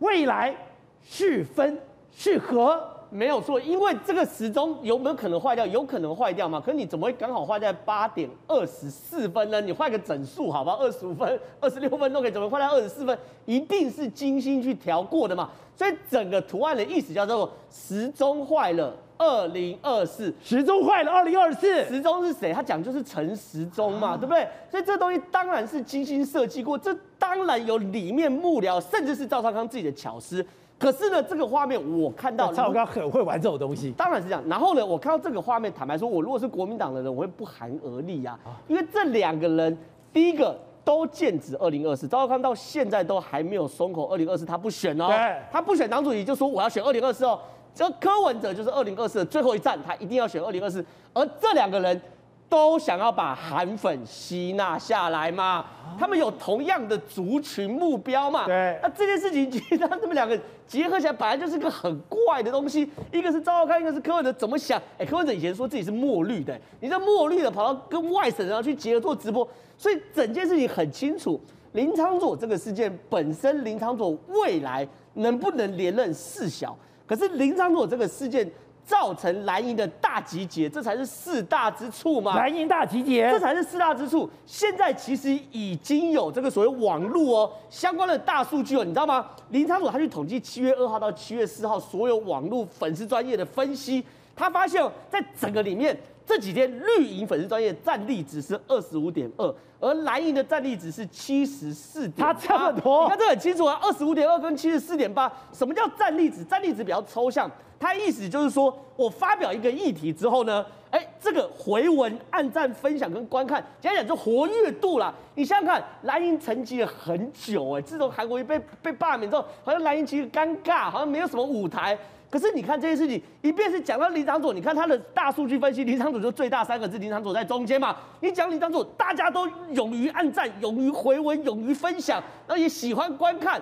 Speaker 1: 未来是分是合
Speaker 5: 没有错，因为这个时钟有没有可能坏掉？有可能坏掉嘛？可是你怎么会刚好坏在八点二十四分呢？你换个整数好吧，二十五分、(laughs) 二十六分都可以，怎么坏在二十四分？一定是精心去调过的嘛。所以整个图案的意思叫做时钟坏了，二零二四，
Speaker 1: 时钟坏了，二零二四，
Speaker 5: 时钟是谁？他讲就是陈时中嘛，对不对？所以这东西当然是精心设计过，这当然有里面幕僚，甚至是赵少康自己的巧思。可是呢，这个画面我看到，
Speaker 1: 赵少康很会玩这种东西，
Speaker 5: 当然是这样。然后呢，我看到这个画面，坦白说，我如果是国民党的人，我会不寒而栗啊，因为这两个人，第一个都剑指二零二四，赵少康到现在都还没有松口，二零二四他不选哦，他不选党主席，就说我要选二零二四哦。这柯文哲就是二零二四的最后一站，他一定要选二零二四，而这两个人。都想要把韩粉吸纳下来嘛？他们有同样的族群目标嘛？
Speaker 1: 对。那
Speaker 5: 这件事情其实他们两个结合起来，本来就是个很怪的东西。一个是赵少康，一个是柯文哲，怎么想？哎，柯文哲以前说自己是墨绿的，你这墨绿的跑到跟外省人要去结合做直播，所以整件事情很清楚。林昌佐这个事件本身，林昌佐未来能不能连任事小，可是林昌佐这个事件。造成蓝营的大集结，这才是四大之处嘛。
Speaker 1: 蓝营大集结，
Speaker 5: 这才是四大之处。现在其实已经有这个所谓网络哦相关的大数据哦，你知道吗？林昌佐他去统计七月二号到七月四号所有网络粉丝专业的分析，他发现在整个里面这几天绿营粉丝专业战力值是二十五点二，而蓝营的战力值是七十四点，
Speaker 1: 他这么多，
Speaker 5: 你看这很清楚啊，二十五点二跟七十四点八，什么叫战力值？战力值比较抽象。他意思就是说，我发表一个议题之后呢，哎，这个回文、按赞、分享跟观看，讲讲就活跃度啦。你想想看，蓝营沉寂了很久，哎，自从韩国瑜被被罢免之后，好像蓝营其实尴尬，好像没有什么舞台。可是你看这些事情，一边是讲到林场佐，你看他的大数据分析，林场佐就最大三个字，林场佐在中间嘛。你讲林场佐，大家都勇于按赞、勇于回文、勇于分享，然后也喜欢观看，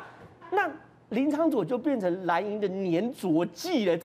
Speaker 5: 那林场佐就变成蓝营的粘着剂了。